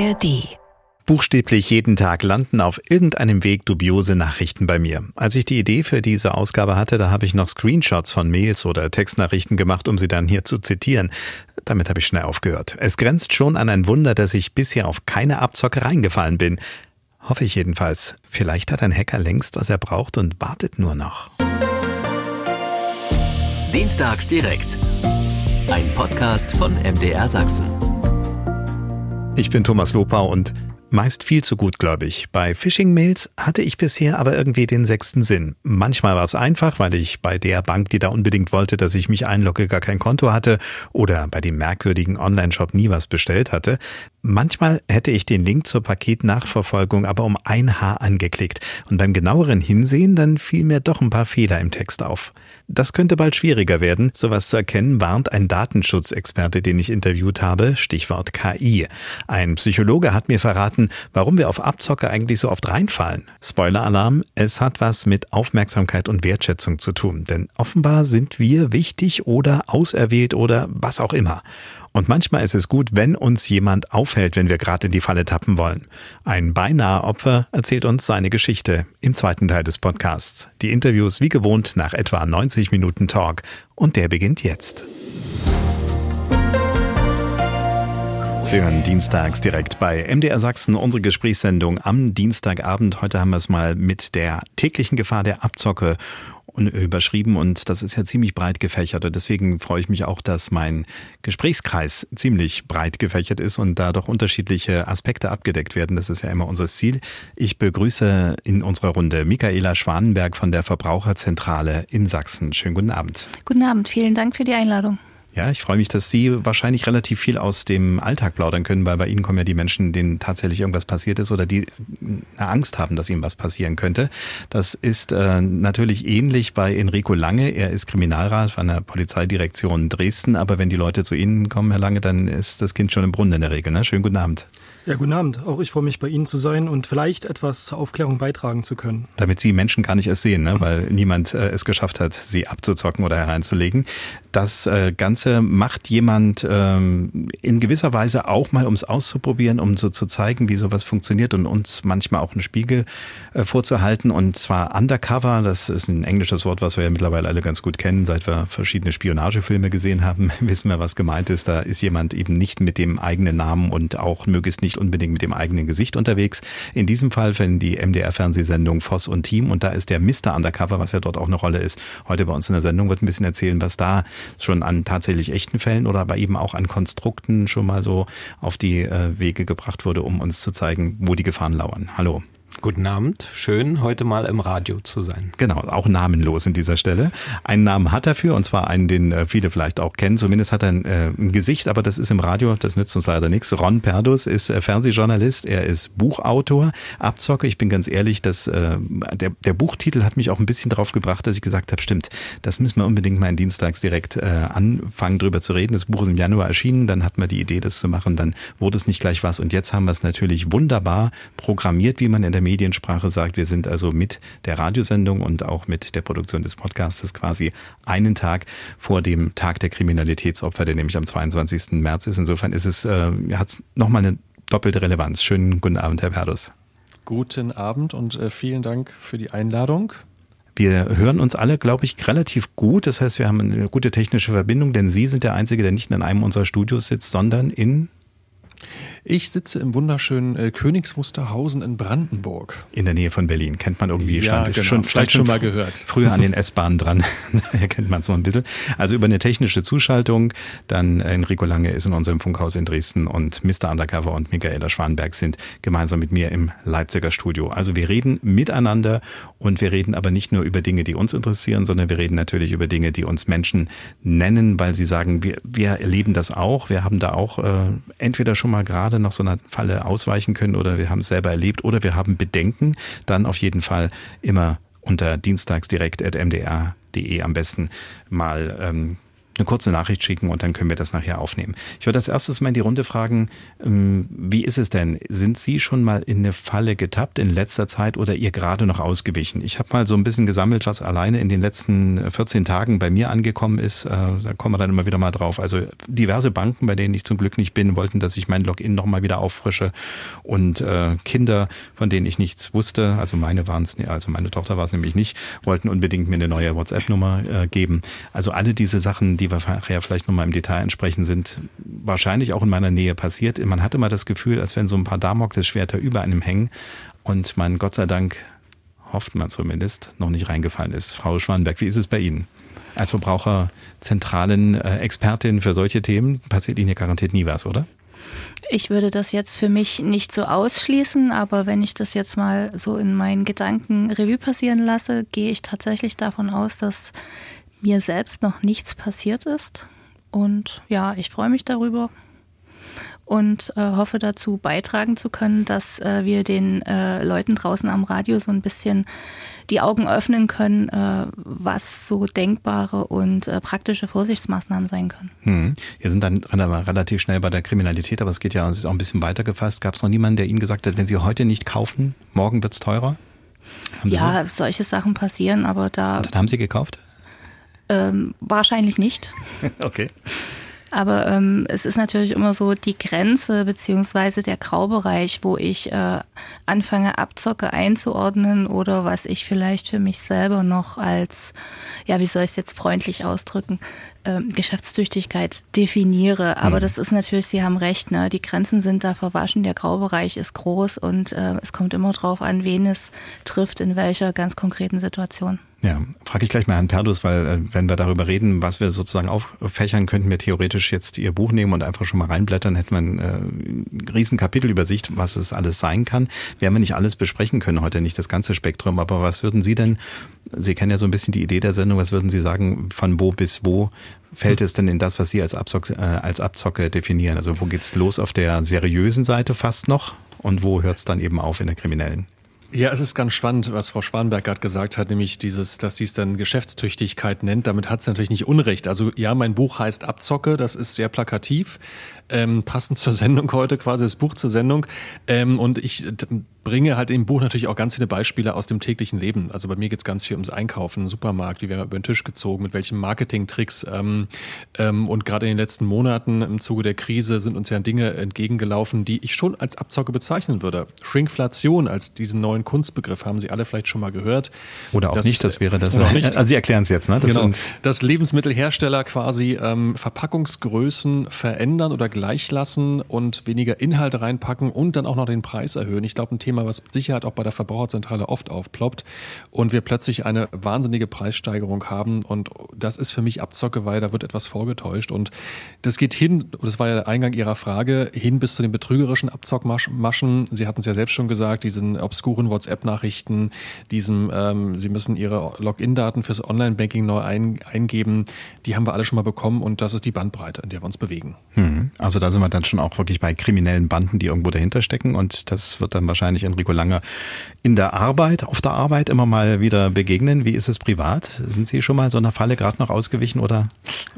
ARD. Buchstäblich jeden Tag landen auf irgendeinem Weg dubiose Nachrichten bei mir. Als ich die Idee für diese Ausgabe hatte, da habe ich noch Screenshots von Mails oder Textnachrichten gemacht, um sie dann hier zu zitieren. Damit habe ich schnell aufgehört. Es grenzt schon an ein Wunder, dass ich bisher auf keine Abzocke reingefallen bin. Hoffe ich jedenfalls. Vielleicht hat ein Hacker längst, was er braucht und wartet nur noch. Dienstags direkt. Ein Podcast von MDR Sachsen. Ich bin Thomas Lopau und Meist viel zu gut, glaube ich. Bei Phishing-Mails hatte ich bisher aber irgendwie den sechsten Sinn. Manchmal war es einfach, weil ich bei der Bank, die da unbedingt wollte, dass ich mich einlogge, gar kein Konto hatte oder bei dem merkwürdigen Online-Shop nie was bestellt hatte. Manchmal hätte ich den Link zur Paketnachverfolgung aber um ein Haar angeklickt und beim genaueren Hinsehen dann fiel mir doch ein paar Fehler im Text auf. Das könnte bald schwieriger werden. Sowas zu erkennen warnt ein Datenschutzexperte, den ich interviewt habe, Stichwort KI. Ein Psychologe hat mir verraten, warum wir auf Abzocke eigentlich so oft reinfallen. Spoiler-Alarm, es hat was mit Aufmerksamkeit und Wertschätzung zu tun. Denn offenbar sind wir wichtig oder auserwählt oder was auch immer. Und manchmal ist es gut, wenn uns jemand aufhält, wenn wir gerade in die Falle tappen wollen. Ein beinahe Opfer erzählt uns seine Geschichte im zweiten Teil des Podcasts. Die Interviews wie gewohnt nach etwa 90 Minuten Talk. Und der beginnt jetzt. Sie hören dienstags direkt bei MDR Sachsen unsere Gesprächssendung am Dienstagabend. Heute haben wir es mal mit der täglichen Gefahr der Abzocke überschrieben und das ist ja ziemlich breit gefächert und deswegen freue ich mich auch, dass mein Gesprächskreis ziemlich breit gefächert ist und da doch unterschiedliche Aspekte abgedeckt werden. Das ist ja immer unser Ziel. Ich begrüße in unserer Runde Michaela Schwanenberg von der Verbraucherzentrale in Sachsen. Schönen guten Abend. Guten Abend, vielen Dank für die Einladung. Ja, ich freue mich, dass Sie wahrscheinlich relativ viel aus dem Alltag plaudern können, weil bei Ihnen kommen ja die Menschen, denen tatsächlich irgendwas passiert ist oder die eine Angst haben, dass ihnen was passieren könnte. Das ist äh, natürlich ähnlich bei Enrico Lange. Er ist Kriminalrat von der Polizeidirektion Dresden, aber wenn die Leute zu Ihnen kommen, Herr Lange, dann ist das Kind schon im Brunnen in der Regel. Ne? Schönen guten Abend. Ja, guten Abend. Auch ich freue mich, bei Ihnen zu sein und vielleicht etwas zur Aufklärung beitragen zu können. Damit Sie Menschen gar nicht erst sehen, ne? weil niemand äh, es geschafft hat, sie abzuzocken oder hereinzulegen. Das äh, Ganze macht jemand ähm, in gewisser Weise auch mal, um es auszuprobieren, um so zu zeigen, wie sowas funktioniert und uns manchmal auch einen Spiegel äh, vorzuhalten. Und zwar Undercover, das ist ein englisches Wort, was wir ja mittlerweile alle ganz gut kennen. Seit wir verschiedene Spionagefilme gesehen haben, wissen wir, was gemeint ist. Da ist jemand eben nicht mit dem eigenen Namen und auch möglichst nicht unbedingt mit dem eigenen Gesicht unterwegs. In diesem Fall für die MDR-Fernsehsendung Voss und Team und da ist der Mr. Undercover, was ja dort auch eine Rolle ist. Heute bei uns in der Sendung wird ein bisschen erzählen, was da schon an tatsächlich echten Fällen oder aber eben auch an Konstrukten schon mal so auf die äh, Wege gebracht wurde, um uns zu zeigen, wo die Gefahren lauern. Hallo. Guten Abend, schön heute mal im Radio zu sein. Genau, auch namenlos in dieser Stelle. Einen Namen hat er für, und zwar einen, den äh, viele vielleicht auch kennen. Zumindest hat er ein, äh, ein Gesicht, aber das ist im Radio, das nützt uns leider nichts. Ron Perdus ist äh, Fernsehjournalist, er ist Buchautor, Abzocke. Ich bin ganz ehrlich, dass äh, der, der Buchtitel hat mich auch ein bisschen drauf gebracht, dass ich gesagt habe, stimmt, das müssen wir unbedingt mal in Dienstags direkt äh, anfangen, drüber zu reden. Das Buch ist im Januar erschienen, dann hatten wir die Idee, das zu machen, dann wurde es nicht gleich was. Und jetzt haben wir es natürlich wunderbar programmiert, wie man in der Mediensprache sagt. Wir sind also mit der Radiosendung und auch mit der Produktion des Podcasts quasi einen Tag vor dem Tag der Kriminalitätsopfer, der nämlich am 22. März ist. Insofern ist es, äh, hat es nochmal eine doppelte Relevanz. Schönen guten Abend, Herr Verdus. Guten Abend und äh, vielen Dank für die Einladung. Wir hören uns alle, glaube ich, relativ gut. Das heißt, wir haben eine gute technische Verbindung, denn Sie sind der Einzige, der nicht in einem unserer Studios sitzt, sondern in ich sitze im wunderschönen äh, Königs Wusterhausen in Brandenburg. In der Nähe von Berlin. Kennt man irgendwie. Ja, stand, genau. schon, stand schon mal gehört. Früher an den S-Bahnen dran. Daher kennt man es noch ein bisschen. Also über eine technische Zuschaltung. Dann Enrico Lange ist in unserem Funkhaus in Dresden und Mr. Undercover und Michaela Schwanberg sind gemeinsam mit mir im Leipziger Studio. Also wir reden miteinander und wir reden aber nicht nur über Dinge, die uns interessieren, sondern wir reden natürlich über Dinge, die uns Menschen nennen, weil sie sagen, wir, wir erleben das auch. Wir haben da auch äh, entweder schon mal gerade noch so einer Falle ausweichen können oder wir haben es selber erlebt oder wir haben Bedenken, dann auf jeden Fall immer unter dienstagsdirekt.mdr.de am besten mal ähm, eine kurze Nachricht schicken und dann können wir das nachher aufnehmen. Ich würde als erstes mal in die Runde fragen, ähm, wie ist es denn? Sind Sie schon mal in eine Falle getappt in letzter Zeit oder ihr gerade noch ausgewichen? Ich habe mal so ein bisschen gesammelt, was alleine in den letzten 14 Tagen bei mir angekommen ist. Äh, da kommen wir dann immer wieder mal drauf. Also diverse Banken, bei denen ich zum Glück nicht bin, wollten, dass ich mein Login nochmal wieder auffrische und äh, Kinder, von denen ich nichts wusste, also meine waren es, also meine Tochter war es nämlich nicht, wollten unbedingt mir eine neue WhatsApp-Nummer äh, geben. Also alle diese Sachen, die wir nachher vielleicht nochmal im Detail entsprechen, sind wahrscheinlich auch in meiner Nähe passiert. Man hatte immer das Gefühl, als wenn so ein paar Damoklesschwerter über einem hängen und man Gott sei Dank, hofft man zumindest, noch nicht reingefallen ist. Frau Schwanberg, wie ist es bei Ihnen? Als Verbraucherzentralen äh, Expertin für solche Themen passiert Ihnen ja garantiert nie was, oder? Ich würde das jetzt für mich nicht so ausschließen, aber wenn ich das jetzt mal so in meinen Gedanken Revue passieren lasse, gehe ich tatsächlich davon aus, dass mir selbst noch nichts passiert ist. Und ja, ich freue mich darüber und äh, hoffe dazu beitragen zu können, dass äh, wir den äh, Leuten draußen am Radio so ein bisschen die Augen öffnen können, äh, was so denkbare und äh, praktische Vorsichtsmaßnahmen sein können. Hm. Wir sind dann relativ schnell bei der Kriminalität, aber es geht ja es ist auch ein bisschen weiter gefasst. Gab es noch niemanden, der Ihnen gesagt hat, wenn Sie heute nicht kaufen, morgen wird es teurer? Haben ja, so? solche Sachen passieren, aber da. Und dann haben Sie gekauft? Ähm, wahrscheinlich nicht. okay. Aber ähm, es ist natürlich immer so die Grenze beziehungsweise der Graubereich, wo ich äh, anfange, Abzocke einzuordnen oder was ich vielleicht für mich selber noch als, ja, wie soll ich es jetzt freundlich ausdrücken, äh, Geschäftstüchtigkeit definiere. Aber mhm. das ist natürlich, Sie haben recht, ne? die Grenzen sind da verwaschen, der Graubereich ist groß und äh, es kommt immer drauf an, wen es trifft, in welcher ganz konkreten Situation. Ja, frage ich gleich mal Herrn Perdus, weil äh, wenn wir darüber reden, was wir sozusagen auffächern, könnten wir theoretisch jetzt Ihr Buch nehmen und einfach schon mal reinblättern, hätten wir ein äh, riesen Kapitelübersicht, was es alles sein kann. Wir nicht alles besprechen können heute, nicht das ganze Spektrum, aber was würden Sie denn, Sie kennen ja so ein bisschen die Idee der Sendung, was würden Sie sagen, von wo bis wo fällt es denn in das, was Sie als Abzocke, äh, als Abzocke definieren? Also wo geht's los auf der seriösen Seite fast noch und wo hört es dann eben auf in der kriminellen? Ja, es ist ganz spannend, was Frau Schwanberg gerade gesagt hat, nämlich dieses, dass sie es dann Geschäftstüchtigkeit nennt. Damit hat sie natürlich nicht Unrecht. Also ja, mein Buch heißt Abzocke, das ist sehr plakativ ähm, passend zur Sendung heute, quasi das Buch zur Sendung. Ähm, und ich bringe halt im Buch natürlich auch ganz viele Beispiele aus dem täglichen Leben. Also bei mir geht's ganz viel ums Einkaufen, Supermarkt, wie werden wir über den Tisch gezogen, mit welchen Marketingtricks. Ähm, ähm, und gerade in den letzten Monaten im Zuge der Krise sind uns ja Dinge entgegengelaufen, die ich schon als Abzocke bezeichnen würde. Shrinkflation als diesen neuen Kunstbegriff haben Sie alle vielleicht schon mal gehört. Oder auch das, nicht, das wäre das. Nicht. Also Sie erklären es jetzt, ne? Das genau. Dass Lebensmittelhersteller quasi ähm, Verpackungsgrößen verändern oder gleich lassen und weniger Inhalte reinpacken und dann auch noch den Preis erhöhen. Ich glaube, ein Thema, was mit Sicherheit auch bei der Verbraucherzentrale oft aufploppt und wir plötzlich eine wahnsinnige Preissteigerung haben und das ist für mich Abzocke, weil da wird etwas vorgetäuscht und das geht hin, das war ja der Eingang Ihrer Frage, hin bis zu den betrügerischen Abzockmaschen. Sie hatten es ja selbst schon gesagt, diesen obskuren WhatsApp-Nachrichten, diesem, ähm, Sie müssen Ihre Login-Daten fürs Online-Banking neu ein, eingeben, die haben wir alle schon mal bekommen und das ist die Bandbreite, in der wir uns bewegen. Mhm. Also da sind wir dann schon auch wirklich bei kriminellen Banden, die irgendwo dahinter stecken. Und das wird dann wahrscheinlich Enrico Langer in der Arbeit, auf der Arbeit immer mal wieder begegnen. Wie ist es privat? Sind Sie schon mal so einer Falle gerade noch ausgewichen oder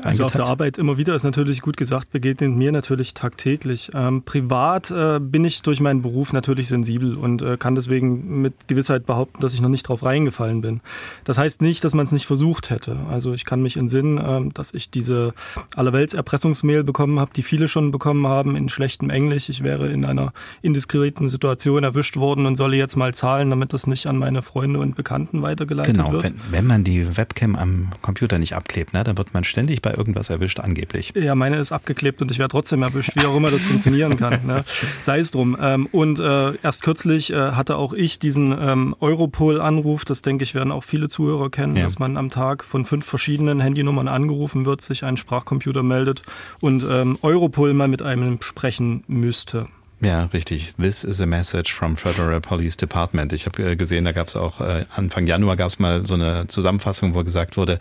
Also auf der Arbeit immer wieder ist natürlich gut gesagt, begegnet mir natürlich tagtäglich. Ähm, privat äh, bin ich durch meinen Beruf natürlich sensibel und äh, kann deswegen mit Gewissheit behaupten, dass ich noch nicht drauf reingefallen bin. Das heißt nicht, dass man es nicht versucht hätte. Also ich kann mich entsinnen, äh, dass ich diese allerwelts Erpressungsmail bekommen habe, die viele schon schon bekommen haben in schlechtem Englisch. Ich wäre in einer indiskreten Situation erwischt worden und solle jetzt mal zahlen, damit das nicht an meine Freunde und Bekannten weitergeleitet genau, wird. Genau, wenn, wenn, man die Webcam am Computer nicht abklebt, ne, dann wird man ständig bei irgendwas erwischt, angeblich. Ja, meine ist abgeklebt und ich werde trotzdem erwischt, wie auch immer das funktionieren kann. Ne? Sei es drum. Ähm, und äh, erst kürzlich äh, hatte auch ich diesen ähm, Europol-Anruf, das denke ich, werden auch viele Zuhörer kennen, ja. dass man am Tag von fünf verschiedenen Handynummern angerufen wird, sich ein Sprachcomputer meldet und ähm, Europol mal mit einem sprechen müsste. Ja, richtig. This is a message from Federal Police Department. Ich habe äh, gesehen, da gab es auch äh, Anfang Januar gab es mal so eine Zusammenfassung, wo gesagt wurde,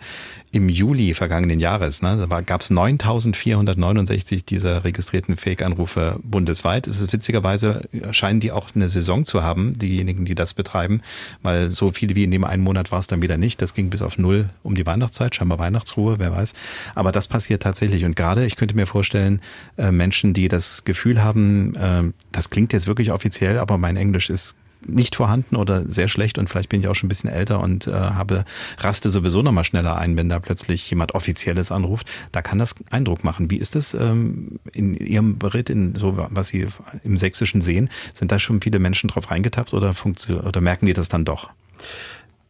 im Juli vergangenen Jahres ne, da gab es 9.469 dieser registrierten Fake-Anrufe bundesweit. Es ist witzigerweise, scheinen die auch eine Saison zu haben, diejenigen, die das betreiben, weil so viele wie in dem einen Monat war es dann wieder nicht. Das ging bis auf null um die Weihnachtszeit, scheinbar Weihnachtsruhe, wer weiß. Aber das passiert tatsächlich. Und gerade, ich könnte mir vorstellen, äh, Menschen, die das Gefühl haben, äh, das klingt jetzt wirklich offiziell, aber mein Englisch ist nicht vorhanden oder sehr schlecht und vielleicht bin ich auch schon ein bisschen älter und äh, habe raste sowieso noch mal schneller ein, wenn da plötzlich jemand Offizielles anruft. Da kann das Eindruck machen. Wie ist das ähm, in Ihrem Bericht, in so was Sie im Sächsischen sehen? Sind da schon viele Menschen drauf reingetappt oder, oder merken die das dann doch?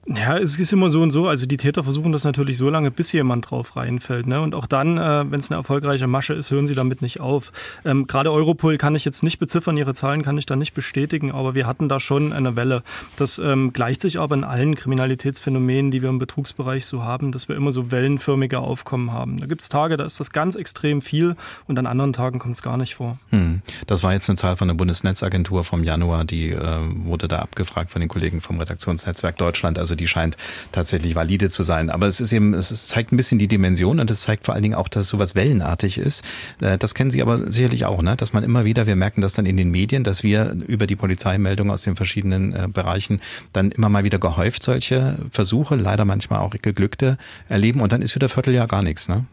Ja, es ist immer so und so. Also die Täter versuchen das natürlich so lange, bis jemand drauf reinfällt. Ne? Und auch dann, äh, wenn es eine erfolgreiche Masche ist, hören sie damit nicht auf. Ähm, Gerade Europol kann ich jetzt nicht beziffern, ihre Zahlen kann ich da nicht bestätigen, aber wir hatten da schon eine Welle. Das ähm, gleicht sich aber in allen Kriminalitätsphänomenen, die wir im Betrugsbereich so haben, dass wir immer so wellenförmige Aufkommen haben. Da gibt es Tage, da ist das ganz extrem viel und an anderen Tagen kommt es gar nicht vor. Hm. Das war jetzt eine Zahl von der Bundesnetzagentur vom Januar, die äh, wurde da abgefragt von den Kollegen vom Redaktionsnetzwerk Deutschland. Also also die scheint tatsächlich valide zu sein. Aber es ist eben, es zeigt ein bisschen die Dimension und es zeigt vor allen Dingen auch, dass sowas wellenartig ist. Äh, das kennen Sie aber sicherlich auch, ne? dass man immer wieder, wir merken das dann in den Medien, dass wir über die Polizeimeldungen aus den verschiedenen äh, Bereichen dann immer mal wieder gehäuft solche Versuche, leider manchmal auch geglückte, erleben und dann ist wieder Vierteljahr gar nichts. Ne?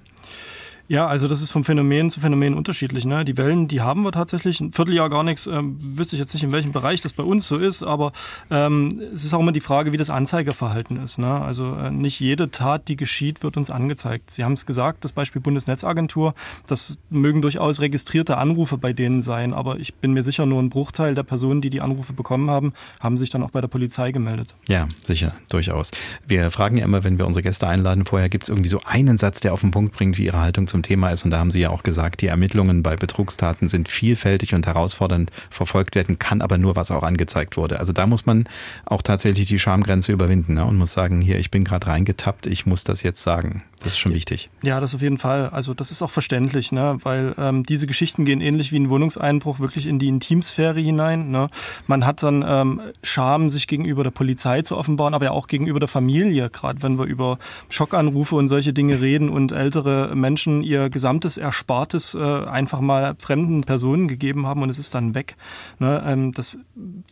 Ja, also das ist vom Phänomen zu Phänomen unterschiedlich. Ne? Die Wellen, die haben wir tatsächlich ein Vierteljahr gar nichts. Ähm, wüsste ich jetzt nicht, in welchem Bereich das bei uns so ist, aber ähm, es ist auch immer die Frage, wie das Anzeigerverhalten ist. Ne? Also äh, nicht jede Tat, die geschieht, wird uns angezeigt. Sie haben es gesagt, das Beispiel Bundesnetzagentur, das mögen durchaus registrierte Anrufe bei denen sein, aber ich bin mir sicher, nur ein Bruchteil der Personen, die die Anrufe bekommen haben, haben sich dann auch bei der Polizei gemeldet. Ja, sicher, durchaus. Wir fragen ja immer, wenn wir unsere Gäste einladen, vorher gibt es irgendwie so einen Satz, der auf den Punkt bringt, wie ihre Haltung zum zum Thema ist. Und da haben Sie ja auch gesagt, die Ermittlungen bei Betrugstaten sind vielfältig und herausfordernd verfolgt werden, kann aber nur, was auch angezeigt wurde. Also da muss man auch tatsächlich die Schamgrenze überwinden ne? und muss sagen, hier, ich bin gerade reingetappt, ich muss das jetzt sagen. Das ist schon wichtig. Ja, das auf jeden Fall. Also das ist auch verständlich, ne? weil ähm, diese Geschichten gehen ähnlich wie ein Wohnungseinbruch wirklich in die Intimsphäre hinein. Ne? Man hat dann ähm, Scham, sich gegenüber der Polizei zu offenbaren, aber ja auch gegenüber der Familie, gerade wenn wir über Schockanrufe und solche Dinge reden und ältere Menschen ihr gesamtes Erspartes äh, einfach mal fremden Personen gegeben haben und es ist dann weg. Ne? Ähm, das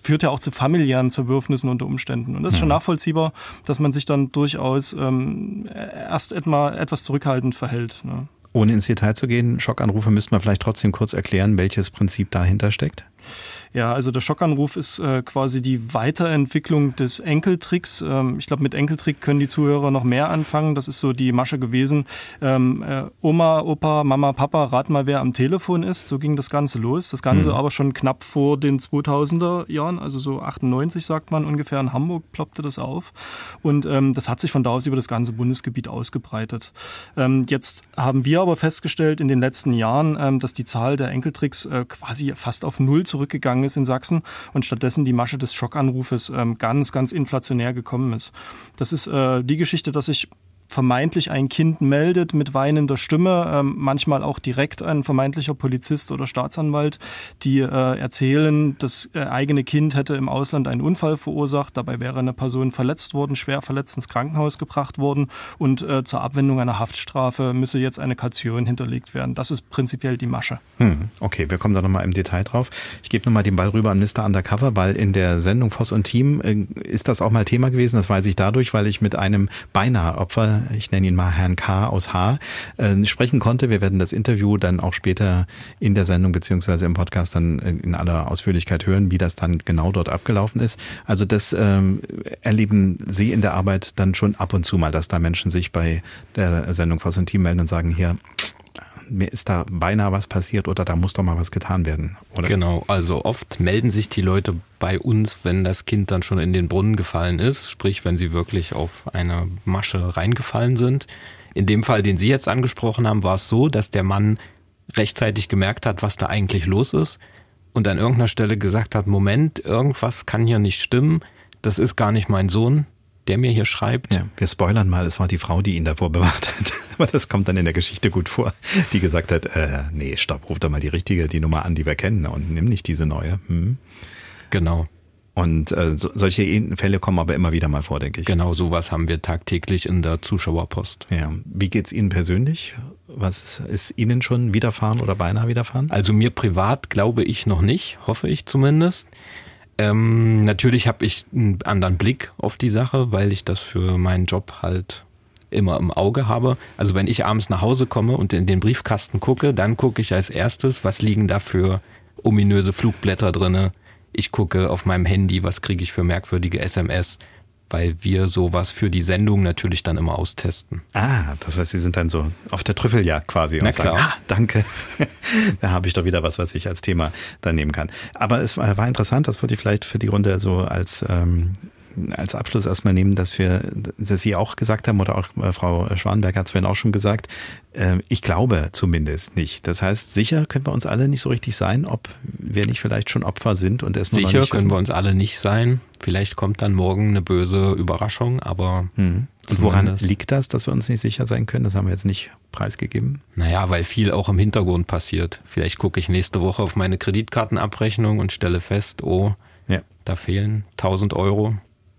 führt ja auch zu familiären Zerwürfnissen unter Umständen. Und das ist schon mhm. nachvollziehbar, dass man sich dann durchaus ähm, erst etwa mal etwas zurückhaltend verhält. Ne? Ohne ins Detail zu gehen, Schockanrufe müsste man vielleicht trotzdem kurz erklären, welches Prinzip dahinter steckt. Ja, also der Schockanruf ist äh, quasi die Weiterentwicklung des Enkeltricks. Ähm, ich glaube, mit Enkeltrick können die Zuhörer noch mehr anfangen. Das ist so die Masche gewesen. Ähm, äh, Oma, Opa, Mama, Papa, rat mal, wer am Telefon ist. So ging das Ganze los. Das Ganze mhm. aber schon knapp vor den 2000er Jahren, also so 98 sagt man ungefähr. In Hamburg ploppte das auf. Und ähm, das hat sich von da aus über das ganze Bundesgebiet ausgebreitet. Ähm, jetzt haben wir aber festgestellt in den letzten Jahren, ähm, dass die Zahl der Enkeltricks äh, quasi fast auf Null zurückgegangen ist in Sachsen und stattdessen die Masche des Schockanrufes ähm, ganz, ganz inflationär gekommen ist. Das ist äh, die Geschichte, dass ich vermeintlich ein Kind meldet mit weinender Stimme, ähm, manchmal auch direkt ein vermeintlicher Polizist oder Staatsanwalt, die äh, erzählen, das äh, eigene Kind hätte im Ausland einen Unfall verursacht, dabei wäre eine Person verletzt worden, schwer verletzt ins Krankenhaus gebracht worden und äh, zur Abwendung einer Haftstrafe müsse jetzt eine Kaution hinterlegt werden. Das ist prinzipiell die Masche. Hm, okay, wir kommen da nochmal im Detail drauf. Ich gebe nochmal den Ball rüber an Mr. Undercover, weil in der Sendung Voss und Team ist das auch mal Thema gewesen, das weiß ich dadurch, weil ich mit einem beinahe Opfer ich nenne ihn mal Herrn K. aus H., äh, sprechen konnte. Wir werden das Interview dann auch später in der Sendung beziehungsweise im Podcast dann äh, in aller Ausführlichkeit hören, wie das dann genau dort abgelaufen ist. Also das ähm, erleben Sie in der Arbeit dann schon ab und zu mal, dass da Menschen sich bei der Sendung Voss und Team melden und sagen, hier, mir ist da beinahe was passiert oder da muss doch mal was getan werden, oder? Genau, also oft melden sich die Leute bei uns, wenn das Kind dann schon in den Brunnen gefallen ist, sprich, wenn sie wirklich auf eine Masche reingefallen sind. In dem Fall, den Sie jetzt angesprochen haben, war es so, dass der Mann rechtzeitig gemerkt hat, was da eigentlich los ist und an irgendeiner Stelle gesagt hat, Moment, irgendwas kann hier nicht stimmen, das ist gar nicht mein Sohn, der mir hier schreibt. Ja, wir spoilern mal, es war die Frau, die ihn davor bewahrt hat. Aber das kommt dann in der Geschichte gut vor, die gesagt hat, äh, nee, stopp, ruf doch mal die richtige, die Nummer an, die wir kennen und nimm nicht diese neue. Hm. Genau. Und äh, so, solche Fälle kommen aber immer wieder mal vor, denke ich. Genau, sowas haben wir tagtäglich in der Zuschauerpost. Ja. Wie geht's Ihnen persönlich? Was ist Ihnen schon widerfahren oder beinahe widerfahren? Also mir privat glaube ich noch nicht, hoffe ich zumindest. Ähm, natürlich habe ich einen anderen Blick auf die Sache, weil ich das für meinen Job halt immer im Auge habe. Also wenn ich abends nach Hause komme und in den Briefkasten gucke, dann gucke ich als erstes, was liegen da für ominöse Flugblätter drinne. Ich gucke auf meinem Handy, was kriege ich für merkwürdige SMS weil wir sowas für die Sendung natürlich dann immer austesten. Ah, das heißt, Sie sind dann so auf der Trüffeljagd quasi Na und sagen, klar. ah, danke, da habe ich doch wieder was, was ich als Thema dann nehmen kann. Aber es war, war interessant, das würde ich vielleicht für die Runde so als ähm, als Abschluss erstmal nehmen, dass wir, dass Sie auch gesagt haben, oder auch äh, Frau Schwanberg hat es vorhin auch schon gesagt, äh, ich glaube zumindest nicht. Das heißt, sicher können wir uns alle nicht so richtig sein, ob wir nicht vielleicht schon Opfer sind und es nur noch Sicher nicht können wissen. wir uns alle nicht sein. Vielleicht kommt dann morgen eine böse Überraschung, aber Mhm. Und woran liegt das, dass wir uns nicht sicher sein können? Das haben wir jetzt nicht preisgegeben. Naja, weil viel auch im Hintergrund passiert. Vielleicht gucke ich nächste Woche auf meine Kreditkartenabrechnung und stelle fest, oh, Ja. da fehlen 1000 Euro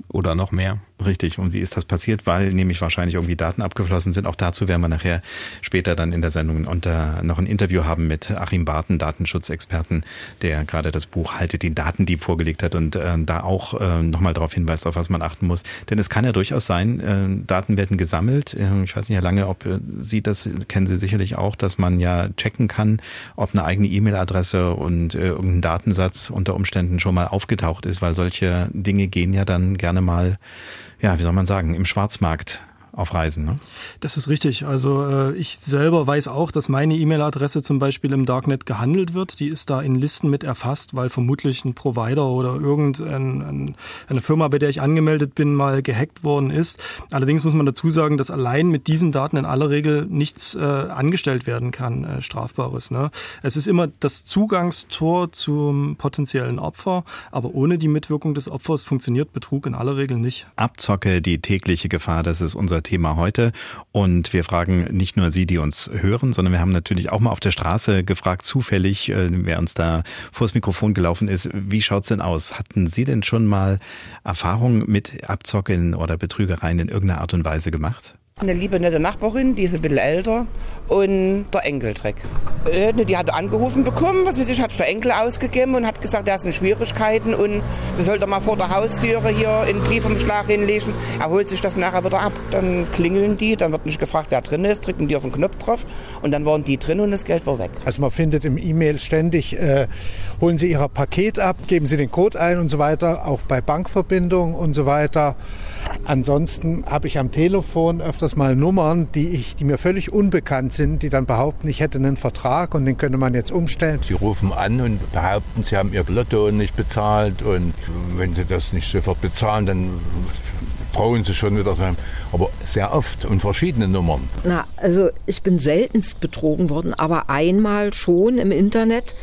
oder noch mehr. Richtig. Und wie ist das passiert? Weil nämlich wahrscheinlich irgendwie Daten abgeflossen sind. Auch dazu werden wir nachher später dann in der Sendung unter noch ein Interview haben mit Achim Barten, Datenschutzexperten, der gerade das Buch Haltet den Datendieb vorgelegt hat und äh, da auch äh, nochmal darauf hinweist, auf was man achten muss. Denn es kann ja durchaus sein, äh, Daten werden gesammelt. Äh, ich weiß nicht ja lange, ob äh, Sie das kennen Sie sicherlich auch, dass man ja checken kann, ob eine eigene E-Mail-Adresse und äh, irgendein Datensatz unter Umständen schon mal aufgetaucht ist, weil solche Dinge gehen ja dann gerne mal ja, wie soll man sagen, im Schwarzmarkt auf Reisen. Ne? Das ist richtig. Also äh, ich selber weiß auch, dass meine E-Mail-Adresse zum Beispiel im Darknet gehandelt wird. Die ist da in Listen mit erfasst, weil vermutlich ein Provider oder irgendeine Firma, bei der ich angemeldet bin, mal gehackt worden ist. Allerdings muss man dazu sagen, dass allein mit diesen Daten in aller Regel nichts äh, angestellt werden kann, äh, Strafbares. Ne? Es ist immer das Zugangstor zum potenziellen Opfer, aber ohne die Mitwirkung des Opfers funktioniert Betrug in aller Regel nicht. Abzocke, die tägliche Gefahr, das ist unser Thema heute. Und wir fragen nicht nur Sie, die uns hören, sondern wir haben natürlich auch mal auf der Straße gefragt, zufällig, äh, wer uns da vors Mikrofon gelaufen ist, wie schaut's denn aus? Hatten Sie denn schon mal Erfahrung mit Abzocken oder Betrügereien in irgendeiner Art und Weise gemacht? Eine liebe, nette Nachbarin, die ist ein bisschen älter und der Enkeltreck. Äh, Die hat angerufen bekommen, was weiß ich, hat der Enkel ausgegeben und hat gesagt, er sind Schwierigkeiten und sie sollte mal vor der Haustüre hier einen Briefumschlag hinlegen. Er holt sich das nachher wieder ab. Dann klingeln die, dann wird nicht gefragt, wer drin ist, drücken die auf den Knopf drauf und dann waren die drin und das Geld war weg. Also man findet im E-Mail ständig, äh, holen Sie Ihr Paket ab, geben Sie den Code ein und so weiter, auch bei Bankverbindungen und so weiter. Ansonsten habe ich am Telefon öfters mal Nummern, die, ich, die mir völlig unbekannt sind, die dann behaupten, ich hätte einen Vertrag und den könnte man jetzt umstellen. Sie rufen an und behaupten, sie haben ihr Lotto nicht bezahlt und wenn sie das nicht sofort bezahlen, dann drohen sie schon wieder. so. Aber sehr oft und verschiedene Nummern. Na, also ich bin seltenst betrogen worden, aber einmal schon im Internet.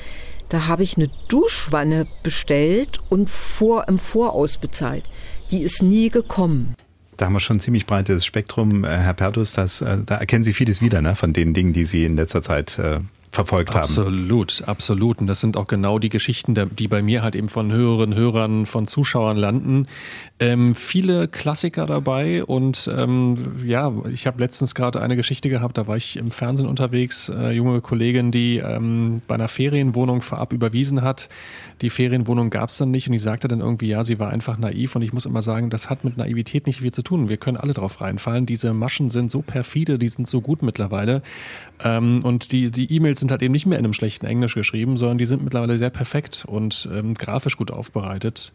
Da habe ich eine Duschwanne bestellt und vor, im Voraus bezahlt. Die ist nie gekommen. Da haben wir schon ein ziemlich breites Spektrum, äh, Herr Pertus. Das, äh, da erkennen Sie vieles wieder ne, von den Dingen, die Sie in letzter Zeit äh, verfolgt haben. Absolut, absolut. Und das sind auch genau die Geschichten, die bei mir halt eben von Hörerinnen, Hörern, von Zuschauern landen. Ähm, viele Klassiker dabei und ähm, ja, ich habe letztens gerade eine Geschichte gehabt, da war ich im Fernsehen unterwegs, äh, junge Kollegin, die ähm, bei einer Ferienwohnung vorab überwiesen hat. Die Ferienwohnung gab es dann nicht und die sagte dann irgendwie, ja, sie war einfach naiv und ich muss immer sagen, das hat mit Naivität nicht viel zu tun. Wir können alle drauf reinfallen. Diese Maschen sind so perfide, die sind so gut mittlerweile. Ähm, und die die E-Mails sind halt eben nicht mehr in einem schlechten Englisch geschrieben, sondern die sind mittlerweile sehr perfekt und ähm, grafisch gut aufbereitet.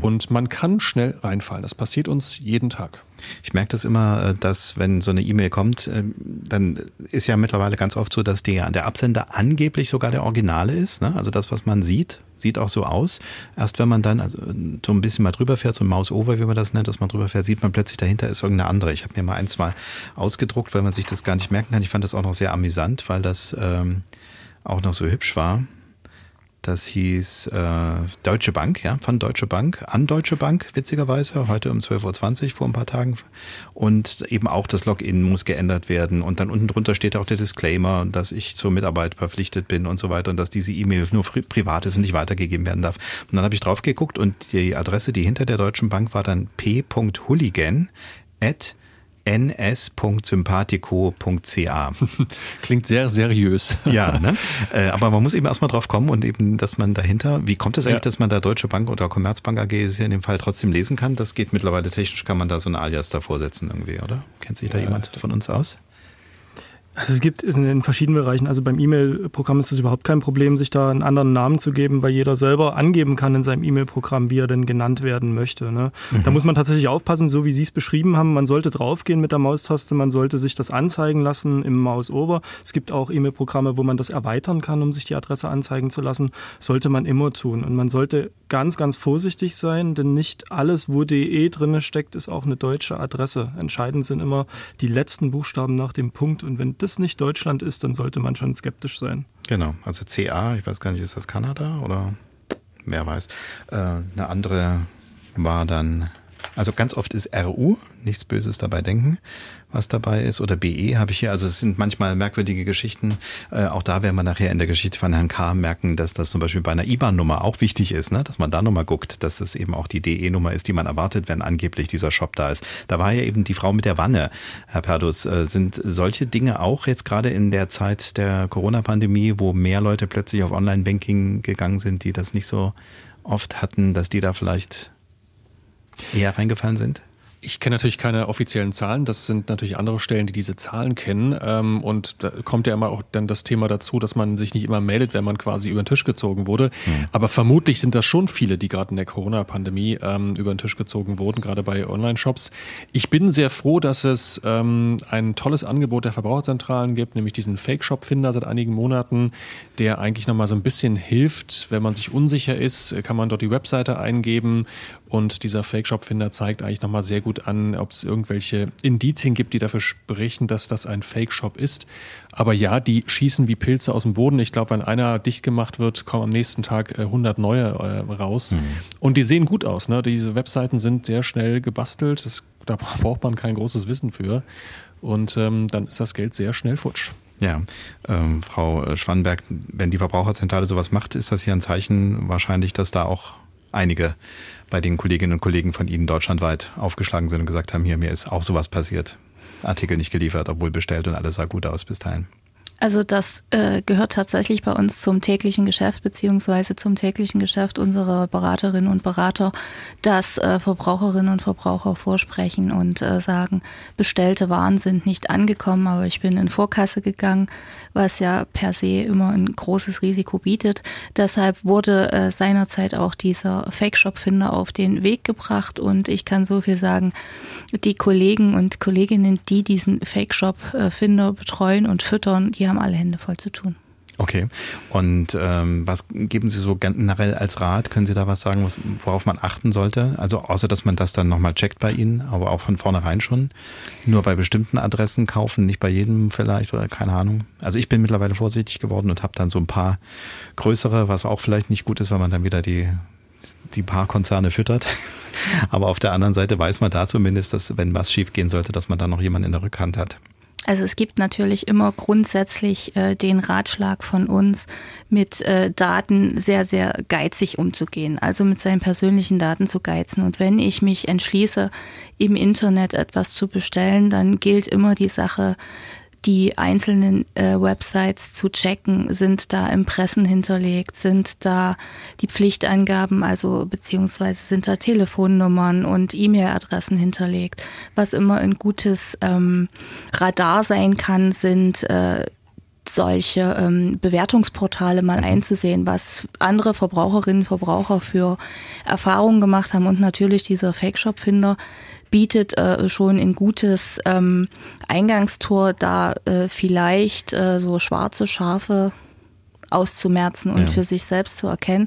Und man kann schnell reinfallen. Das passiert uns jeden Tag. Ich merke das immer, äh, dass wenn so eine E-Mail kommt, ähm, dann ist ja mittlerweile ganz oft so, dass der, der Absender angeblich sogar der Originale ist. Ne? Also das, was man sieht, sieht auch so aus. Erst wenn man dann also so ein bisschen mal drüber fährt, so ein Mouse-Over, wie man das nennt, dass man drüber fährt, sieht man plötzlich dahinter ist irgendeine andere. Ich habe mir mal ein, zwei ausgedruckt, weil man sich das gar nicht merken kann. Ich fand das auch noch sehr amüsant, weil das ähm, auch noch so hübsch war. Das hieß äh, Deutsche Bank, ja, von Deutsche Bank an Deutsche Bank, witzigerweise, heute um 12.20 Uhr vor ein paar Tagen. Und eben auch das Login muss geändert werden. Und dann unten drunter steht auch der Disclaimer, dass ich zur Mitarbeit verpflichtet bin und so weiter und dass diese E-Mail nur privat ist und nicht weitergegeben werden darf. Und dann habe ich drauf geguckt und die Adresse, die hinter der Deutschen Bank war dann p.hooligan at ns.sympathico.ca. Klingt sehr seriös. Ja, ne? Äh, aber man muss eben erstmal drauf kommen und eben, dass man dahinter, wie kommt es eigentlich, ja. dass man da Deutsche Bank oder Commerzbank AG ist ja in dem Fall trotzdem lesen kann? Das geht mittlerweile technisch, kann man da so ein Alias davor setzen irgendwie, oder? Kennt sich da ja. jemand von uns aus? Also es gibt in verschiedenen Bereichen, also beim E-Mail-Programm ist es überhaupt kein Problem, sich da einen anderen Namen zu geben, weil jeder selber angeben kann in seinem E-Mail-Programm, wie er denn genannt werden möchte. Ne? Mhm. Da muss man tatsächlich aufpassen, so wie Sie es beschrieben haben, man sollte draufgehen mit der Maustaste, man sollte sich das anzeigen lassen im Mouse-Over. Es gibt auch E-Mail-Programme, wo man das erweitern kann, um sich die Adresse anzeigen zu lassen. Sollte man immer tun. Und man sollte ganz, ganz vorsichtig sein, denn nicht alles, wo DE drin steckt, ist auch eine deutsche Adresse. Entscheidend sind immer die letzten Buchstaben nach dem Punkt. Und wenn das nicht Deutschland ist, dann sollte man schon skeptisch sein. Genau, also CA, ich weiß gar nicht, ist das Kanada oder wer weiß. Äh, eine andere war dann, also ganz oft ist RU, nichts Böses dabei denken was dabei ist oder BE habe ich hier. Also es sind manchmal merkwürdige Geschichten. Äh, auch da werden wir nachher in der Geschichte von Herrn K. merken, dass das zum Beispiel bei einer IBAN-Nummer auch wichtig ist, ne? dass man da nochmal guckt, dass es eben auch die DE-Nummer ist, die man erwartet, wenn angeblich dieser Shop da ist. Da war ja eben die Frau mit der Wanne, Herr Perdus. Äh, sind solche Dinge auch jetzt gerade in der Zeit der Corona-Pandemie, wo mehr Leute plötzlich auf Online-Banking gegangen sind, die das nicht so oft hatten, dass die da vielleicht eher reingefallen sind? Ich kenne natürlich keine offiziellen Zahlen. Das sind natürlich andere Stellen, die diese Zahlen kennen. Ähm, und da kommt ja immer auch dann das Thema dazu, dass man sich nicht immer meldet, wenn man quasi über den Tisch gezogen wurde. Mhm. Aber vermutlich sind das schon viele, die gerade in der Corona-Pandemie ähm, über den Tisch gezogen wurden, gerade bei Online-Shops. Ich bin sehr froh, dass es ähm, ein tolles Angebot der Verbraucherzentralen gibt, nämlich diesen Fake-Shop-Finder seit einigen Monaten, der eigentlich nochmal so ein bisschen hilft. Wenn man sich unsicher ist, kann man dort die Webseite eingeben und dieser Fake-Shop-Finder zeigt eigentlich nochmal sehr gut an, ob es irgendwelche Indizien gibt, die dafür sprechen, dass das ein Fake-Shop ist. Aber ja, die schießen wie Pilze aus dem Boden. Ich glaube, wenn einer dicht gemacht wird, kommen am nächsten Tag 100 äh, neue äh, raus. Mhm. Und die sehen gut aus. Ne? Diese Webseiten sind sehr schnell gebastelt. Das, da braucht man kein großes Wissen für. Und ähm, dann ist das Geld sehr schnell futsch. Ja, ähm, Frau Schwannberg, wenn die Verbraucherzentrale sowas macht, ist das ja ein Zeichen wahrscheinlich, dass da auch einige bei den Kolleginnen und Kollegen von Ihnen deutschlandweit aufgeschlagen sind und gesagt haben, hier, mir ist auch sowas passiert. Artikel nicht geliefert, obwohl bestellt und alles sah gut aus bis dahin. Also das äh, gehört tatsächlich bei uns zum täglichen Geschäft beziehungsweise zum täglichen Geschäft unserer Beraterinnen und Berater, dass äh, Verbraucherinnen und Verbraucher vorsprechen und äh, sagen, bestellte Waren sind nicht angekommen, aber ich bin in Vorkasse gegangen, was ja per se immer ein großes Risiko bietet. Deshalb wurde äh, seinerzeit auch dieser Fake-Shop-Finder auf den Weg gebracht und ich kann so viel sagen, die Kollegen und Kolleginnen, die diesen Fake-Shop-Finder betreuen und füttern, die haben alle Hände voll zu tun. Okay. Und ähm, was geben Sie so generell als Rat? Können Sie da was sagen, was, worauf man achten sollte? Also außer, dass man das dann nochmal checkt bei Ihnen, aber auch von vornherein schon. Nur bei bestimmten Adressen kaufen, nicht bei jedem vielleicht oder keine Ahnung. Also ich bin mittlerweile vorsichtig geworden und habe dann so ein paar größere, was auch vielleicht nicht gut ist, weil man dann wieder die die paar Konzerne füttert. Aber auf der anderen Seite weiß man da zumindest, dass wenn was schief gehen sollte, dass man da noch jemanden in der Rückhand hat. Also es gibt natürlich immer grundsätzlich äh, den Ratschlag von uns, mit äh, Daten sehr, sehr geizig umzugehen, also mit seinen persönlichen Daten zu geizen. Und wenn ich mich entschließe, im Internet etwas zu bestellen, dann gilt immer die Sache, die einzelnen äh, Websites zu checken. Sind da Impressen hinterlegt? Sind da die Pflichtangaben, also beziehungsweise sind da Telefonnummern und E-Mail-Adressen hinterlegt? Was immer ein gutes ähm, Radar sein kann, sind äh, solche ähm, Bewertungsportale mal einzusehen, was andere Verbraucherinnen und Verbraucher für Erfahrungen gemacht haben und natürlich dieser Fake-Shop-Finder bietet äh, schon ein gutes ähm, Eingangstor, da äh, vielleicht äh, so schwarze Schafe auszumerzen und ja. für sich selbst zu erkennen.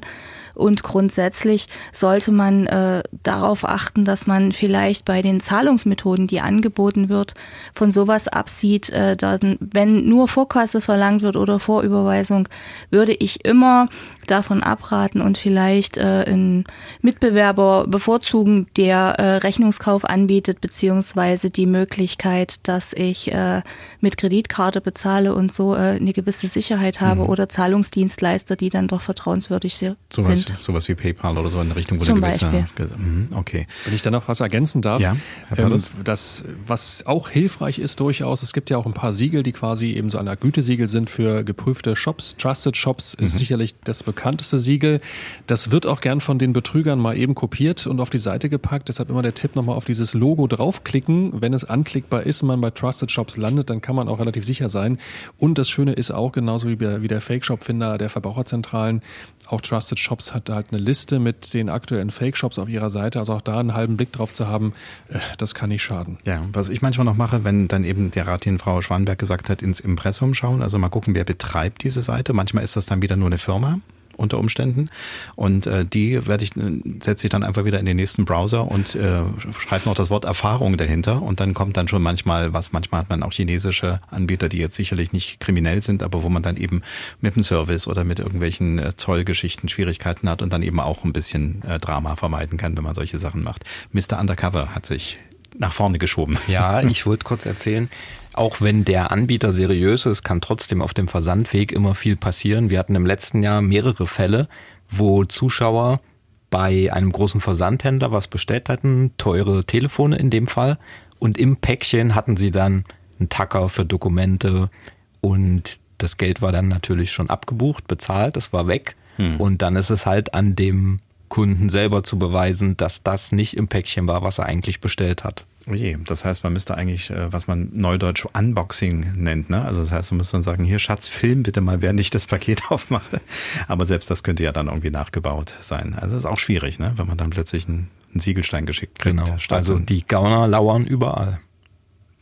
Und grundsätzlich sollte man äh, darauf achten, dass man vielleicht bei den Zahlungsmethoden, die angeboten wird, von sowas absieht, äh, dann, wenn nur Vorkasse verlangt wird oder Vorüberweisung, würde ich immer davon abraten und vielleicht äh, einen Mitbewerber bevorzugen, der äh, Rechnungskauf anbietet, beziehungsweise die Möglichkeit, dass ich äh, mit Kreditkarte bezahle und so äh, eine gewisse Sicherheit habe Mhm. oder Zahlungsdienstleister, die dann doch vertrauenswürdig si- Sowas, sind. sowas wie PayPal oder so in Richtung, wo Zum eine gewisse. Beispiel. Mhm, Okay. Wenn ich da noch was ergänzen darf, Ja, Herr ähm, das, was auch hilfreich ist durchaus, es gibt ja auch ein paar Siegel, die quasi eben so eine Gütesiegel sind für geprüfte Shops. Trusted Shops ist sicherlich das bekannteste Siegel. Das wird auch gern von den Betrügern mal eben kopiert und auf die Seite gepackt. Deshalb immer der Tipp, nochmal auf dieses Logo draufklicken. Wenn es anklickbar ist und man bei Trusted Shops landet, dann kann man auch relativ sicher sein. Und das Schöne ist auch, genauso wie der, wie der Fake-Shop-Finder der Verbraucherzentralen, auch Trusted Shops hat halt eine Liste mit den aktuellen Fake-Shops auf ihrer Seite. Also auch da einen halben Blick drauf zu haben, äh, das kann nicht schaden. Ja, was ich manchmal noch mache, wenn dann eben der Ratin Frau Schwanberg gesagt hat, ins Impressum schauen, also mal gucken, wer betreibt diese Seite. Manchmal ist das dann wieder nur eine Firma unter Umständen. Und äh, die werde ich äh, setze ich dann einfach wieder in den nächsten Browser und äh, schreibe noch das Wort Erfahrung dahinter. Und dann kommt dann schon manchmal was. Manchmal hat man auch chinesische Anbieter die jetzt sicherlich nicht kriminell sind aber wo man dann eben mit dem Service oder mit irgendwelchen äh, Zollgeschichten Schwierigkeiten hat und dann eben auch ein bisschen äh, Drama vermeiden kann wenn man solche Sachen macht. Mr. Undercover hat sich nach vorne geschoben. Ja, ich wollte kurz erzählen, auch wenn der Anbieter seriös ist, kann trotzdem auf dem Versandweg immer viel passieren. Wir hatten im letzten Jahr mehrere Fälle, wo Zuschauer bei einem großen Versandhändler was bestellt hatten, teure Telefone in dem Fall, und im Päckchen hatten sie dann einen Tacker für Dokumente und das Geld war dann natürlich schon abgebucht, bezahlt, das war weg. Und dann ist es halt an dem Kunden selber zu beweisen, dass das nicht im Päckchen war, was er eigentlich bestellt hat. Oh je, das heißt, man müsste eigentlich, äh, was man neudeutsch Unboxing nennt, ne? Also das heißt, man müsste dann sagen, hier Schatz, film bitte mal, während ich das Paket aufmache. Aber selbst das könnte ja dann irgendwie nachgebaut sein. Also ist auch schwierig, ne? Wenn man dann plötzlich einen, einen Siegelstein geschickt kriegt. Genau. statt Also die Gauner lauern überall.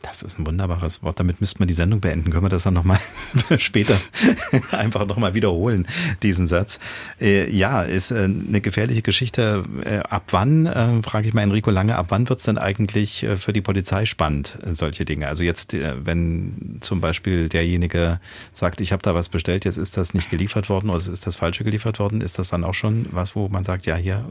Das ist ein wunderbares Wort. Damit müsste man die Sendung beenden. Können wir das dann nochmal später einfach nochmal wiederholen, diesen Satz. Äh, ja, ist äh, eine gefährliche Geschichte. Äh, ab wann, äh, frage ich mal Enrico Lange, ab wann wird es denn eigentlich äh, für die Polizei spannend, solche Dinge? Also jetzt, äh, wenn zum Beispiel derjenige sagt, ich habe da was bestellt, jetzt ist das nicht geliefert worden oder ist das Falsche geliefert worden, ist das dann auch schon was, wo man sagt, ja, hier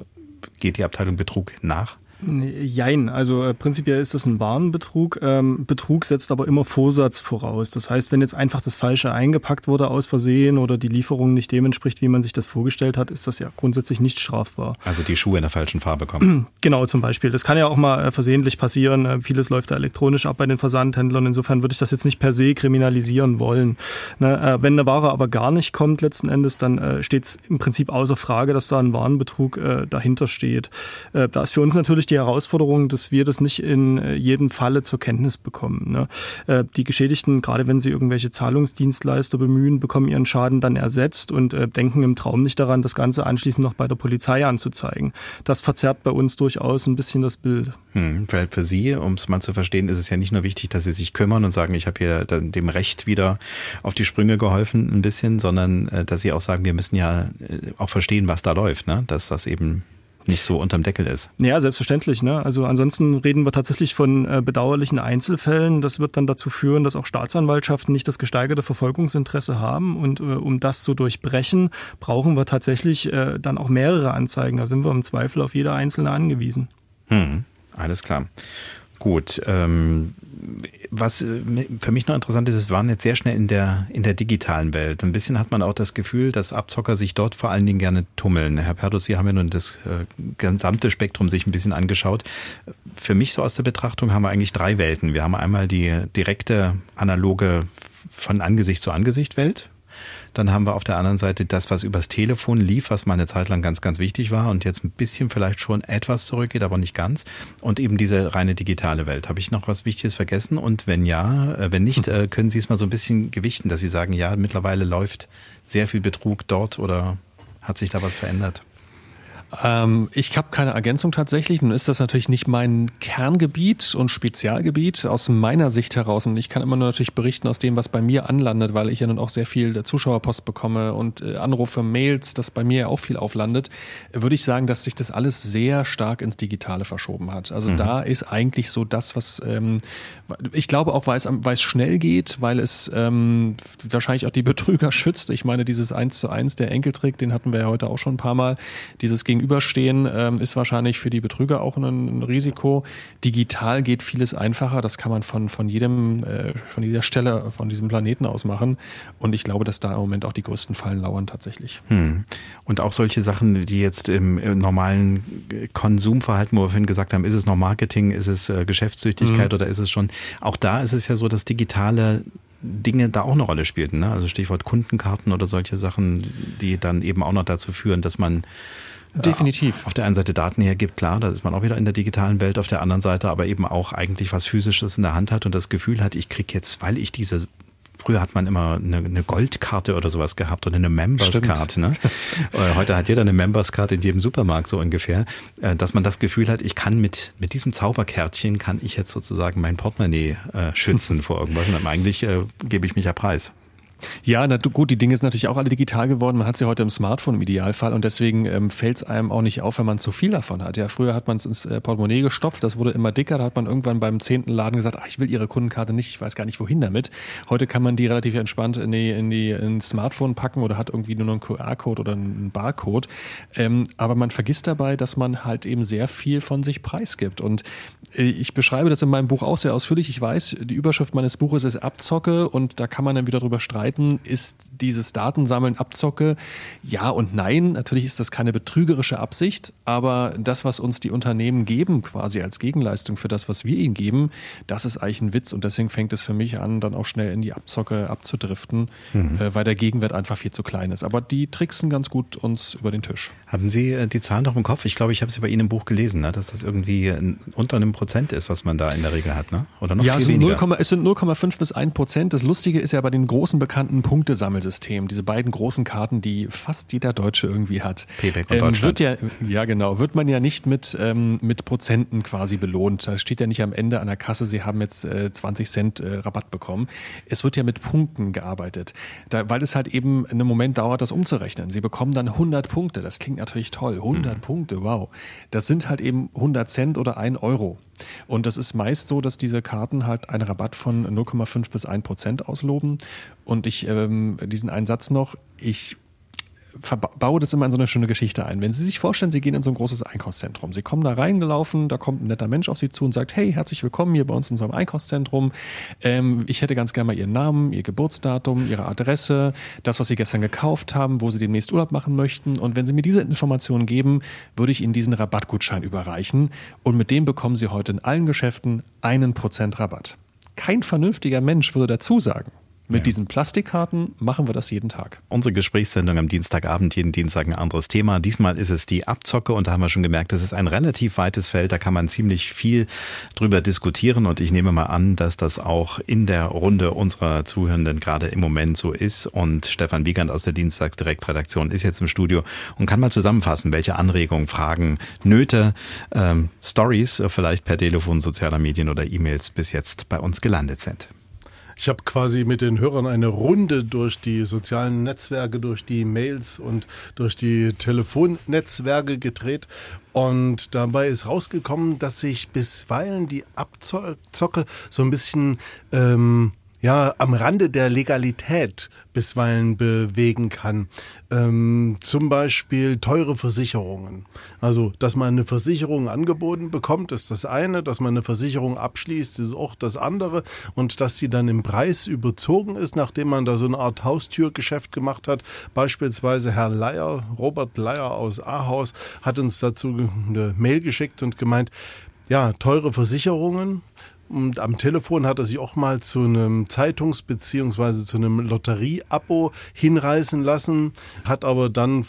geht die Abteilung Betrug nach? Jein, also äh, prinzipiell ist das ein Warenbetrug. Ähm, Betrug setzt aber immer Vorsatz voraus. Das heißt, wenn jetzt einfach das Falsche eingepackt wurde aus Versehen oder die Lieferung nicht dem entspricht, wie man sich das vorgestellt hat, ist das ja grundsätzlich nicht strafbar. Also die Schuhe in der falschen Farbe kommen. Genau, zum Beispiel. Das kann ja auch mal äh, versehentlich passieren. Äh, vieles läuft da elektronisch ab bei den Versandhändlern. Insofern würde ich das jetzt nicht per se kriminalisieren wollen. Ne, äh, wenn eine Ware aber gar nicht kommt letzten Endes, dann äh, steht es im Prinzip außer Frage, dass da ein Warenbetrug äh, dahinter steht. Äh, da ist für uns natürlich die Herausforderung, dass wir das nicht in äh, jedem Falle zur Kenntnis bekommen. Ne? Äh, die Geschädigten, gerade wenn sie irgendwelche Zahlungsdienstleister bemühen, bekommen ihren Schaden dann ersetzt und äh, denken im Traum nicht daran, das Ganze anschließend noch bei der Polizei anzuzeigen. Das verzerrt bei uns durchaus ein bisschen das Bild. Hm, für, Sie, um es mal zu verstehen, ist es ja nicht nur wichtig, dass Sie sich kümmern und sagen, ich habe hier dem Recht wieder auf die Sprünge geholfen ein bisschen, sondern dass Sie auch sagen, wir müssen ja auch verstehen, was da läuft, ne? dass das eben nicht so unterm Deckel ist. Ja, selbstverständlich. Ne? Also ansonsten reden wir tatsächlich von äh, bedauerlichen Einzelfällen. Das wird dann dazu führen, dass auch Staatsanwaltschaften nicht das gesteigerte Verfolgungsinteresse haben. Und äh, um das zu durchbrechen, brauchen wir tatsächlich äh, dann auch mehrere Anzeigen. Da sind wir im Zweifel auf jede einzelne angewiesen. Hm, alles klar. Gut. Ähm, was äh, für mich noch interessant ist, es waren jetzt sehr schnell in der, in der digitalen Welt. Ein bisschen hat man auch das Gefühl, dass Abzocker sich dort vor allen Dingen gerne tummeln. Herr Perdus, Sie haben ja nun das äh, gesamte Spektrum sich ein bisschen angeschaut. Für mich so aus der Betrachtung haben wir eigentlich drei Welten. Wir haben einmal die direkte analoge von Angesicht zu Angesicht Welt. Dann haben wir auf der anderen Seite das, was übers Telefon lief, was mal eine Zeit lang ganz, ganz wichtig war und jetzt ein bisschen vielleicht schon etwas zurückgeht, aber nicht ganz. Und eben diese reine digitale Welt. Habe ich noch was Wichtiges vergessen? Und wenn ja, äh, wenn nicht, äh, können Sie es mal so ein bisschen gewichten, dass Sie sagen, ja, mittlerweile läuft sehr viel Betrug dort oder hat sich da was verändert? Ähm, ich habe keine Ergänzung tatsächlich. Nun ist das natürlich nicht mein Kerngebiet und Spezialgebiet aus meiner Sicht heraus. Und ich kann immer nur natürlich berichten aus dem, was bei mir anlandet, weil ich ja nun auch sehr viel der Zuschauerpost bekomme und äh, Anrufe, Mails, das bei mir ja auch viel auflandet. Würde ich sagen, dass sich das alles sehr stark ins Digitale verschoben hat. Also mhm. da ist eigentlich so das, was ähm, ich glaube auch, weil es, weil es schnell geht, weil es ähm, wahrscheinlich auch die Betrüger schützt. Ich meine, dieses 1 zu 1, der Enkeltrick, den hatten wir ja heute auch schon ein paar Mal. Dieses Gegen Gegenüberstehen ähm, ist wahrscheinlich für die Betrüger auch ein, ein, Risiko. Digital geht vieles einfacher. Das kann man von, von jedem, äh, von jeder Stelle von diesem Planeten aus machen. Und ich glaube, dass da im Moment auch die größten Fallen lauern tatsächlich. Hm. Und auch solche Sachen, die jetzt im, im, normalen Konsumverhalten, wo wir vorhin gesagt haben, ist es noch Marketing, ist es äh, Geschäftssüchtigkeit mhm. oder ist es schon, auch da ist es ja so, dass digitale Dinge da auch eine Rolle spielten. Ne? Also Stichwort Kundenkarten oder solche Sachen, die dann eben auch noch dazu führen, dass man Definitiv. Auf der einen Seite Daten hergibt, klar, da ist man auch wieder in der digitalen Welt, auf der anderen Seite aber eben auch eigentlich was Physisches in der Hand hat und das Gefühl hat, ich krieg jetzt, weil ich diese Früher hat man immer eine, eine, Goldkarte oder sowas gehabt oder eine Members-Card. Ne? Äh, heute hat jeder eine Members-Card in jedem Supermarkt so ungefähr, äh, dass man das Gefühl hat, ich kann mit, mit diesem Zauberkärtchen kann ich jetzt sozusagen mein Portemonnaie äh, schützen vor irgendwas und eigentlich äh, gebe ich mich ja preis. Ja, na, gut, die Dinge sind natürlich auch alle digital geworden. Man hat sie heute im Smartphone im Idealfall und deswegen ähm, fällt es einem auch nicht auf, wenn man zu viel davon hat. Ja, früher hat man es ins äh, Portemonnaie gestopft, das wurde immer dicker. Da hat man irgendwann beim zehnten Laden gesagt, ach, ich will Ihre Kundenkarte nicht, ich weiß gar nicht wohin damit. Heute kann man die relativ entspannt in die, in die ins Smartphone packen oder hat irgendwie nur noch einen QR-Code oder einen Barcode. Ähm, aber man vergisst dabei, dass man halt eben sehr viel von sich preisgibt. Und äh, ich beschreibe das in meinem Buch auch sehr ausführlich. Ich weiß, die Überschrift meines Buches ist Abzocke und da kann man dann wieder drüber streiten streiten, ist dieses Datensammeln Abzocke? Ja und nein. Natürlich ist das keine betrügerische Absicht, aber das, was uns die Unternehmen geben, quasi als Gegenleistung für das, was wir ihnen geben, das ist eigentlich ein Witz und deswegen fängt es für mich an, dann auch schnell in die Abzocke abzudriften, mhm. äh, weil der Gegenwert einfach viel zu klein ist. Aber die tricksen ganz gut uns über den Tisch. Haben Sie äh, die Zahlen noch im Kopf? Ich glaube, ich habe sie bei Ihnen im Buch gelesen, ne? dass das irgendwie unter einem Prozent ist, was man da in der Regel hat, ne? Oder noch ja, viel also weniger? 0, es sind 0,5 bis 1 Prozent. Das Lustige ist ja bei den großen bekannten bekannten Punktesammelsystem, diese beiden großen Karten, die fast jeder Deutsche irgendwie hat. Payback und ähm, Deutschland. Wird ja, ja, genau, wird man ja nicht mit, ähm, mit Prozenten quasi belohnt. Da steht ja nicht am Ende an der Kasse, Sie haben jetzt äh, 20 Cent äh, Rabatt bekommen. Es wird ja mit Punkten gearbeitet, da, weil es halt eben einen Moment dauert, das umzurechnen. Sie bekommen dann 100 Punkte, das klingt natürlich toll. 100 mhm. Punkte, wow. Das sind halt eben 100 Cent oder 1 Euro. Und das ist meist so, dass diese Karten halt einen Rabatt von 0,5 bis 1 Prozent ausloben. Und ich, ähm, diesen einen Satz noch, ich baue das immer in so eine schöne Geschichte ein. Wenn Sie sich vorstellen, Sie gehen in so ein großes Einkaufszentrum. Sie kommen da reingelaufen, da kommt ein netter Mensch auf Sie zu und sagt, hey, herzlich willkommen hier bei uns in einem Einkaufszentrum. Ähm, ich hätte ganz gerne mal Ihren Namen, Ihr Geburtsdatum, Ihre Adresse, das, was Sie gestern gekauft haben, wo Sie demnächst Urlaub machen möchten. Und wenn Sie mir diese Informationen geben, würde ich Ihnen diesen Rabattgutschein überreichen. Und mit dem bekommen Sie heute in allen Geschäften einen Prozent Rabatt. Kein vernünftiger Mensch würde dazu sagen, mit ja. diesen Plastikkarten machen wir das jeden Tag. Unsere Gesprächssendung am Dienstagabend, jeden Dienstag ein anderes Thema. Diesmal ist es die Abzocke und da haben wir schon gemerkt, das ist ein relativ weites Feld, da kann man ziemlich viel drüber diskutieren und ich nehme mal an, dass das auch in der Runde unserer Zuhörenden gerade im Moment so ist und Stefan Wiegand aus der Dienstagsdirektredaktion ist jetzt im Studio und kann mal zusammenfassen, welche Anregungen, Fragen, Nöte, ähm, Stories vielleicht per Telefon, sozialer Medien oder E-Mails bis jetzt bei uns gelandet sind. Ich habe quasi mit den Hörern eine Runde durch die sozialen Netzwerke, durch die Mails und durch die Telefonnetzwerke gedreht. Und dabei ist rausgekommen, dass sich bisweilen die Abzocke so ein bisschen ähm, ja am Rande der Legalität bisweilen bewegen kann. Ähm, zum Beispiel teure Versicherungen. Also, dass man eine Versicherung angeboten bekommt, ist das eine. Dass man eine Versicherung abschließt, ist auch das andere. Und dass die dann im Preis überzogen ist, nachdem man da so eine Art Haustürgeschäft gemacht hat. Beispielsweise Herr Leier, Robert Leier aus Ahaus, hat uns dazu eine Mail geschickt und gemeint, ja, teure Versicherungen und am Telefon hat er sich auch mal zu einem Zeitungs- bzw. zu einem Lotterie-Abo hinreißen lassen, hat aber dann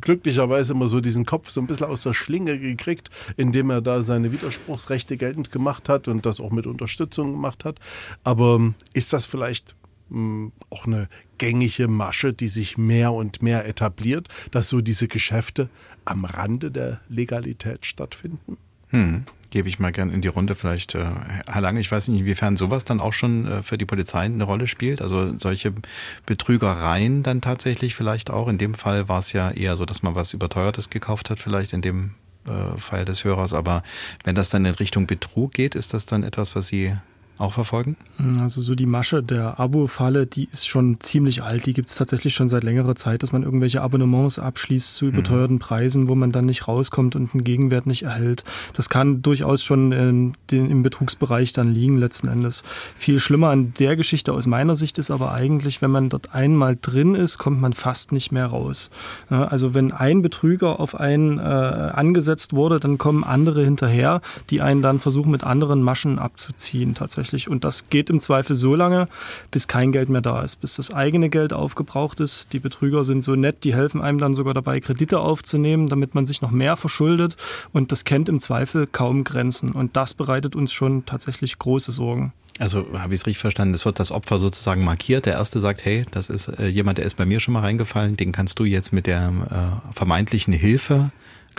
glücklicherweise immer so diesen Kopf so ein bisschen aus der Schlinge gekriegt, indem er da seine Widerspruchsrechte geltend gemacht hat und das auch mit Unterstützung gemacht hat. Aber ist das vielleicht mh, auch eine gängige Masche, die sich mehr und mehr etabliert, dass so diese Geschäfte am Rande der Legalität stattfinden? Hm, gebe ich mal gern in die Runde. Vielleicht, äh, Herr Lange, ich weiß nicht, inwiefern sowas dann auch schon äh, für die Polizei eine Rolle spielt. Also solche Betrügereien dann tatsächlich vielleicht auch. In dem Fall war es ja eher so, dass man was Überteuertes gekauft hat, vielleicht in dem äh, Fall des Hörers. Aber wenn das dann in Richtung Betrug geht, ist das dann etwas, was Sie auch verfolgen? Also so die Masche der Abo-Falle, die ist schon ziemlich alt. Die gibt es tatsächlich schon seit längerer Zeit, dass man irgendwelche Abonnements abschließt zu überteuerten mhm. Preisen, wo man dann nicht rauskommt und einen Gegenwert nicht erhält. Das kann durchaus schon in den, im Betrugsbereich dann liegen letzten Endes. Viel schlimmer an der Geschichte aus meiner Sicht ist aber eigentlich, wenn man dort einmal drin ist, kommt man fast nicht mehr raus. Also wenn ein Betrüger auf einen äh, angesetzt wurde, dann kommen andere hinterher, die einen dann versuchen mit anderen Maschen abzuziehen tatsächlich tatsächlich. Und das geht im Zweifel so lange, bis kein Geld mehr da ist, bis das eigene Geld aufgebraucht ist. Die Betrüger sind so nett, die helfen einem dann sogar dabei, Kredite aufzunehmen, damit man sich noch mehr verschuldet. Und das kennt im Zweifel kaum Grenzen. Und das bereitet uns schon tatsächlich große Sorgen. Also habe ich es richtig verstanden, es wird das Opfer sozusagen markiert. Der erste sagt, hey, das ist äh, jemand, der ist bei mir schon mal reingefallen, den kannst du jetzt mit der äh, vermeintlichen Hilfe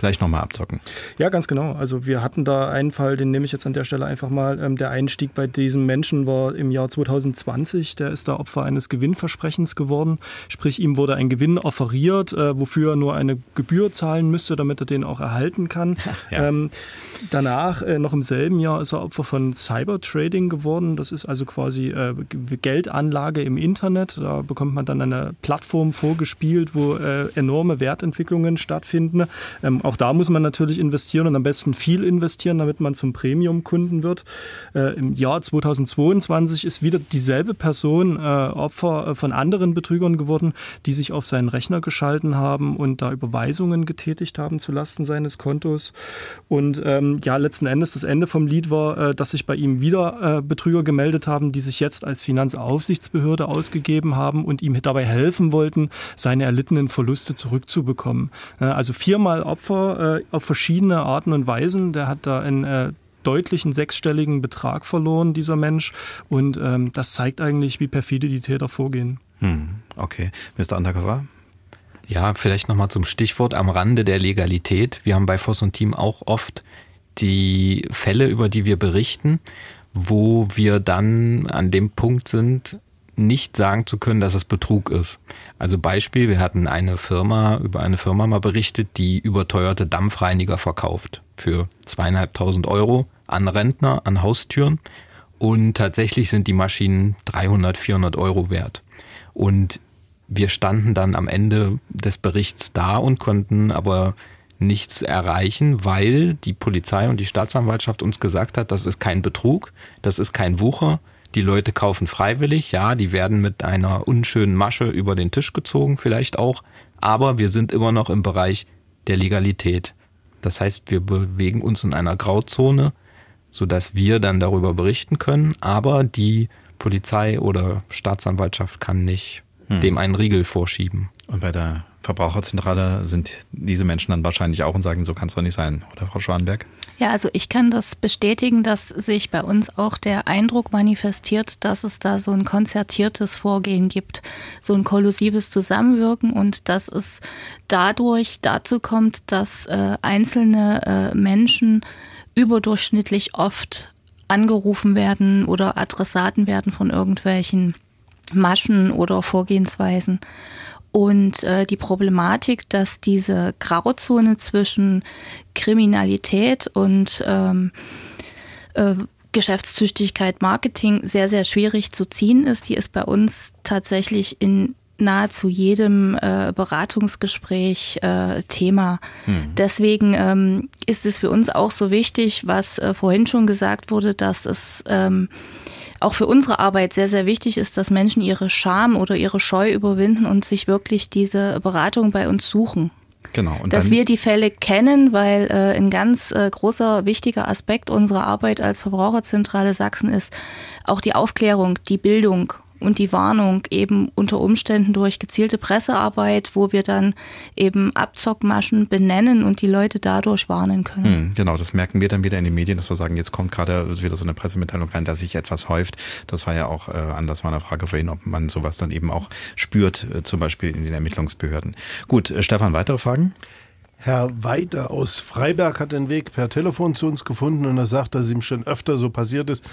gleich nochmal abzocken. Ja, ganz genau. Also wir hatten da einen Fall, den nehme ich jetzt an der Stelle einfach mal. Ähm, der Einstieg bei diesem Menschen war im Jahr 2020. Der ist da Opfer eines Gewinnversprechens geworden. Sprich, ihm wurde ein Gewinn offeriert, äh, wofür er nur eine Gebühr zahlen müsste, damit er den auch erhalten kann. Ja. Ähm, danach, äh, noch im selben Jahr, ist er Opfer von Cybertrading geworden. Das ist also quasi äh, Geldanlage im Internet. Da bekommt man dann eine Plattform vorgespielt, wo äh, enorme Wertentwicklungen stattfinden. Ähm, auch da muss man natürlich investieren und am besten viel investieren, damit man zum Premium-Kunden wird. Äh, Im Jahr 2022 ist wieder dieselbe Person äh, Opfer äh, von anderen Betrügern geworden, die sich auf seinen Rechner geschalten haben und da Überweisungen getätigt haben zulasten seines Kontos. Und ähm, ja, letzten Endes das Ende vom Lied war, äh, dass sich bei ihm wieder äh, Betrüger gemeldet haben, die sich jetzt als Finanzaufsichtsbehörde ausgegeben haben und ihm dabei helfen wollten, seine erlittenen Verluste zurückzubekommen. Äh, also viermal Opfer Opfer äh, auf verschiedene Arten und Weisen. Der hat da einen äh, deutlichen sechsstelligen Betrag verloren, dieser Mensch. Und ähm, das zeigt eigentlich, wie perfide die Täter vorgehen. Hm, okay. Mr. Undercover? Ja, vielleicht nochmal zum Stichwort am Rande der Legalität. Wir haben bei Voss und Team auch oft die Fälle, über die wir berichten, wo wir dann an dem Punkt sind, nicht sagen zu können, dass es Betrug ist. Also Beispiel, wir hatten eine Firma, über eine Firma mal berichtet, die überteuerte Dampfreiniger verkauft für zweieinhalbtausend Euro an Rentner, an Haustüren. Und tatsächlich sind die Maschinen 300, 400 Euro wert. Und wir standen dann am Ende des Berichts da und konnten aber nichts erreichen, weil die Polizei und die Staatsanwaltschaft uns gesagt hat, das ist kein Betrug, das ist kein Wucher, die Leute kaufen freiwillig, ja, die werden mit einer unschönen Masche über den Tisch gezogen, vielleicht auch, aber wir sind immer noch im Bereich der Legalität. Das heißt, wir bewegen uns in einer Grauzone, sodass wir dann darüber berichten können, aber die Polizei oder Staatsanwaltschaft kann nicht hm. dem einen Riegel vorschieben. Und bei der Verbraucherzentrale sind diese Menschen dann wahrscheinlich auch und sagen, so kann es doch nicht sein, oder Frau Schwanberg? Ja, also ich kann das bestätigen, dass sich bei uns auch der Eindruck manifestiert, dass es da so ein konzertiertes Vorgehen gibt, so ein kollusives Zusammenwirken und dass es dadurch dazu kommt, dass äh, einzelne äh, Menschen überdurchschnittlich oft angerufen werden oder Adressaten werden von irgendwelchen Maschen oder Vorgehensweisen. Und äh, die Problematik, dass diese Grauzone zwischen Kriminalität und ähm, äh, Geschäftstüchtigkeit, Marketing sehr, sehr schwierig zu ziehen ist, die ist bei uns tatsächlich in nahezu jedem äh, Beratungsgespräch äh, Thema. Hm. Deswegen ähm, ist es für uns auch so wichtig, was äh, vorhin schon gesagt wurde, dass es ähm, auch für unsere Arbeit sehr, sehr wichtig ist, dass Menschen ihre Scham oder ihre Scheu überwinden und sich wirklich diese Beratung bei uns suchen. Genau. Und dass wir die Fälle kennen, weil äh, ein ganz äh, großer, wichtiger Aspekt unserer Arbeit als Verbraucherzentrale Sachsen ist auch die Aufklärung, die Bildung und die Warnung eben unter Umständen durch gezielte Pressearbeit, wo wir dann eben Abzockmaschen benennen und die Leute dadurch warnen können. Hm, genau, das merken wir dann wieder in den Medien, dass wir sagen, jetzt kommt gerade wieder so eine Pressemitteilung rein, dass sich etwas häuft. Das war ja auch äh, anders meiner Frage vorhin, ob man sowas dann eben auch spürt, äh, zum Beispiel in den Ermittlungsbehörden. Gut, äh, Stefan, weitere Fragen? Herr Weide aus Freiberg hat den Weg per Telefon zu uns gefunden und er sagt, dass ihm schon öfter so passiert ist,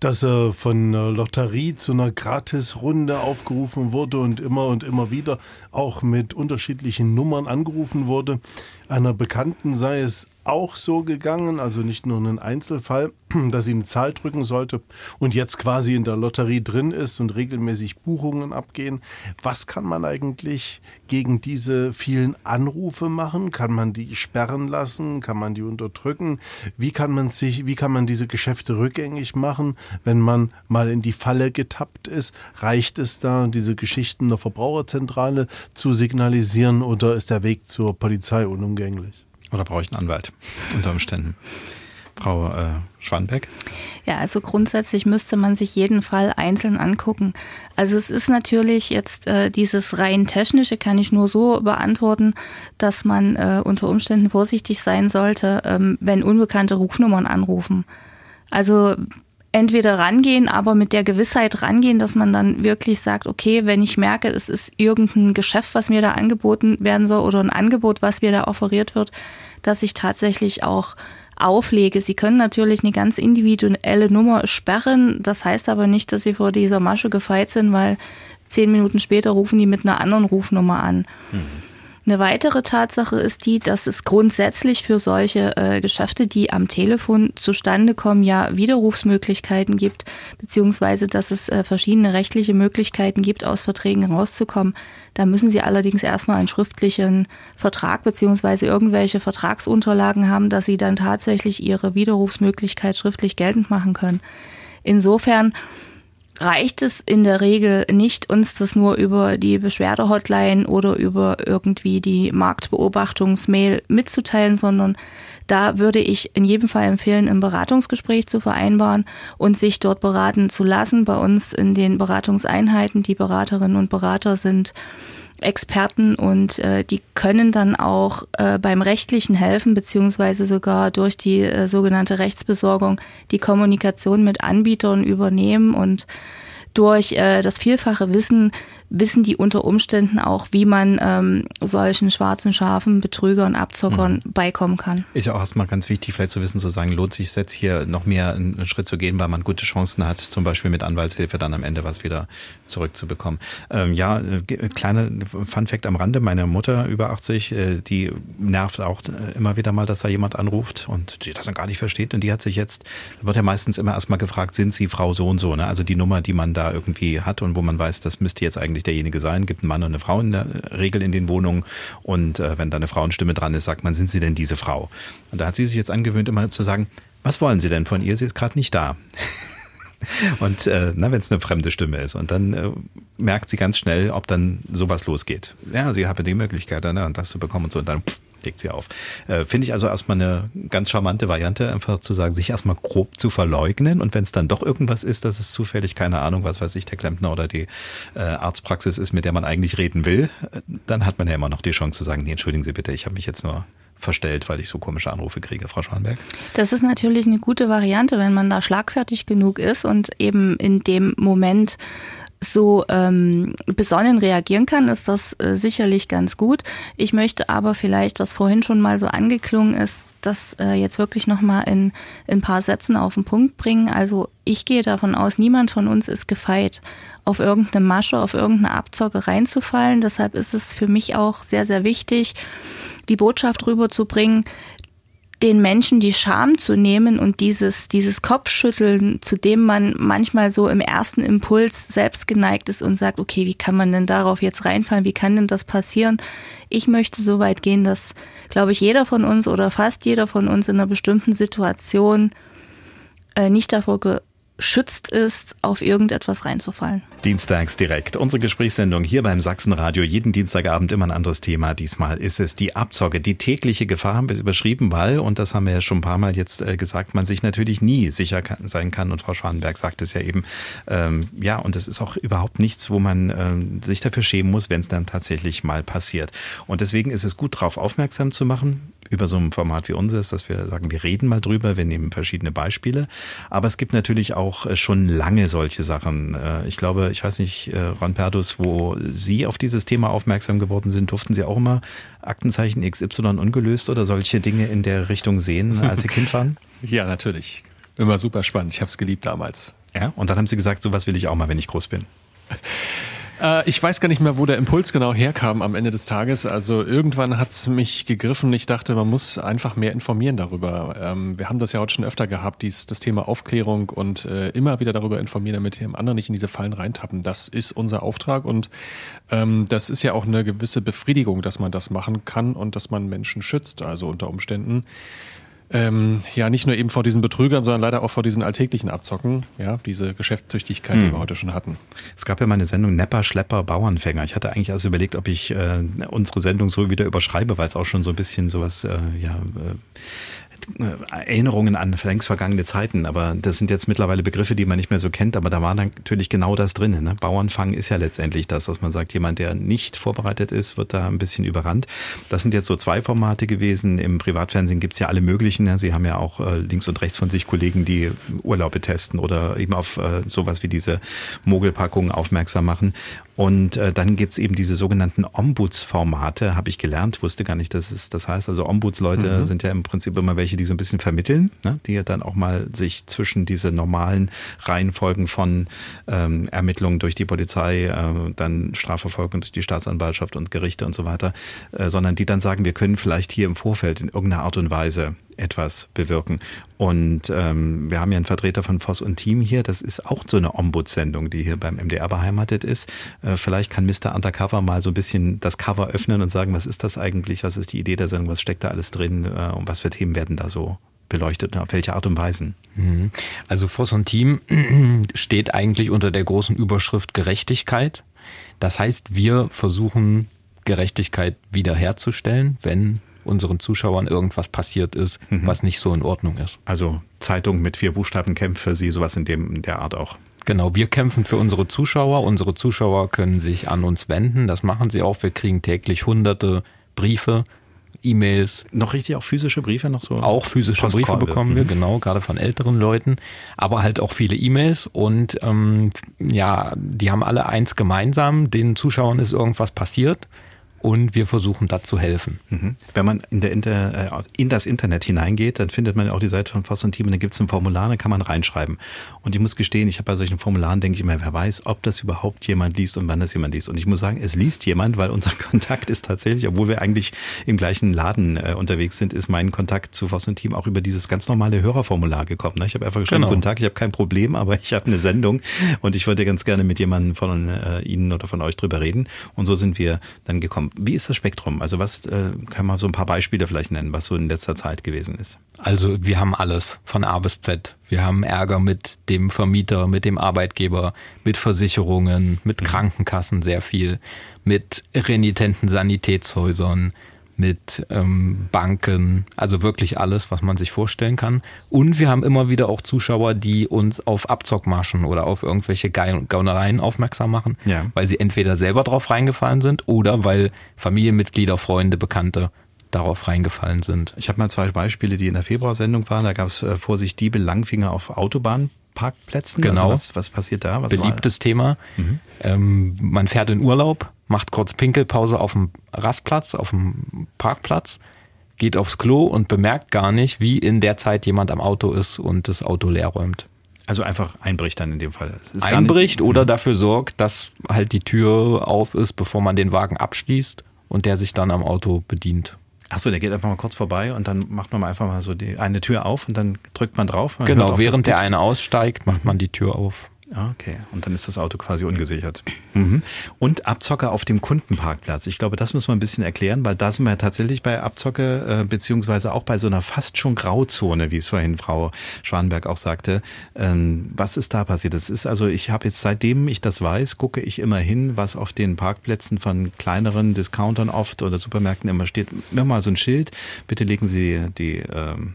dass er von einer Lotterie zu einer Gratisrunde aufgerufen wurde und immer und immer wieder auch mit unterschiedlichen Nummern angerufen wurde. Einer Bekannten sei es auch so gegangen, also nicht nur ein Einzelfall, dass sie eine Zahl drücken sollte und jetzt quasi in der Lotterie drin ist und regelmäßig Buchungen abgehen. Was kann man eigentlich gegen diese vielen Anrufe machen? Kann man die sperren lassen? Kann man die unterdrücken? Wie kann man sich, wie kann man diese Geschäfte rückgängig machen, wenn man mal in die Falle getappt ist? Reicht es da, diese Geschichten der Verbraucherzentrale zu signalisieren oder ist der Weg zur Polizei unumgänglich? Oder brauche ich einen Anwalt unter Umständen? Frau äh, Schwanbeck? Ja, also grundsätzlich müsste man sich jeden Fall einzeln angucken. Also es ist natürlich jetzt äh, dieses rein technische kann ich nur so beantworten, dass man äh, unter Umständen vorsichtig sein sollte, ähm, wenn unbekannte Rufnummern anrufen. Also entweder rangehen, aber mit der Gewissheit rangehen, dass man dann wirklich sagt, okay, wenn ich merke, es ist irgendein Geschäft, was mir da angeboten werden soll oder ein Angebot, was mir da offeriert wird, dass ich tatsächlich auch auflege. Sie können natürlich eine ganz individuelle Nummer sperren. Das heißt aber nicht, dass Sie vor dieser Masche gefeit sind, weil zehn Minuten später rufen die mit einer anderen Rufnummer an. Mhm. Eine weitere Tatsache ist die, dass es grundsätzlich für solche äh, Geschäfte, die am Telefon zustande kommen, ja Widerrufsmöglichkeiten gibt, beziehungsweise dass es äh, verschiedene rechtliche Möglichkeiten gibt, aus Verträgen rauszukommen. Da müssen Sie allerdings erstmal einen schriftlichen Vertrag beziehungsweise irgendwelche Vertragsunterlagen haben, dass Sie dann tatsächlich Ihre Widerrufsmöglichkeit schriftlich geltend machen können. Insofern reicht es in der Regel nicht, uns das nur über die Beschwerdehotline oder über irgendwie die Marktbeobachtungsmail mitzuteilen, sondern da würde ich in jedem Fall empfehlen, ein Beratungsgespräch zu vereinbaren und sich dort beraten zu lassen. Bei uns in den Beratungseinheiten, die Beraterinnen und Berater sind Experten und äh, die können dann auch äh, beim rechtlichen helfen, beziehungsweise sogar durch die äh, sogenannte Rechtsbesorgung die Kommunikation mit Anbietern übernehmen und durch äh, das vielfache Wissen wissen die unter Umständen auch, wie man ähm, solchen schwarzen Schafen, Betrügern, Abzockern mhm. beikommen kann. Ist ja auch erstmal ganz wichtig, vielleicht zu wissen, zu sagen, lohnt sich jetzt hier noch mehr einen Schritt zu gehen, weil man gute Chancen hat, zum Beispiel mit Anwaltshilfe dann am Ende was wieder zurückzubekommen. Ähm, ja, äh, kleine Fun Fact am Rande, meine Mutter über 80, äh, die nervt auch äh, immer wieder mal, dass da jemand anruft und die das dann gar nicht versteht und die hat sich jetzt, wird ja meistens immer erstmal gefragt, sind Sie Frau so und so, ne? also die Nummer, die man da irgendwie hat und wo man weiß, das müsste jetzt eigentlich derjenige sein. Gibt einen Mann und eine Frau in der Regel in den Wohnungen. Und äh, wenn da eine Frauenstimme dran ist, sagt man, sind Sie denn diese Frau? Und da hat sie sich jetzt angewöhnt, immer zu sagen, was wollen Sie denn von ihr? Sie ist gerade nicht da. Und äh, wenn es eine fremde Stimme ist. Und dann äh, merkt sie ganz schnell, ob dann sowas losgeht. Ja, sie habe die Möglichkeit, ne, das zu bekommen und so. Und dann pff, legt sie auf. Äh, Finde ich also erstmal eine ganz charmante Variante, einfach zu sagen, sich erstmal grob zu verleugnen und wenn es dann doch irgendwas ist, dass es zufällig, keine Ahnung, was weiß ich, der Klempner oder die äh, Arztpraxis ist, mit der man eigentlich reden will, äh, dann hat man ja immer noch die Chance zu sagen, nee, entschuldigen Sie bitte, ich habe mich jetzt nur verstellt, weil ich so komische Anrufe kriege, Frau Schwanberg? Das ist natürlich eine gute Variante, wenn man da schlagfertig genug ist und eben in dem Moment so ähm, besonnen reagieren kann, ist das äh, sicherlich ganz gut. Ich möchte aber vielleicht, was vorhin schon mal so angeklungen ist, das äh, jetzt wirklich nochmal in, in ein paar Sätzen auf den Punkt bringen. Also ich gehe davon aus, niemand von uns ist gefeit, auf irgendeine Masche, auf irgendeine Abzocke reinzufallen. Deshalb ist es für mich auch sehr, sehr wichtig, die Botschaft rüberzubringen, den Menschen die Scham zu nehmen und dieses, dieses Kopfschütteln, zu dem man manchmal so im ersten Impuls selbst geneigt ist und sagt, okay, wie kann man denn darauf jetzt reinfallen? Wie kann denn das passieren? Ich möchte so weit gehen, dass, glaube ich, jeder von uns oder fast jeder von uns in einer bestimmten Situation äh, nicht davor geschützt ist, auf irgendetwas reinzufallen. Dienstags direkt. Unsere Gesprächssendung hier beim Sachsenradio. Jeden Dienstagabend immer ein anderes Thema. Diesmal ist es die Abzocke. Die tägliche Gefahr haben wir überschrieben, weil, und das haben wir ja schon ein paar Mal jetzt äh, gesagt, man sich natürlich nie sicher kann, sein kann. Und Frau Schwanenberg sagt es ja eben. Ähm, ja, und es ist auch überhaupt nichts, wo man ähm, sich dafür schämen muss, wenn es dann tatsächlich mal passiert. Und deswegen ist es gut, darauf aufmerksam zu machen über so ein Format wie unseres, dass wir sagen, wir reden mal drüber, wir nehmen verschiedene Beispiele. Aber es gibt natürlich auch äh, schon lange solche Sachen. Äh, ich glaube, ich weiß nicht, äh, Ron Perdus, wo Sie auf dieses Thema aufmerksam geworden sind, durften Sie auch immer Aktenzeichen XY ungelöst oder solche Dinge in der Richtung sehen, als Sie Kind waren? Ja, natürlich. Immer super spannend. Ich habe es geliebt damals. Ja, und dann haben Sie gesagt, sowas will ich auch mal, wenn ich groß bin. Äh, ich weiß gar nicht mehr, wo der Impuls genau herkam am Ende des Tages. Also irgendwann hat es mich gegriffen. Ich dachte, man muss einfach mehr informieren darüber. Ähm, wir haben das ja heute schon öfter gehabt, dies, das Thema Aufklärung und äh, immer wieder darüber informieren, damit dem anderen nicht in diese Fallen reintappen. Das ist unser Auftrag und ähm, das ist ja auch eine gewisse Befriedigung, dass man das machen kann und dass man Menschen schützt. Also unter Umständen ähm, ja, nicht nur eben vor diesen Betrügern, sondern leider auch vor diesen alltäglichen Abzocken, ja, diese Geschäftstüchtigkeit, hm. die wir heute schon hatten. Es gab ja mal eine Sendung Nepper, Schlepper, Bauernfänger. Ich hatte eigentlich also überlegt, ob ich äh, unsere Sendung so wieder überschreibe, weil es auch schon so ein bisschen sowas, äh, ja, äh, Erinnerungen an längst vergangene Zeiten, aber das sind jetzt mittlerweile Begriffe, die man nicht mehr so kennt, aber da war natürlich genau das drin. Ne? Bauernfang ist ja letztendlich das, dass man sagt, jemand, der nicht vorbereitet ist, wird da ein bisschen überrannt. Das sind jetzt so zwei Formate gewesen. Im Privatfernsehen gibt's ja alle möglichen. Ne? Sie haben ja auch äh, links und rechts von sich Kollegen, die Urlaube testen oder eben auf äh, sowas wie diese Mogelpackungen aufmerksam machen. Und äh, dann gibt's eben diese sogenannten Ombudsformate, habe ich gelernt, wusste gar nicht, dass es das heißt. Also Ombudsleute mhm. sind ja im Prinzip immer welche, die so ein bisschen vermitteln, ne? die ja dann auch mal sich zwischen diese normalen Reihenfolgen von ähm, Ermittlungen durch die Polizei, äh, dann Strafverfolgung durch die Staatsanwaltschaft und Gerichte und so weiter, äh, sondern die dann sagen, wir können vielleicht hier im Vorfeld in irgendeiner Art und Weise etwas bewirken. Und ähm, wir haben ja einen Vertreter von Voss und Team hier. Das ist auch so eine Ombudssendung, die hier beim MDR beheimatet ist. Äh, vielleicht kann Mr. Undercover mal so ein bisschen das Cover öffnen und sagen, was ist das eigentlich? Was ist die Idee der Sendung? Was steckt da alles drin? Äh, und was für Themen werden da so beleuchtet und auf welche Art und Weise? Mhm. Also Voss und Team steht eigentlich unter der großen Überschrift Gerechtigkeit. Das heißt, wir versuchen Gerechtigkeit wiederherzustellen, wenn unseren Zuschauern irgendwas passiert ist, mhm. was nicht so in Ordnung ist. Also Zeitung mit vier Buchstaben kämpft für Sie, sowas in dem in der Art auch. Genau, wir kämpfen für unsere Zuschauer. Unsere Zuschauer können sich an uns wenden. Das machen sie auch. Wir kriegen täglich hunderte Briefe, E-Mails. Noch richtig auch physische Briefe noch so? Auch physische Postkorbe. Briefe bekommen wir, mhm. genau, gerade von älteren Leuten. Aber halt auch viele E-Mails und ähm, ja, die haben alle eins gemeinsam. Den Zuschauern ist irgendwas passiert und wir versuchen da zu helfen. Mhm. Wenn man in, der Inter, äh, in das Internet hineingeht, dann findet man auch die Seite von Voss und Team und dann gibt es ein Formular, da kann man reinschreiben. Und ich muss gestehen, ich habe bei solchen Formularen, denke ich immer, wer weiß, ob das überhaupt jemand liest und wann das jemand liest. Und ich muss sagen, es liest jemand, weil unser Kontakt ist tatsächlich, obwohl wir eigentlich im gleichen Laden äh, unterwegs sind, ist mein Kontakt zu Voss und Team auch über dieses ganz normale Hörerformular gekommen. Ne? Ich habe einfach geschrieben, genau. guten Tag, ich habe kein Problem, aber ich habe eine Sendung und ich wollte ganz gerne mit jemandem von äh, Ihnen oder von euch drüber reden. Und so sind wir dann gekommen. Wie ist das Spektrum? Also was äh, kann man so ein paar Beispiele vielleicht nennen, was so in letzter Zeit gewesen ist? Also wir haben alles von A bis Z. Wir haben Ärger mit dem Vermieter, mit dem Arbeitgeber, mit Versicherungen, mit mhm. Krankenkassen sehr viel, mit renitenten Sanitätshäusern, mit ähm, Banken, also wirklich alles, was man sich vorstellen kann. Und wir haben immer wieder auch Zuschauer, die uns auf Abzockmaschen oder auf irgendwelche Gaunereien aufmerksam machen, ja. weil sie entweder selber drauf reingefallen sind oder weil Familienmitglieder, Freunde, Bekannte darauf reingefallen sind. Ich habe mal zwei Beispiele, die in der Februarsendung waren. Da gab es äh, Vorsicht Diebe Langfinger auf Autobahnparkplätzen. Genau. Also was, was passiert da? Was Beliebtes Thema. Mhm. Ähm, man fährt in Urlaub, macht kurz Pinkelpause auf dem Rastplatz, auf dem Parkplatz, geht aufs Klo und bemerkt gar nicht, wie in der Zeit jemand am Auto ist und das Auto leer räumt. Also einfach einbricht dann in dem Fall. Einbricht oder mhm. dafür sorgt, dass halt die Tür auf ist, bevor man den Wagen abschließt und der sich dann am Auto bedient. Achso, der geht einfach mal kurz vorbei und dann macht man einfach mal so die eine Tür auf und dann drückt man drauf. Man genau, während der eine aussteigt, macht man die Tür auf. Okay, und dann ist das Auto quasi ungesichert. Mhm. Und Abzocke auf dem Kundenparkplatz. Ich glaube, das muss man ein bisschen erklären, weil da sind wir ja tatsächlich bei Abzocke, äh, beziehungsweise auch bei so einer fast schon Grauzone, wie es vorhin Frau Schwanberg auch sagte. Ähm, was ist da passiert? Das ist also, ich habe jetzt seitdem ich das weiß, gucke ich immer hin, was auf den Parkplätzen von kleineren Discountern oft oder Supermärkten immer steht. Immer mal so ein Schild, bitte legen Sie die ähm,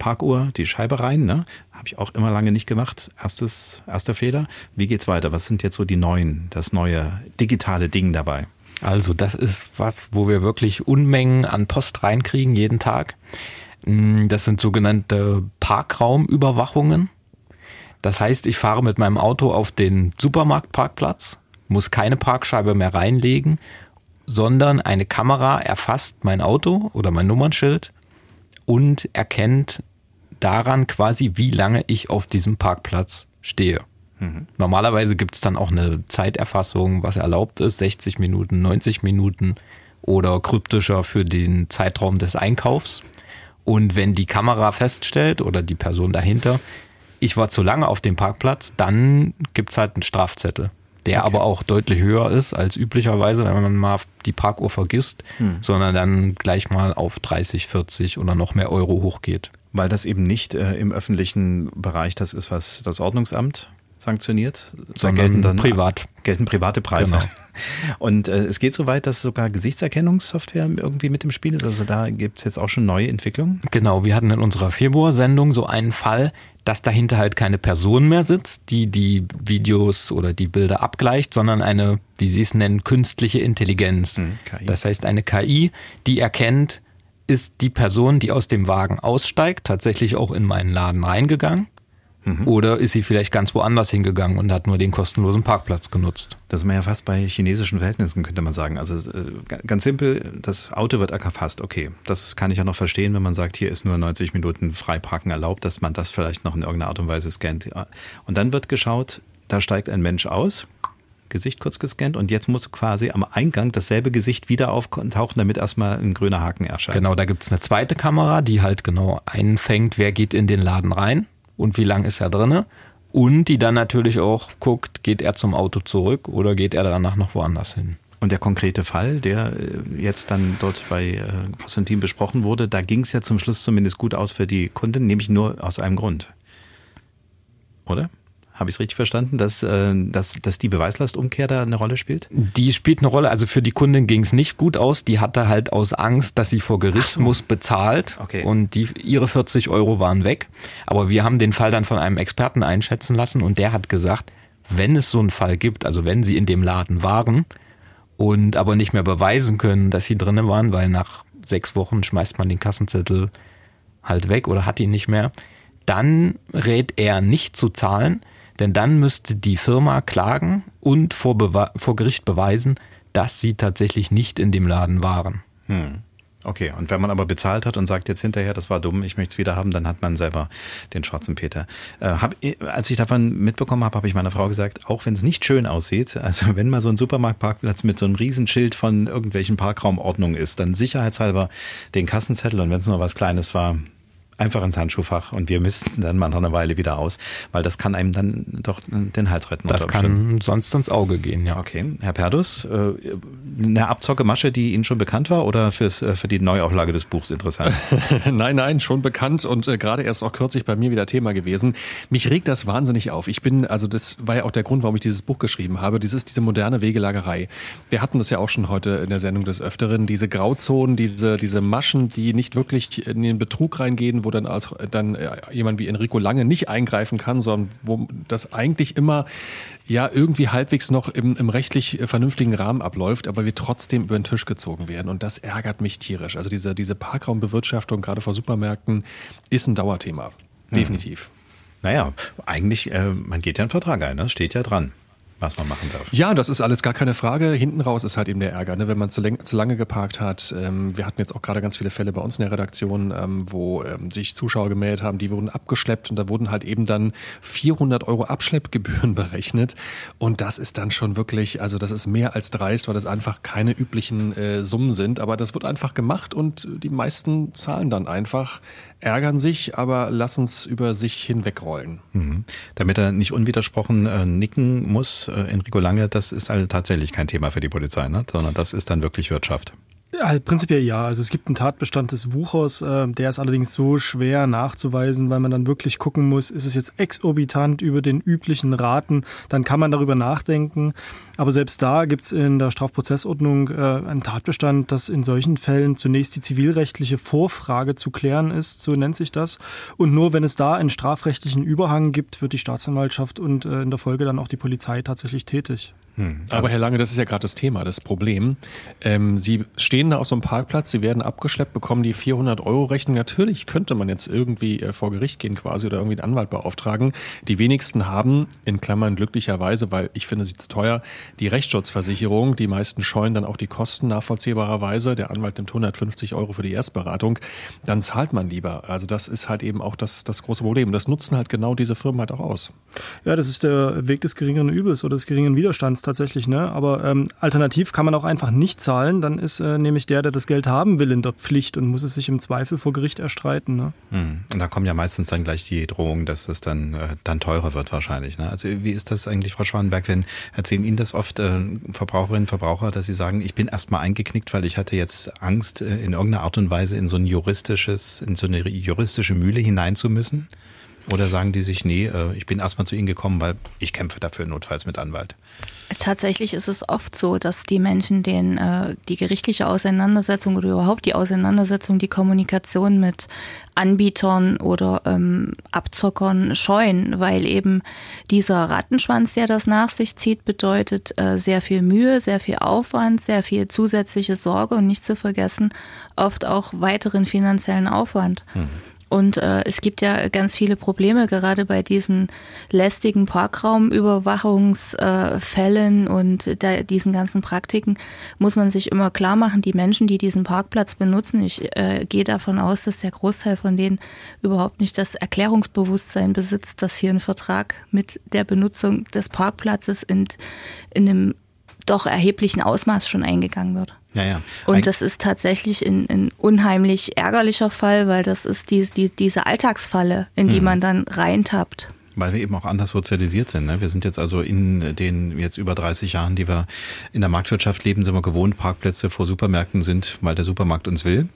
Parkuhr, die Scheibe rein. Ne? Habe ich auch immer lange nicht gemacht. Erstes, erster Fehler. Wie geht's weiter? Was sind jetzt so die neuen, das neue digitale Ding dabei? Also das ist was, wo wir wirklich Unmengen an Post reinkriegen jeden Tag. Mm, das sind sogenannte Parkraumüberwachungen. Das heißt, ich fahre mit meinem Auto auf den Supermarktparkplatz, muss keine Parkscheibe mehr reinlegen, sondern eine Kamera erfasst mein Auto oder mein Nummernschild und erkennt daran quasi, wie lange ich auf diesem Parkplatz stehe. Mhm. Normalerweise gibt es dann auch eine Zeiterfassung, was erlaubt ist, 60 Minuten, 90 Minuten oder kryptischer für den Zeitraum des Einkaufs. Und wenn die Kamera feststellt oder die Person dahinter, ich war zu lange auf dem Parkplatz, dann gibt es halt einen Strafzettel, der okay. aber auch deutlich höher ist als üblicherweise, wenn man mal die Parkuhr vergisst, hm. sondern dann gleich mal auf 30, 40 oder noch mehr Euro hochgeht. Weil das eben nicht äh, im öffentlichen Bereich das ist, was das Ordnungsamt sanktioniert, sondern gelten dann privat. Gelten private Preise. Genau. Und äh, es geht so weit, dass sogar Gesichtserkennungssoftware irgendwie mit im Spiel ist. Also da gibt es jetzt auch schon neue Entwicklungen. Genau, wir hatten in unserer Februarsendung so einen Fall, dass dahinter halt keine Person mehr sitzt, die die Videos oder die Bilder abgleicht, sondern eine, wie Sie es nennen, künstliche Intelligenz. Hm, das heißt eine KI, die erkennt, ist die Person, die aus dem Wagen aussteigt, tatsächlich auch in meinen Laden reingegangen? Mhm. Oder ist sie vielleicht ganz woanders hingegangen und hat nur den kostenlosen Parkplatz genutzt? Das ist man ja fast bei chinesischen Verhältnissen, könnte man sagen. Also äh, ganz simpel, das Auto wird erfasst. Okay, das kann ich ja noch verstehen, wenn man sagt, hier ist nur 90 Minuten Freiparken erlaubt, dass man das vielleicht noch in irgendeiner Art und Weise scannt. Und dann wird geschaut, da steigt ein Mensch aus, Gesicht kurz gescannt und jetzt muss quasi am Eingang dasselbe Gesicht wieder auftauchen, damit erstmal ein grüner Haken erscheint. Genau, da gibt es eine zweite Kamera, die halt genau einfängt, wer geht in den Laden rein und wie lang ist er drinne. Und die dann natürlich auch guckt, geht er zum Auto zurück oder geht er danach noch woanders hin. Und der konkrete Fall, der äh, jetzt dann dort bei äh, Konstantin besprochen wurde, da ging es ja zum Schluss zumindest gut aus für die Kunden, nämlich nur aus einem Grund. Oder? Habe ich es richtig verstanden, dass, äh, dass, dass die Beweislastumkehr da eine Rolle spielt? Die spielt eine Rolle. Also für die Kundin ging es nicht gut aus. Die hatte halt aus Angst, dass sie vor Gericht so. muss, bezahlt. Okay. Und die, ihre 40 Euro waren weg. Aber wir haben den Fall dann von einem Experten einschätzen lassen und der hat gesagt, wenn es so einen Fall gibt, also wenn sie in dem Laden waren und aber nicht mehr beweisen können, dass sie drinnen waren, weil nach sechs Wochen schmeißt man den Kassenzettel halt weg oder hat ihn nicht mehr, dann rät er nicht zu zahlen, denn dann müsste die Firma klagen und vor, Bewe vor Gericht beweisen, dass sie tatsächlich nicht in dem Laden waren. Hm. Okay, und wenn man aber bezahlt hat und sagt jetzt hinterher, das war dumm, ich möchte es wieder haben, dann hat man selber den schwarzen Peter. Äh, hab, als ich davon mitbekommen habe, habe ich meiner Frau gesagt, auch wenn es nicht schön aussieht, also wenn mal so ein Supermarktparkplatz mit so einem Riesenschild von irgendwelchen Parkraumordnungen ist, dann sicherheitshalber den Kassenzettel und wenn es nur was Kleines war, einfach ins Handschuhfach und wir müssten dann mal nach einer Weile wieder aus, weil das kann einem dann doch den Hals retten. Das kann sonst ins Auge gehen, ja. Okay. Herr Perdus, äh, eine Abzocke-Masche, die Ihnen schon bekannt war oder fürs, äh, für die Neuauflage des Buchs interessant? nein, nein, schon bekannt und äh, gerade erst auch kürzlich bei mir wieder Thema gewesen. Mich regt das wahnsinnig auf. Ich bin, also das war ja auch der Grund, warum ich dieses Buch geschrieben habe. Ist diese moderne Wegelagerei. Wir hatten das ja auch schon heute in der Sendung des Öfteren, diese Grauzonen, diese, diese Maschen, die nicht wirklich in den Betrug reingehen, wo dann als dann äh, jemand wie Enrico Lange nicht eingreifen kann, sondern wo das eigentlich immer ja irgendwie halbwegs noch im, im rechtlich vernünftigen Rahmen abläuft, aber wir trotzdem über den Tisch gezogen werden. Und das ärgert mich tierisch. Also diese, diese Parkraumbewirtschaftung, gerade vor Supermärkten, ist ein Dauerthema. Definitiv. Mhm. Naja, eigentlich, äh, man geht ja einen Vertrag ein, das ne? steht ja dran. Was man machen darf. Ja, das ist alles gar keine Frage. Hinten raus ist halt eben der Ärger, ne? wenn man zu, zu, lange geparkt hat. Ähm, wir hatten jetzt auch gerade ganz viele Fälle bei uns in der Redaktion, ähm, wo ähm, sich Zuschauer gemeldet haben, die wurden abgeschleppt und da wurden halt eben dann 400 Euro Abschleppgebühren berechnet. Und das ist dann schon wirklich, also das ist mehr als dreist, weil das einfach keine üblichen äh, Summen sind. Aber das wird einfach gemacht und die meisten zahlen dann einfach ärgern sich, aber lassen es über sich hinwegrollen. Mhm. Damit er nicht unwidersprochen äh, nicken muss, Enrico Lange, das ist halt tatsächlich kein Thema für die Polizei, ne? sondern das ist dann wirklich Wirtschaft. Ja, prinzipiell ja. Also es gibt einen Tatbestand des Wuchers, äh, der ist allerdings so schwer nachzuweisen, weil man dann wirklich gucken muss, ist es jetzt exorbitant über den üblichen Raten, dann kann man darüber nachdenken. Aber selbst da gibt es in der Strafprozessordnung äh, einen Tatbestand, dass in solchen Fällen zunächst die zivilrechtliche Vorfrage zu klären ist, so nennt sich das. Und nur wenn es da einen strafrechtlichen Überhang gibt, wird die Staatsanwaltschaft und äh, in der Folge dann auch die Polizei tatsächlich tätig. Hm. Also Aber Herr Lange, das ist ja gerade das Thema, das Problem. Ähm, Sie stehen da auf so einem Parkplatz, Sie werden abgeschleppt, bekommen die 400 Euro Rechnung. Natürlich könnte man jetzt irgendwie äh, vor Gericht gehen quasi oder irgendwie einen Anwalt beauftragen. Die wenigsten haben, in Klammern glücklicherweise, weil ich finde sie zu teuer, die Rechtsschutzversicherung. Die meisten scheuen dann auch die Kosten nachvollziehbarerweise. Der Anwalt nimmt 150 Euro für die Erstberatung. Dann zahlt man lieber. Also das ist halt eben auch das, das große Problem. Das nutzen halt genau diese Firmen halt auch aus. Ja, das ist der Weg des geringeren Übels oder des geringen Widerstands tatsächlich, ne? Aber ähm, alternativ kann man auch einfach nicht zahlen, dann ist äh, nämlich der, der das Geld haben will, in der Pflicht und muss es sich im Zweifel vor Gericht erstreiten. Ne? Hm. Und da kommen ja meistens dann gleich die Drohungen, dass es dann, äh, dann teurer wird wahrscheinlich. Ne? Also wie ist das eigentlich, Frau Schwanenberg, wenn erzählen Ihnen das oft äh, Verbraucherinnen und Verbraucher, dass sie sagen, ich bin erstmal eingeknickt, weil ich hatte jetzt Angst, äh, in irgendeiner Art und Weise in so ein juristisches, in so eine juristische Mühle hinein zu müssen? Oder sagen die sich, nee, äh, ich bin erstmal zu Ihnen gekommen, weil ich kämpfe dafür notfalls mit Anwalt? Tatsächlich ist es oft so, dass die Menschen den, äh, die gerichtliche Auseinandersetzung oder überhaupt die Auseinandersetzung, die Kommunikation mit Anbietern oder ähm, Abzockern scheuen, weil eben dieser Rattenschwanz, der das nach sich zieht, bedeutet äh, sehr viel Mühe, sehr viel Aufwand, sehr viel zusätzliche Sorge und nicht zu vergessen, oft auch weiteren finanziellen Aufwand. Mhm. Und äh, es gibt ja ganz viele Probleme, gerade bei diesen lästigen Parkraumüberwachungsfällen äh, und da, diesen ganzen Praktiken muss man sich immer klar machen, die Menschen, die diesen Parkplatz benutzen, ich äh, gehe davon aus, dass der Großteil von denen überhaupt nicht das Erklärungsbewusstsein besitzt, dass hier ein Vertrag mit der Benutzung des Parkplatzes in, in einem doch erheblichen Ausmaß schon eingegangen wird. Ja, ja. Und das ist tatsächlich ein, ein unheimlich ärgerlicher Fall, weil das ist die, die, diese Alltagsfalle, in die mhm. man dann reintappt. Weil wir eben auch anders sozialisiert sind. Ne? Wir sind jetzt also in den jetzt über 30 Jahren, die wir in der Marktwirtschaft leben, sind wir gewohnt, Parkplätze vor Supermärkten sind, weil der Supermarkt uns will.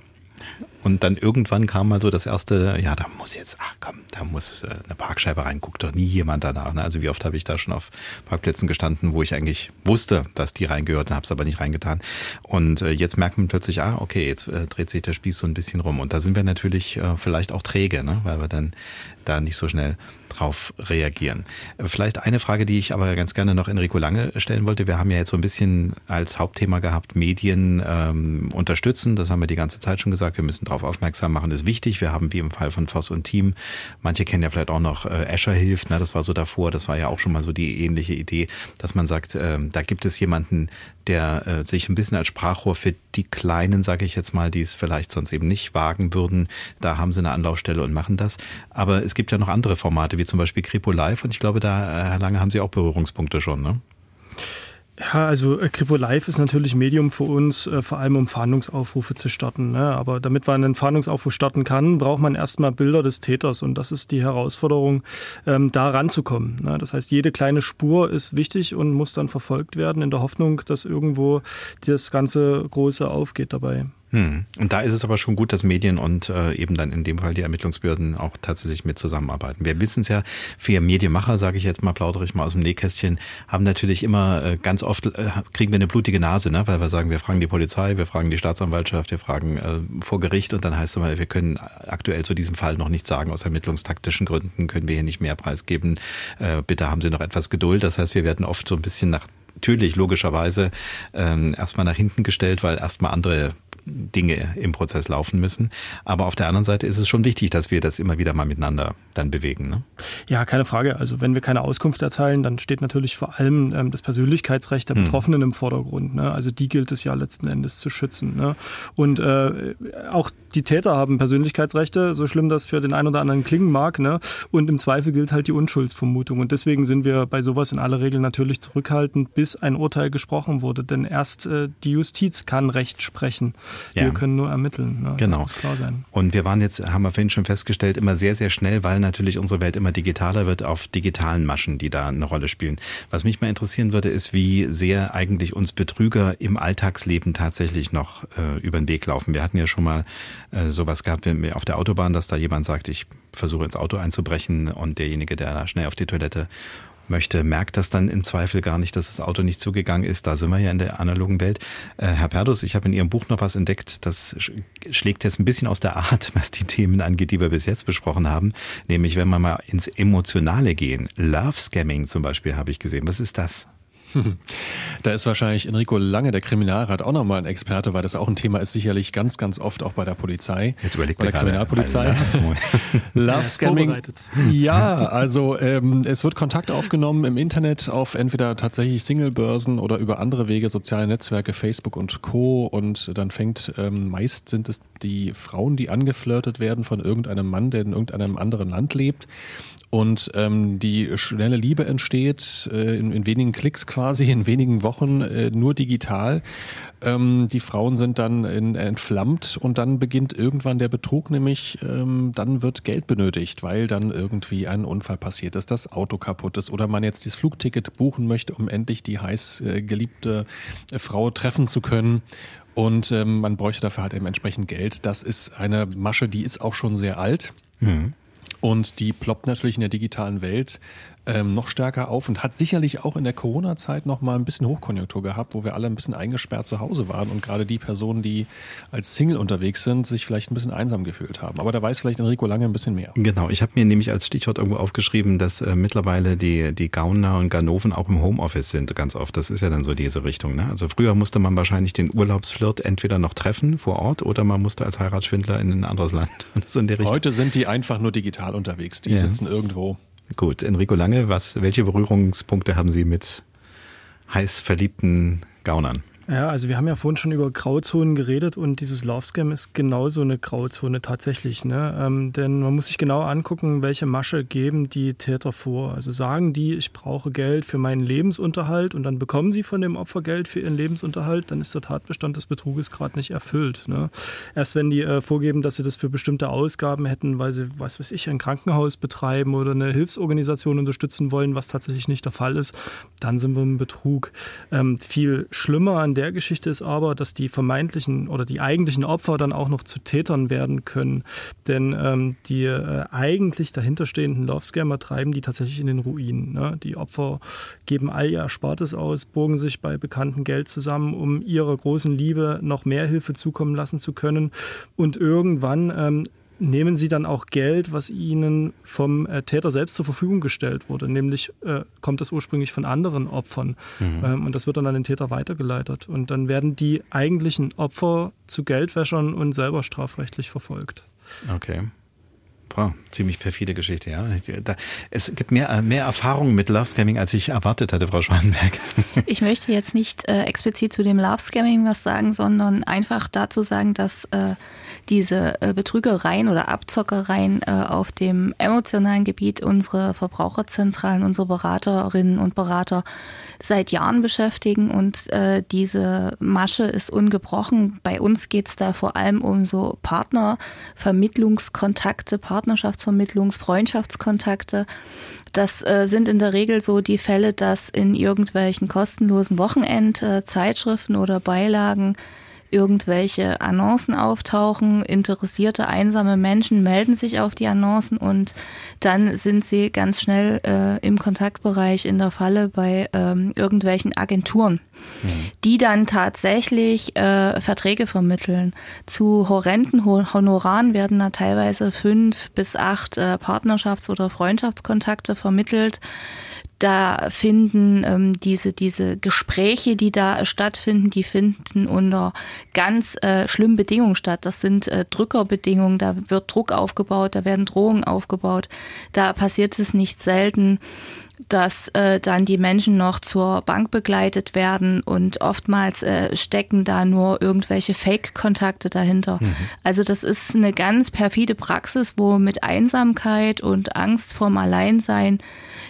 Und dann irgendwann kam mal so das erste, ja, da muss jetzt, ach komm, da muss äh, eine Parkscheibe rein, guckt doch nie jemand danach. Ne? Also wie oft habe ich da schon auf Parkplätzen gestanden, wo ich eigentlich wusste, dass die reingehörten, habe es aber nicht reingetan. Und äh, jetzt merkt man plötzlich, ah, okay, jetzt äh, dreht sich der Spieß so ein bisschen rum. Und da sind wir natürlich vielleicht auch träge, ne? weil wir dann da nicht so schnell drauf reagieren. Vielleicht eine Frage, die ich aber ganz gerne noch Enrico Lange stellen wollte. Wir haben ja jetzt so ein bisschen als Hauptthema gehabt, Medien ähm, unterstützen. Das haben wir die ganze Zeit schon gesagt. Wir müssen darauf aufmerksam machen, das ist wichtig. Wir haben wie im Fall von Voss und Team, manche kennen ja vielleicht auch noch äh, Escher hilft, ne? das war so davor, das war ja auch schon mal so die ähnliche Idee, dass man sagt, äh, da gibt es jemanden, der äh, sich ein bisschen als Sprachrohr für die Kleinen, sage ich jetzt mal, die es vielleicht sonst eben nicht wagen würden, da haben sie eine Anlaufstelle und machen das. Aber es gibt ja noch andere Formate, wie zum Beispiel Kripo Live und ich glaube, da, äh, Herr Lange, haben Sie auch Berührungspunkte schon, ne? Ja, also äh, Kripo Live ist natürlich Medium für uns, äh, vor allem um Fahndungsaufrufe zu starten. Ne? Aber damit man einen Fahndungsaufruf starten kann, braucht man erstmal Bilder des Täters und das ist die Herausforderung, ähm, da ranzukommen. Ne? Das heißt, jede kleine Spur ist wichtig und muss dann verfolgt werden in der Hoffnung, dass irgendwo das ganze Große aufgeht dabei. Hm. Und da ist es aber schon gut, dass Medien und äh, eben dann in dem Fall die Ermittlungsbehörden auch tatsächlich mit zusammenarbeiten. Wir wissen es ja, wir Medienmacher, sage ich jetzt mal, plaudere ich mal aus dem Nähkästchen, haben natürlich immer äh, ganz oft, äh, kriegen wir eine blutige Nase, ne? weil wir sagen, wir fragen die Polizei, wir fragen die Staatsanwaltschaft, wir fragen äh, vor Gericht und dann heißt es mal, wir können aktuell zu diesem Fall noch nichts sagen, aus ermittlungstaktischen Gründen können wir hier nicht mehr preisgeben. Äh, bitte haben Sie noch etwas Geduld. Das heißt, wir werden oft so ein bisschen nach natürlich logischerweise ähm, erstmal nach hinten gestellt, weil erstmal andere Dinge im Prozess laufen müssen. Aber auf der anderen Seite ist es schon wichtig, dass wir das immer wieder mal miteinander dann bewegen. Ne? Ja, keine Frage. Also wenn wir keine Auskunft erteilen, dann steht natürlich vor allem ähm, das Persönlichkeitsrecht der Hm. Betroffenen im Vordergrund. Ne? Also die gilt es ja letzten Endes zu schützen. Ne? Und äh, auch die Täter haben Persönlichkeitsrechte, so schlimm das für den einen oder anderen klingen mag. Ne? Und im Zweifel gilt halt die Unschuldsvermutung. Und deswegen sind wir bei sowas in aller Regel natürlich zurückhaltend, bis ein Urteil gesprochen wurde. Denn erst äh, die Justiz kann Recht sprechen. Ja. Wir können nur ermitteln. Ne? Genau. Das muss klar sein. Und wir waren jetzt, haben wir vorhin schon festgestellt, immer sehr, sehr schnell, weil natürlich unsere Welt immer digitaler wird, auf digitalen Maschen, die da eine Rolle spielen. Was mich mal interessieren würde, ist, wie sehr eigentlich uns Betrüger im Alltagsleben tatsächlich noch äh, über den Weg laufen. Wir hatten ja schon mal äh, sowas gehabt wenn wir auf der Autobahn, dass da jemand sagt, ich versuche ins Auto einzubrechen und derjenige, der da schnell auf die Toilette möchte, merkt das dann im Zweifel gar nicht, dass das Auto nicht zugegangen ist. Da sind wir ja in der analogen Welt. Äh, Herr Perdus, ich habe in Ihrem Buch noch was entdeckt, das sch- schlägt jetzt ein bisschen aus der Art, was die Themen angeht, die wir bis jetzt besprochen haben. Nämlich, wenn wir mal ins Emotionale gehen. Love Scamming zum Beispiel habe ich gesehen. Was ist das? Da ist wahrscheinlich Enrico Lange, der Kriminalrat, auch nochmal ein Experte, weil das auch ein Thema ist, sicherlich ganz, ganz oft auch bei der Polizei. Jetzt überlegt bei der Kriminalpolizei. Love Scamming. Ja, also ähm, es wird Kontakt aufgenommen im Internet auf entweder tatsächlich Singlebörsen oder über andere Wege, soziale Netzwerke, Facebook und Co. Und dann fängt, ähm, meist sind es die Frauen, die angeflirtet werden von irgendeinem Mann, der in irgendeinem anderen Land lebt. Und ähm, die schnelle Liebe entsteht äh, in, in wenigen Klicks quasi, in wenigen Wochen, äh, nur digital. Ähm, die Frauen sind dann in, entflammt und dann beginnt irgendwann der Betrug, nämlich ähm, dann wird Geld benötigt, weil dann irgendwie ein Unfall passiert ist, das Auto kaputt ist oder man jetzt das Flugticket buchen möchte, um endlich die heiß äh, geliebte äh, Frau treffen zu können. Und ähm, man bräuchte dafür halt eben entsprechend Geld. Das ist eine Masche, die ist auch schon sehr alt. Und die ploppt natürlich in der digitalen Welt ähm, noch stärker auf und hat sicherlich auch in der Corona-Zeit noch mal ein bisschen Hochkonjunktur gehabt, wo wir alle ein bisschen eingesperrt zu Hause waren und gerade die Personen, die als Single unterwegs sind, sich vielleicht ein bisschen einsam gefühlt haben. Aber da weiß vielleicht Enrico Lange ein bisschen mehr. Genau, ich habe mir nämlich als Stichwort irgendwo aufgeschrieben, dass äh, mittlerweile die, die Gauner und Ganoven auch im Homeoffice sind, ganz oft. Das ist ja dann so diese Richtung. Ne? Also früher musste man wahrscheinlich den Urlaubsflirt entweder noch treffen vor Ort oder man musste als Heiratsschwindler in ein anderes Land. so in. Heute sind die einfach nur digital unterwegs. Die Ja. sitzen irgendwo. Gut, Enrico Lange, was, welche Berührungspunkte haben Sie mit heiß verliebten Gaunern? Ja, also wir haben ja vorhin schon über Grauzonen geredet und dieses Love Scam ist genauso eine Grauzone tatsächlich. Ne? Ähm, denn man muss sich genau angucken, welche Masche geben die Täter vor. Also sagen die, ich brauche Geld für meinen Lebensunterhalt und dann bekommen sie von dem Opfer Geld für ihren Lebensunterhalt, dann ist der Tatbestand des Betruges gerade nicht erfüllt. Ne? Erst wenn die äh, vorgeben, dass sie das für bestimmte Ausgaben hätten, weil sie, was weiß ich, ein Krankenhaus betreiben oder eine Hilfsorganisation unterstützen wollen, was tatsächlich nicht der Fall ist, dann sind wir im Betrug. Ähm, viel schlimmer an der Geschichte ist aber, dass die vermeintlichen oder die eigentlichen Opfer dann auch noch zu Tätern werden können. Denn ähm, die äh, eigentlich dahinterstehenden Love-Scammer treiben die tatsächlich in den Ruin. Ne? Die Opfer geben all ihr Erspartes aus, burgen sich bei Bekannten Geld zusammen, um ihrer großen Liebe noch mehr Hilfe zukommen lassen zu können. Und irgendwann ähm, nehmen sie dann auch Geld, was ihnen vom äh, Täter selbst zur Verfügung gestellt wurde. Nämlich äh, kommt das ursprünglich von anderen Opfern. Ähm, und das wird dann an den Täter weitergeleitet. Und dann werden die eigentlichen Opfer zu Geldwäschern und selber strafrechtlich verfolgt. Okay. Boah, ziemlich perfide Geschichte, ja. Es gibt mehr, äh, mehr Erfahrungen mit Love Scamming, als ich erwartet hatte, Frau Schwanenberg. Ich möchte jetzt nicht äh, explizit zu dem Love Scamming was sagen, sondern einfach dazu sagen, dass äh, diese äh, Betrügereien oder Abzockereien äh, auf dem emotionalen Gebiet unsere Verbraucherzentralen, unsere Beraterinnen und Berater seit Jahren beschäftigen und äh, diese Masche ist ungebrochen. Bei uns geht es da vor allem um so Partnervermittlungskontakte, Partnerschaftsvermittlungs-, Freundschaftskontakte. Das äh, sind in der Regel so die Fälle, dass in irgendwelchen kostenlosen Wochenend-Zeitschriften oder Beilagen irgendwelche Annoncen auftauchen. Interessierte, einsame Menschen melden sich auf die Annoncen und dann sind sie ganz schnell äh, im Kontaktbereich in der Falle bei ähm, irgendwelchen Agenturen. Die dann tatsächlich äh, Verträge vermitteln. Zu horrenden Honoraren werden da teilweise fünf bis acht äh, Partnerschafts- oder Freundschaftskontakte vermittelt da finden ähm, diese, diese Gespräche, die da stattfinden, die finden unter ganz äh, schlimmen Bedingungen statt. Das sind äh, Drückerbedingungen, da wird Druck aufgebaut, da werden Drohungen aufgebaut. Da passiert es nicht selten, dass äh, dann die Menschen noch zur Bank begleitet werden und oftmals äh, stecken da nur irgendwelche Fake-Kontakte dahinter. Mhm. Also das ist eine ganz perfide Praxis, wo mit Einsamkeit und Angst vorm Alleinsein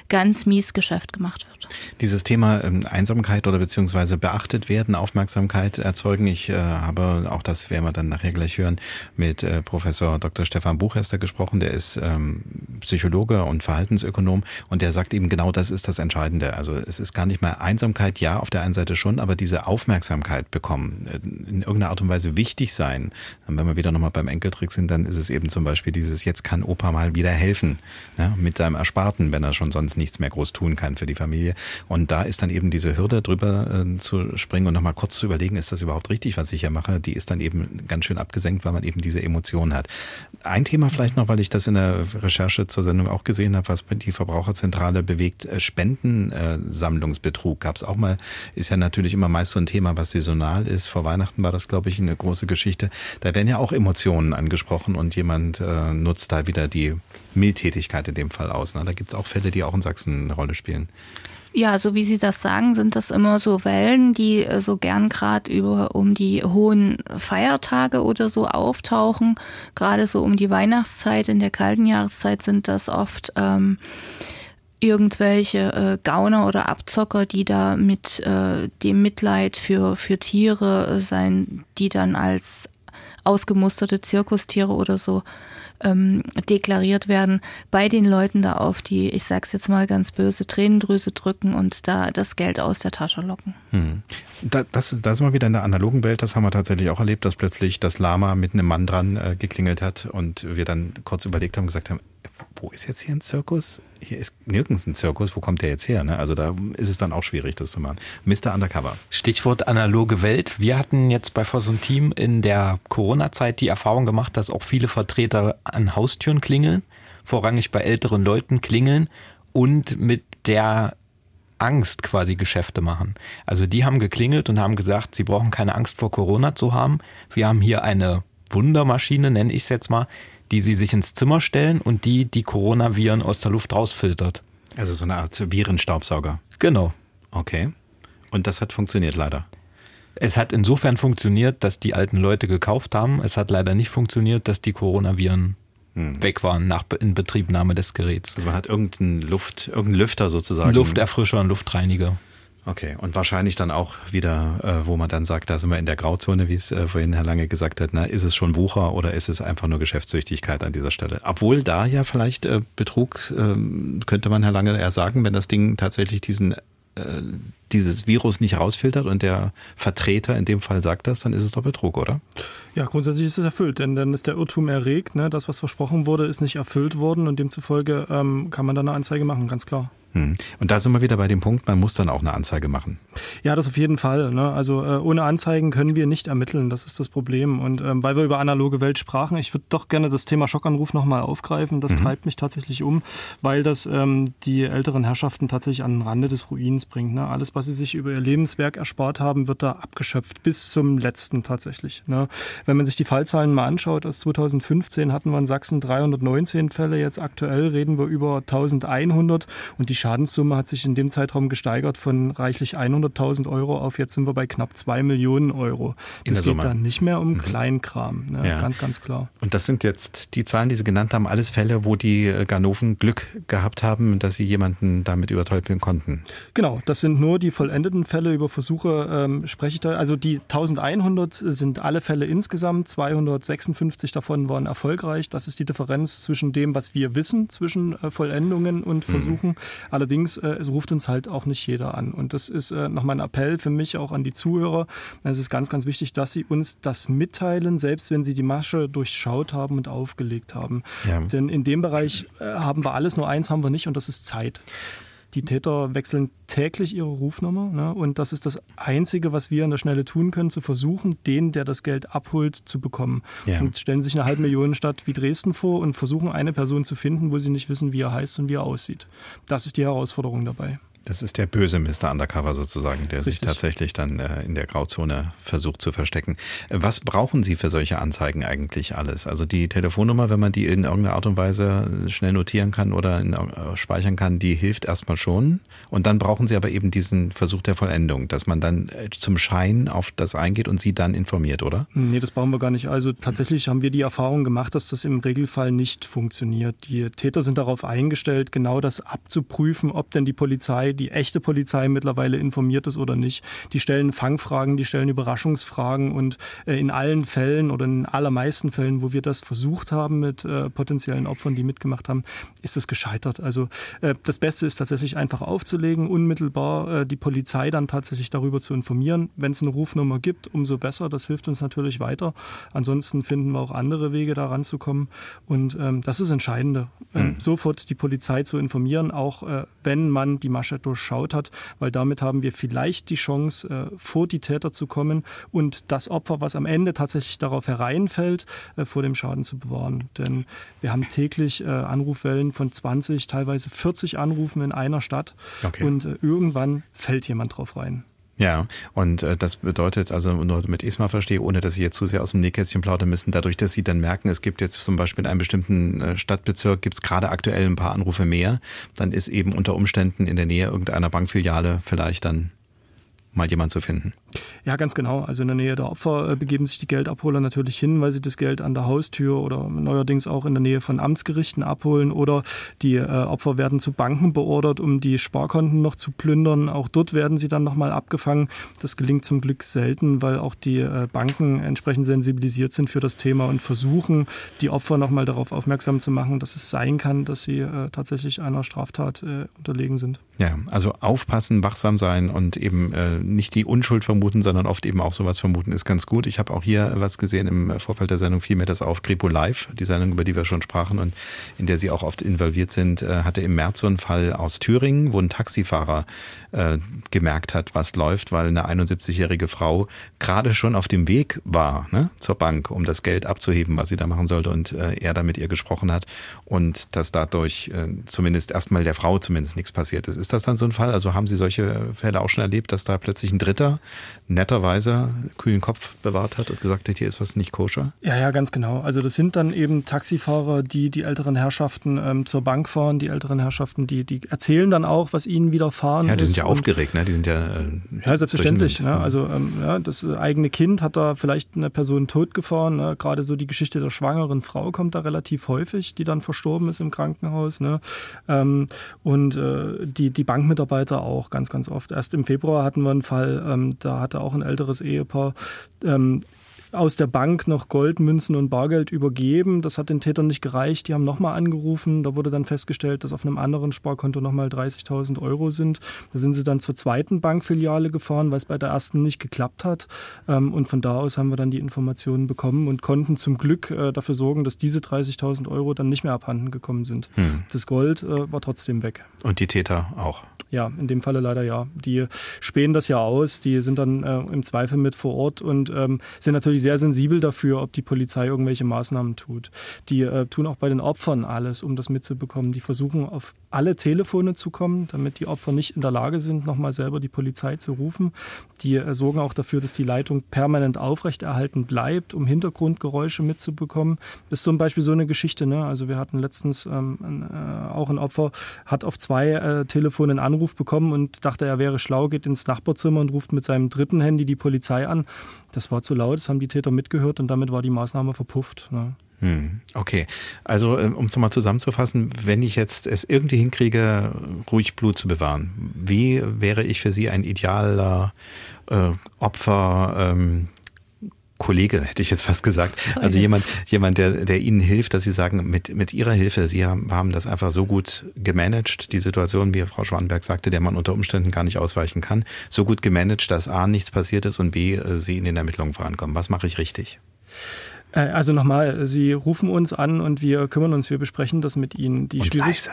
ganz mies Geschäft gemacht wird. Dieses Thema ähm, Einsamkeit oder beziehungsweise beachtet werden, Aufmerksamkeit erzeugen. Ich äh, habe, auch das werden wir dann nachher gleich hören, mit äh, Professor Dr. Stefan Buchester gesprochen. Der ist ähm, Psychologe und Verhaltensökonom und der sagt eben genau, das ist das Entscheidende. Also es ist gar nicht mal Einsamkeit, ja, auf der einen Seite schon, aber diese Aufmerksamkeit bekommen, äh, in irgendeiner Art und Weise wichtig sein. Und wenn wir wieder nochmal beim Enkeltrick sind, dann ist es eben zum Beispiel dieses, jetzt kann Opa mal wieder helfen, ne, mit seinem Ersparten, wenn er schon sonst nichts mehr groß tun kann für die Familie. Und da ist dann eben diese Hürde drüber äh, zu springen und nochmal kurz zu überlegen, ist das überhaupt richtig, was ich hier mache, die ist dann eben ganz schön abgesenkt, weil man eben diese Emotionen hat. Ein Thema vielleicht noch, weil ich das in der Recherche zur Sendung auch gesehen habe, was die Verbraucherzentrale bewegt, äh, Spendensammlungsbetrug gab es auch mal, ist ja natürlich immer meist so ein Thema, was saisonal ist. Vor Weihnachten war das, glaube ich, eine große Geschichte. Da werden ja auch Emotionen angesprochen und jemand äh, nutzt da wieder die Mildtätigkeit in dem Fall aus. Ne? Da gibt es auch Fälle, die auch in Sachsen eine Rolle spielen. Ja, so wie Sie das sagen, sind das immer so Wellen, die äh, so gern gerade über um die hohen Feiertage oder so auftauchen. Gerade so um die Weihnachtszeit, in der kalten Jahreszeit sind das oft ähm, irgendwelche äh, Gauner oder Abzocker, die da mit äh, dem Mitleid für, für Tiere äh, sein, die dann als ausgemusterte Zirkustiere oder so ähm, deklariert werden, bei den Leuten da auf die, ich sag's jetzt mal ganz böse, Tränendrüse drücken und da das Geld aus der Tasche locken. Hm. Da, das, das ist mal wieder in der analogen Welt, das haben wir tatsächlich auch erlebt, dass plötzlich das Lama mit einem Mann dran äh, geklingelt hat und wir dann kurz überlegt haben gesagt haben, wo ist jetzt hier ein Zirkus? Hier ist nirgends ein Zirkus, wo kommt der jetzt her? Ne? Also da ist es dann auch schwierig, das zu machen. Mr. Undercover. Stichwort analoge Welt. Wir hatten jetzt bei Fossum Team in der Corona-Zeit die Erfahrung gemacht, dass auch viele Vertreter an Haustüren klingeln, vorrangig bei älteren Leuten klingeln und mit der Angst quasi Geschäfte machen. Also die haben geklingelt und haben gesagt, sie brauchen keine Angst vor Corona zu haben. Wir haben hier eine Wundermaschine, nenne ich es jetzt mal, die sie sich ins Zimmer stellen und die die Coronaviren aus der Luft rausfiltert. Also so eine Art Virenstaubsauger. Genau. Okay. Und das hat funktioniert leider. Es hat insofern funktioniert, dass die alten Leute gekauft haben. Es hat leider nicht funktioniert, dass die Coronaviren hm. weg waren nach Inbetriebnahme des Geräts. Also man hat irgendeinen Luft, irgendeinen Lüfter sozusagen. Lufterfrischer und Luftreiniger. Okay, und wahrscheinlich dann auch wieder, äh, wo man dann sagt, da sind wir in der Grauzone, wie es äh, vorhin Herr Lange gesagt hat, na, ist es schon Wucher oder ist es einfach nur Geschäftssüchtigkeit an dieser Stelle? Obwohl da ja vielleicht äh, Betrug, äh, könnte man Herr Lange eher sagen, wenn das Ding tatsächlich diesen äh, dieses Virus nicht rausfiltert und der Vertreter in dem Fall sagt das, dann ist es doch Betrug, oder? Ja, grundsätzlich ist es erfüllt, denn dann ist der Irrtum erregt. Ne? Das, was versprochen wurde, ist nicht erfüllt worden und demzufolge ähm, kann man dann eine Anzeige machen, ganz klar. Hm. Und da sind wir wieder bei dem Punkt, man muss dann auch eine Anzeige machen. Ja, das auf jeden Fall. Ne? Also äh, ohne Anzeigen können wir nicht ermitteln, das ist das Problem. Und ähm, weil wir über analoge Welt sprachen, ich würde doch gerne das Thema Schockanruf nochmal aufgreifen. Das mhm. treibt mich tatsächlich um, weil das ähm, die älteren Herrschaften tatsächlich an den Rande des Ruins bringt. Ne? Alles, was sie sich über ihr Lebenswerk erspart haben, wird da abgeschöpft, bis zum letzten tatsächlich. Ne? Wenn man sich die Fallzahlen mal anschaut, aus 2015 hatten wir in Sachsen 319 Fälle, jetzt aktuell reden wir über 1100 und die Schadenssumme hat sich in dem Zeitraum gesteigert von reichlich 100.000 Euro auf jetzt sind wir bei knapp 2 Millionen Euro. Das geht dann nicht mehr um mhm. Kleinkram, ne? ja. ganz, ganz klar. Und das sind jetzt die Zahlen, die Sie genannt haben, alles Fälle, wo die äh, Ganoven Glück gehabt haben, dass sie jemanden damit übertölpeln konnten. Genau, das sind nur die vollendeten Fälle. Über Versuche ähm, spreche ich da. Also die 1100 sind alle Fälle insgesamt. 256 davon waren erfolgreich. Das ist die Differenz zwischen dem, was wir wissen, zwischen äh, Vollendungen und mhm. Versuchen. Mhm. Allerdings, äh, es ruft uns halt auch nicht jeder an. Und das ist äh, nochmal ein Appell für mich auch an die Zuhörer. Es ist ganz, ganz wichtig, dass sie uns das mitteilen, selbst wenn sie die Masche durchschaut haben und aufgelegt haben. Ja. Denn in dem Bereich äh, haben wir alles, nur eins haben wir nicht und das ist Zeit. Die Täter wechseln täglich ihre Rufnummer ne? und das ist das Einzige, was wir an der Schnelle tun können, zu versuchen, den, der das Geld abholt, zu bekommen. Ja. Und stellen sich eine Halbmillionenstadt wie Dresden vor und versuchen eine Person zu finden, wo sie nicht wissen, wie er heißt und wie er aussieht. Das ist die Herausforderung dabei. Das ist der böse Mr. Undercover sozusagen, der Richtig. sich tatsächlich dann äh, in der Grauzone versucht zu verstecken. Was brauchen Sie für solche Anzeigen eigentlich alles? Also die Telefonnummer, wenn man die in irgendeiner Art und Weise schnell notieren kann oder in, äh, speichern kann, die hilft erstmal schon. Und dann brauchen Sie aber eben diesen Versuch der Vollendung, dass man dann äh, zum Schein auf das eingeht und Sie dann informiert, oder? Nee, das brauchen wir gar nicht. Also tatsächlich haben wir die Erfahrung gemacht, dass das im Regelfall nicht funktioniert. Die Täter sind darauf eingestellt, genau das abzuprüfen, ob denn die Polizei die echte Polizei mittlerweile informiert ist oder nicht. Die stellen Fangfragen, die stellen Überraschungsfragen und äh, in allen Fällen oder in allermeisten Fällen, wo wir das versucht haben mit äh, potenziellen Opfern, die mitgemacht haben, ist es gescheitert. Also äh, das Beste ist tatsächlich einfach aufzulegen, unmittelbar die Polizei dann tatsächlich darüber zu informieren. Wenn es eine Rufnummer gibt, umso besser. Das hilft uns natürlich weiter. Ansonsten finden wir auch andere Wege, da ranzukommen. Und ähm, das ist entscheidend, mhm. sofort die Polizei zu informieren, auch wenn man die Masche durchschaut hat, weil damit haben wir vielleicht die Chance, äh, vor die Täter zu kommen und das Opfer, was am Ende tatsächlich darauf hereinfällt, äh, vor dem Schaden zu bewahren. Denn wir haben täglich äh, Anrufwellen von 20, teilweise 40 Anrufen in einer Stadt okay. und irgendwann fällt jemand drauf rein. Ja, und äh, das bedeutet also nur damit ich es mal verstehe, ohne dass Sie jetzt zu sehr aus dem Nähkästchen plaudern müssen, dadurch, dass Sie dann merken, es gibt jetzt zum Beispiel in einem bestimmten äh, Stadtbezirk, gibt es gerade aktuell ein paar Anrufe mehr, dann ist eben unter Umständen in der Nähe irgendeiner Bankfiliale vielleicht dann mal jemand zu finden. Ja, ganz genau. Also in der Nähe der Opfer äh, begeben sich die Geldabholer natürlich hin, weil sie das Geld an der Haustür oder neuerdings auch in der Nähe von Amtsgerichten abholen oder die äh, Opfer werden zu Banken beordert, um die Sparkonten noch zu plündern. Auch dort werden sie dann nochmal abgefangen. Das gelingt zum Glück selten, weil auch die äh, Banken entsprechend sensibilisiert sind für das Thema und versuchen, die Opfer nochmal darauf aufmerksam zu machen, dass es sein kann, dass sie tatsächlich einer Straftat unterlegen sind. Ja, also aufpassen, wachsam sein und eben nicht die Unschuld vermuten, sondern oft eben auch sowas vermuten, ist ganz gut. Ich habe auch hier was gesehen im Vorfeld der Sendung, fiel mir das auf, Kripo Live, die Sendung, über die wir schon sprachen und in der Sie auch oft involviert sind, äh, hatte im März so einen Fall aus Thüringen, wo ein Taxifahrer äh, gemerkt hat, was läuft, weil eine 71-jährige Frau gerade schon auf dem Weg war ne, zur Bank, um das Geld abzuheben, was sie da machen sollte und äh, er da mit ihr gesprochen hat und dass dadurch äh, zumindest erstmal der Frau zumindest nichts passiert ist. Ist das dann so ein Fall? Also haben Sie solche Fälle auch schon erlebt, dass da plötzlich ein Dritter netterweise kühlen Kopf bewahrt hat und gesagt hat, hier ist was nicht koscher? Ja, ja, ganz genau. Also das sind dann eben Taxifahrer, die die älteren Herrschaften ähm, zur Bank fahren. Die älteren Herrschaften, die, die erzählen dann auch, was ihnen widerfahren Ja, die sind ja aufgeregt, ne? Die sind ja äh, Ja, selbstverständlich. Ne? Also ähm, ja, das eigene Kind hat da vielleicht eine Person totgefahren. Ne? Gerade so die Geschichte der schwangeren Frau kommt da relativ häufig, die dann verstorben ist im Krankenhaus. Ne? Ähm, und äh, die, die Bankmitarbeiter auch ganz, ganz oft. Erst im Februar hatten wir einen Fall, ähm, da hatte auch ein älteres Ehepaar ähm, aus der Bank noch Gold, Münzen und Bargeld übergeben. Das hat den Tätern nicht gereicht. Die haben nochmal angerufen. Da wurde dann festgestellt, dass auf einem anderen Sparkonto nochmal 30.000 Euro sind. Da sind sie dann zur zweiten Bankfiliale gefahren, weil es bei der ersten nicht geklappt hat. Ähm, und von da aus haben wir dann die Informationen bekommen und konnten zum Glück äh, dafür sorgen, dass diese 30.000 Euro dann nicht mehr abhanden gekommen sind. Hm. Das Gold äh, war trotzdem weg. Und die Täter auch? Ja, in dem Falle leider ja. Die spähen das ja aus, die sind dann äh, im Zweifel mit vor Ort und ähm, sind natürlich sehr sensibel dafür, ob die Polizei irgendwelche Maßnahmen tut. Die äh, tun auch bei den Opfern alles, um das mitzubekommen. Die versuchen auf alle Telefone zu kommen, damit die Opfer nicht in der Lage sind, nochmal selber die Polizei zu rufen. Die äh, sorgen auch dafür, dass die Leitung permanent aufrechterhalten bleibt, um Hintergrundgeräusche mitzubekommen. Das ist zum Beispiel so eine Geschichte. Ne? Also wir hatten letztens ähm, äh, auch ein Opfer, hat auf zwei äh, Telefonen einen Anruf bekommen und dachte, er wäre schlau, geht ins Nachbarzimmer und ruft mit seinem dritten Handy die Polizei an. Das war zu laut, das haben die Täter mitgehört und damit war die Maßnahme verpufft. Ne? Hm, okay, also äh, um es mal zusammenzufassen, wenn ich jetzt es irgendwie hinkriege, ruhig Blut zu bewahren, wie wäre ich für Sie ein idealer äh, Opfer? Ähm, Kollege, hätte ich jetzt fast gesagt. Also jemand, jemand, der, der Ihnen hilft, dass Sie sagen, mit, mit Ihrer Hilfe, Sie haben, haben das einfach so gut gemanagt, die Situation, wie Frau Schwanberg sagte, der man unter Umständen gar nicht ausweichen kann, so gut gemanagt, dass A, nichts passiert ist und B, äh, Sie in den Ermittlungen vorankommen. Was mache ich richtig? Äh, also nochmal, Sie rufen uns an und wir kümmern uns, wir besprechen das mit Ihnen. Die, Schwierig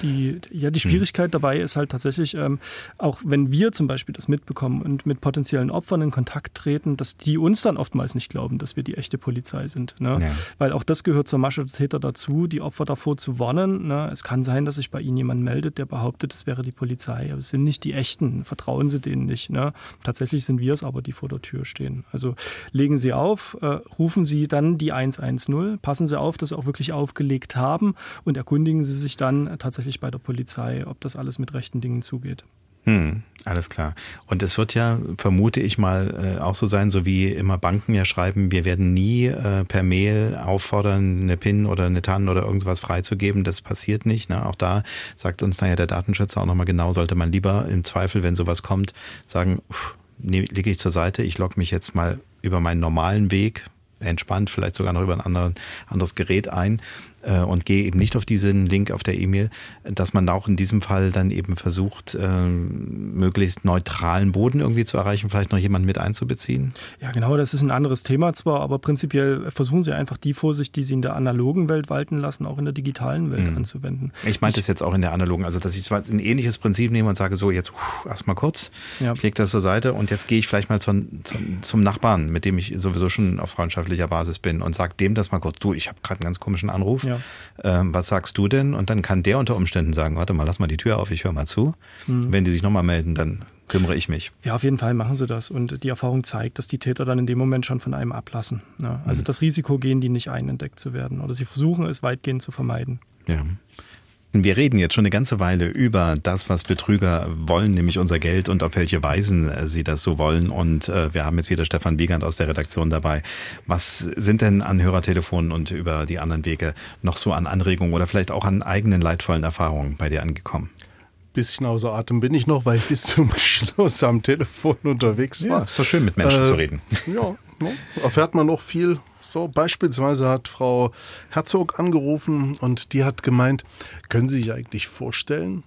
die, ja, die Schwierigkeit hm. dabei ist halt tatsächlich, ähm, auch wenn wir zum Beispiel das mitbekommen und mit potenziellen Opfern in Kontakt treten, dass die uns dann oftmals nicht glauben, dass wir die echte Polizei sind. Ne? Ja. Weil auch das gehört zur Masche der Täter dazu, die Opfer davor zu warnen. Ne? Es kann sein, dass sich bei Ihnen jemand meldet, der behauptet, es wäre die Polizei. Aber es sind nicht die echten, vertrauen Sie denen nicht. Ne? Tatsächlich sind wir es aber, die vor der Tür stehen. Also legen Sie auf, äh, rufen Sie dann die 110, passen Sie auf, dass Sie auch wirklich aufgelegt haben und erkundigen Sie sich dann tatsächlich bei der Polizei, ob das alles mit rechten Dingen zugeht. Hm, alles klar. Und es wird ja, vermute ich mal, äh, auch so sein, so wie immer Banken ja schreiben, wir werden nie äh, per Mail auffordern, eine PIN oder eine TAN oder irgendwas freizugeben. Das passiert nicht. Ne? Auch da sagt uns naja der Datenschützer auch nochmal genau, sollte man lieber im Zweifel, wenn sowas kommt, sagen, lege ich zur Seite, ich logge mich jetzt mal über meinen normalen Weg, entspannt, vielleicht sogar noch über ein anderes Gerät ein und gehe eben nicht auf diesen Link auf der E-Mail, dass man auch in diesem Fall dann eben versucht, äh, möglichst neutralen Boden irgendwie zu erreichen, vielleicht noch jemanden mit einzubeziehen? Ja, genau, das ist ein anderes Thema zwar, aber prinzipiell versuchen sie einfach die Vorsicht, die sie in der analogen Welt walten lassen, auch in der digitalen Welt mhm. anzuwenden. Ich meinte es jetzt auch in der analogen, also dass ich ein ähnliches Prinzip nehme und sage, so jetzt erstmal kurz, ja. ich lege das zur Seite und jetzt gehe ich vielleicht mal zum, zum, zum Nachbarn, mit dem ich sowieso schon auf freundschaftlicher Basis bin und sage dem das mal kurz, du, ich habe gerade einen ganz komischen Anruf. Ja. Ja. Ähm, was sagst du denn? Und dann kann der unter Umständen sagen, warte mal, lass mal die Tür auf, ich höre mal zu. Mhm. Wenn die sich nochmal melden, dann kümmere ich mich. Ja, auf jeden Fall machen sie das. Und die Erfahrung zeigt, dass die Täter dann in dem Moment schon von einem ablassen. Ja, also mhm. das Risiko gehen die nicht ein, entdeckt zu werden. Oder sie versuchen es weitgehend zu vermeiden. Ja. Wir reden jetzt schon eine ganze Weile über das, was Betrüger wollen, nämlich unser Geld und auf welche Weisen äh, sie das so wollen. Und äh, wir haben jetzt wieder Stefan Wiegand aus der Redaktion dabei. Was sind denn an Hörertelefonen und über die anderen Wege noch so an Anregungen oder vielleicht auch an eigenen leidvollen Erfahrungen bei dir angekommen? bisschen außer Atem bin ich noch, weil ich bis zum Schluss am Telefon unterwegs war. Ja, ist doch schön, mit Menschen äh, zu reden. Ja, ne, erfährt man noch viel so, beispielsweise hat Frau Herzog angerufen und die hat gemeint, können Sie sich eigentlich vorstellen,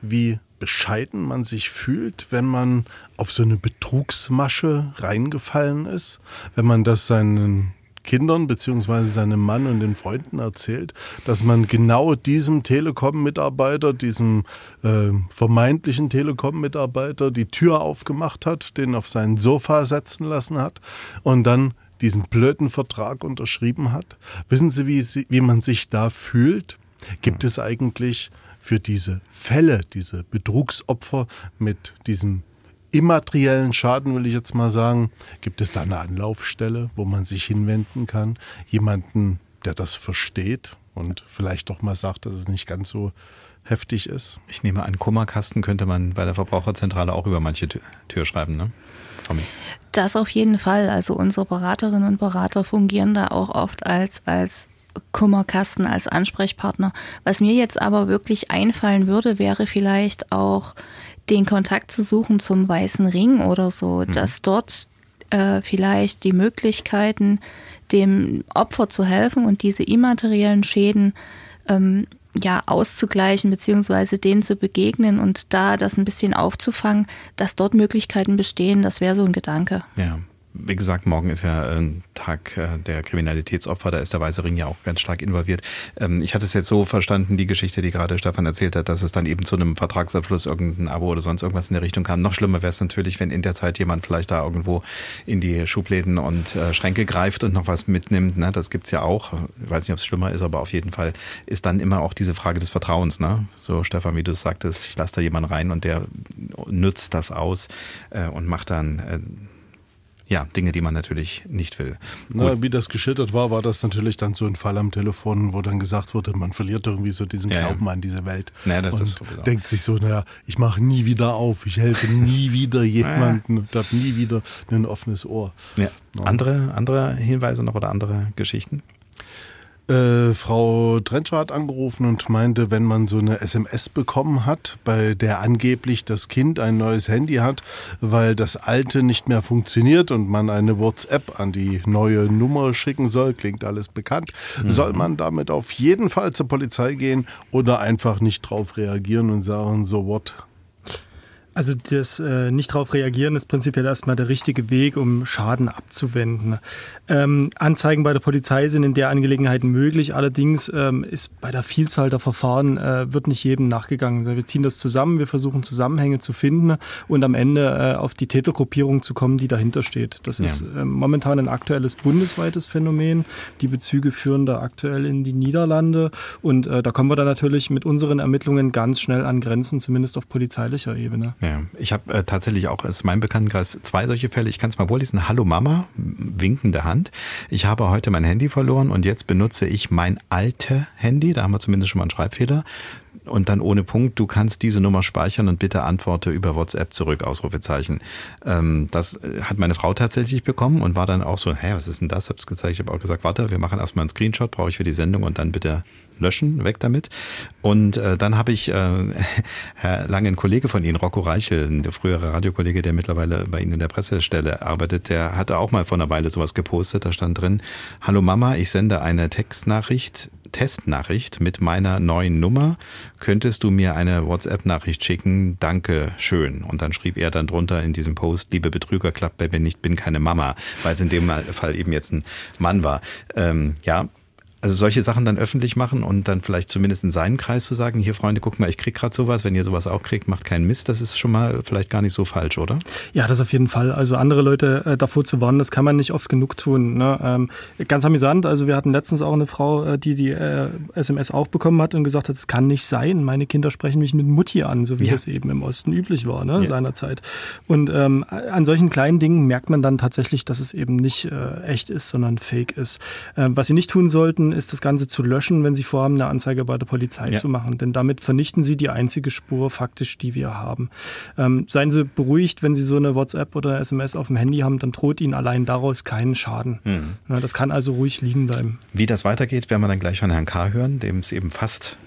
wie bescheiden man sich fühlt, wenn man auf so eine Betrugsmasche reingefallen ist, wenn man das seinen Kindern beziehungsweise seinem Mann und den Freunden erzählt, dass man genau diesem Telekom-Mitarbeiter, diesem äh, vermeintlichen Telekom-Mitarbeiter die Tür aufgemacht hat, den auf sein Sofa setzen lassen hat und dann diesen blöden Vertrag unterschrieben hat? Wissen Sie, wie, Sie, wie man sich da fühlt? Gibt es eigentlich für diese Fälle, diese Betrugsopfer mit diesem immateriellen Schaden, will ich jetzt mal sagen, gibt es da eine Anlaufstelle, wo man sich hinwenden kann? Jemanden, der das versteht und vielleicht doch mal sagt, dass es nicht ganz so heftig ist? Ich nehme an, Kummerkasten könnte man bei der Verbraucherzentrale auch über manche Tür schreiben, ne? Tommy? Das auf jeden Fall. Also unsere Beraterinnen und Berater fungieren da auch oft als, als Kummerkasten, als Ansprechpartner. Was mir jetzt aber wirklich einfallen würde, wäre vielleicht auch den Kontakt zu suchen zum Weißen Ring oder so, mhm. dass dort äh, vielleicht die Möglichkeiten, dem Opfer zu helfen und diese immateriellen Schäden ähm, ja, auszugleichen, beziehungsweise denen zu begegnen und da das ein bisschen aufzufangen, dass dort Möglichkeiten bestehen, das wäre so ein Gedanke. Ja wie gesagt, morgen ist ja ein Tag äh, der Kriminalitätsopfer, da ist der Weiße Ring ja auch ganz stark involviert. Ähm, ich hatte es jetzt so verstanden, die Geschichte, die gerade Stefan erzählt hat, dass es dann eben zu einem Vertragsabschluss irgendein Abo oder sonst irgendwas in der Richtung kam. Noch schlimmer wäre es natürlich, wenn in der Zeit jemand vielleicht da irgendwo in die Schubläden und äh, Schränke greift und noch was mitnimmt. Ne? Das gibt's ja auch. Ich weiß nicht, ob es schlimmer ist, aber auf jeden Fall ist dann immer auch diese Frage des Vertrauens. Ne? So, Stefan, wie du es sagtest, ich lasse da jemanden rein und der nützt das aus äh, und macht dann äh, ja, Dinge, die man natürlich nicht will. Na, wie das geschildert war, war das natürlich dann so ein Fall am Telefon, wo dann gesagt wurde, man verliert irgendwie so diesen ja, Glauben ja. an diese Welt. Ja, das und ist denkt sich so, naja, ich mache nie wieder auf, ich helfe nie wieder jemanden und habe nie wieder ein offenes Ohr. Ja. Andere, andere Hinweise noch oder andere Geschichten? Äh, Frau Trencher hat angerufen und meinte, wenn man so eine SMS bekommen hat, bei der angeblich das Kind ein neues Handy hat, weil das alte nicht mehr funktioniert und man eine WhatsApp an die neue Nummer schicken soll, klingt alles bekannt, mhm. soll man damit auf jeden Fall zur Polizei gehen oder einfach nicht drauf reagieren und sagen, so what? Also das äh, nicht darauf reagieren ist prinzipiell erstmal der richtige Weg, um Schaden abzuwenden. Ähm, Anzeigen bei der Polizei sind in der Angelegenheit möglich, allerdings ähm, ist bei der Vielzahl der Verfahren äh, wird nicht jedem nachgegangen. Wir ziehen das zusammen, wir versuchen Zusammenhänge zu finden und am Ende äh, auf die Tätergruppierung zu kommen, die dahinter steht. Das ja. ist äh, momentan ein aktuelles bundesweites Phänomen. Die Bezüge führen da aktuell in die Niederlande und äh, da kommen wir dann natürlich mit unseren Ermittlungen ganz schnell an Grenzen, zumindest auf polizeilicher Ebene. Ja, ich habe äh, tatsächlich auch aus meinem Bekanntenkreis zwei solche Fälle. Ich kann es mal vorlesen. Hallo Mama, winkende Hand. Ich habe heute mein Handy verloren und jetzt benutze ich mein alte Handy. Da haben wir zumindest schon mal einen Schreibfehler und dann ohne Punkt, du kannst diese Nummer speichern und bitte antworte über WhatsApp zurück, Ausrufezeichen. Ähm, das äh, hat meine Frau tatsächlich bekommen und war dann auch so, hä, was ist denn das? Hab's gezeigt, ich habe auch gesagt, warte, wir machen erstmal einen Screenshot, brauche ich für die Sendung und dann bitte löschen, weg damit. Und äh, dann habe ich äh, Herr Lange, ein Kollege von Ihnen, Rocco Reichel, der frühere Radiokollege, der mittlerweile bei Ihnen in der Pressestelle arbeitet, der hatte auch mal vor einer Weile sowas gepostet, da stand drin, Hallo Mama, ich sende eine Textnachricht Testnachricht mit meiner neuen Nummer. Könntest du mir eine WhatsApp-Nachricht schicken? Danke schön. Und dann schrieb er dann drunter in diesem Post, liebe Betrüger, klappt bei mir nicht, bin keine Mama, weil es in dem Fall eben jetzt ein Mann war. Ähm, ja, also solche Sachen dann öffentlich machen und dann vielleicht zumindest in seinen Kreis zu sagen, hier Freunde, guck mal, ich krieg gerade sowas, wenn ihr sowas auch kriegt, macht keinen Mist, das ist schon mal vielleicht gar nicht so falsch, oder? Ja, das auf jeden Fall. Also andere Leute äh, davor zu warnen, das kann man nicht oft genug tun. Ne? Ähm, ganz amüsant, also wir hatten letztens auch eine Frau, äh, die die äh, SMS auch bekommen hat und gesagt hat, es kann nicht sein, meine Kinder sprechen mich mit Mutti an, so wie ja. das eben im Osten üblich war, ne, ja. seinerzeit. Und ähm, an solchen kleinen Dingen merkt man dann tatsächlich, dass es eben nicht äh, echt ist, sondern fake ist. Ähm, was sie nicht tun sollten, ist das Ganze zu löschen, wenn Sie vorhaben, eine Anzeige bei der Polizei ja. zu machen. Denn damit vernichten Sie die einzige Spur faktisch, die wir haben. Ähm, seien Sie beruhigt, wenn Sie so eine WhatsApp oder SMS auf dem Handy haben, dann droht Ihnen allein daraus keinen Schaden. Mhm. Ja, das kann also ruhig liegen bleiben. Wie das weitergeht, werden wir dann gleich von Herrn K. hören, dem es eben fast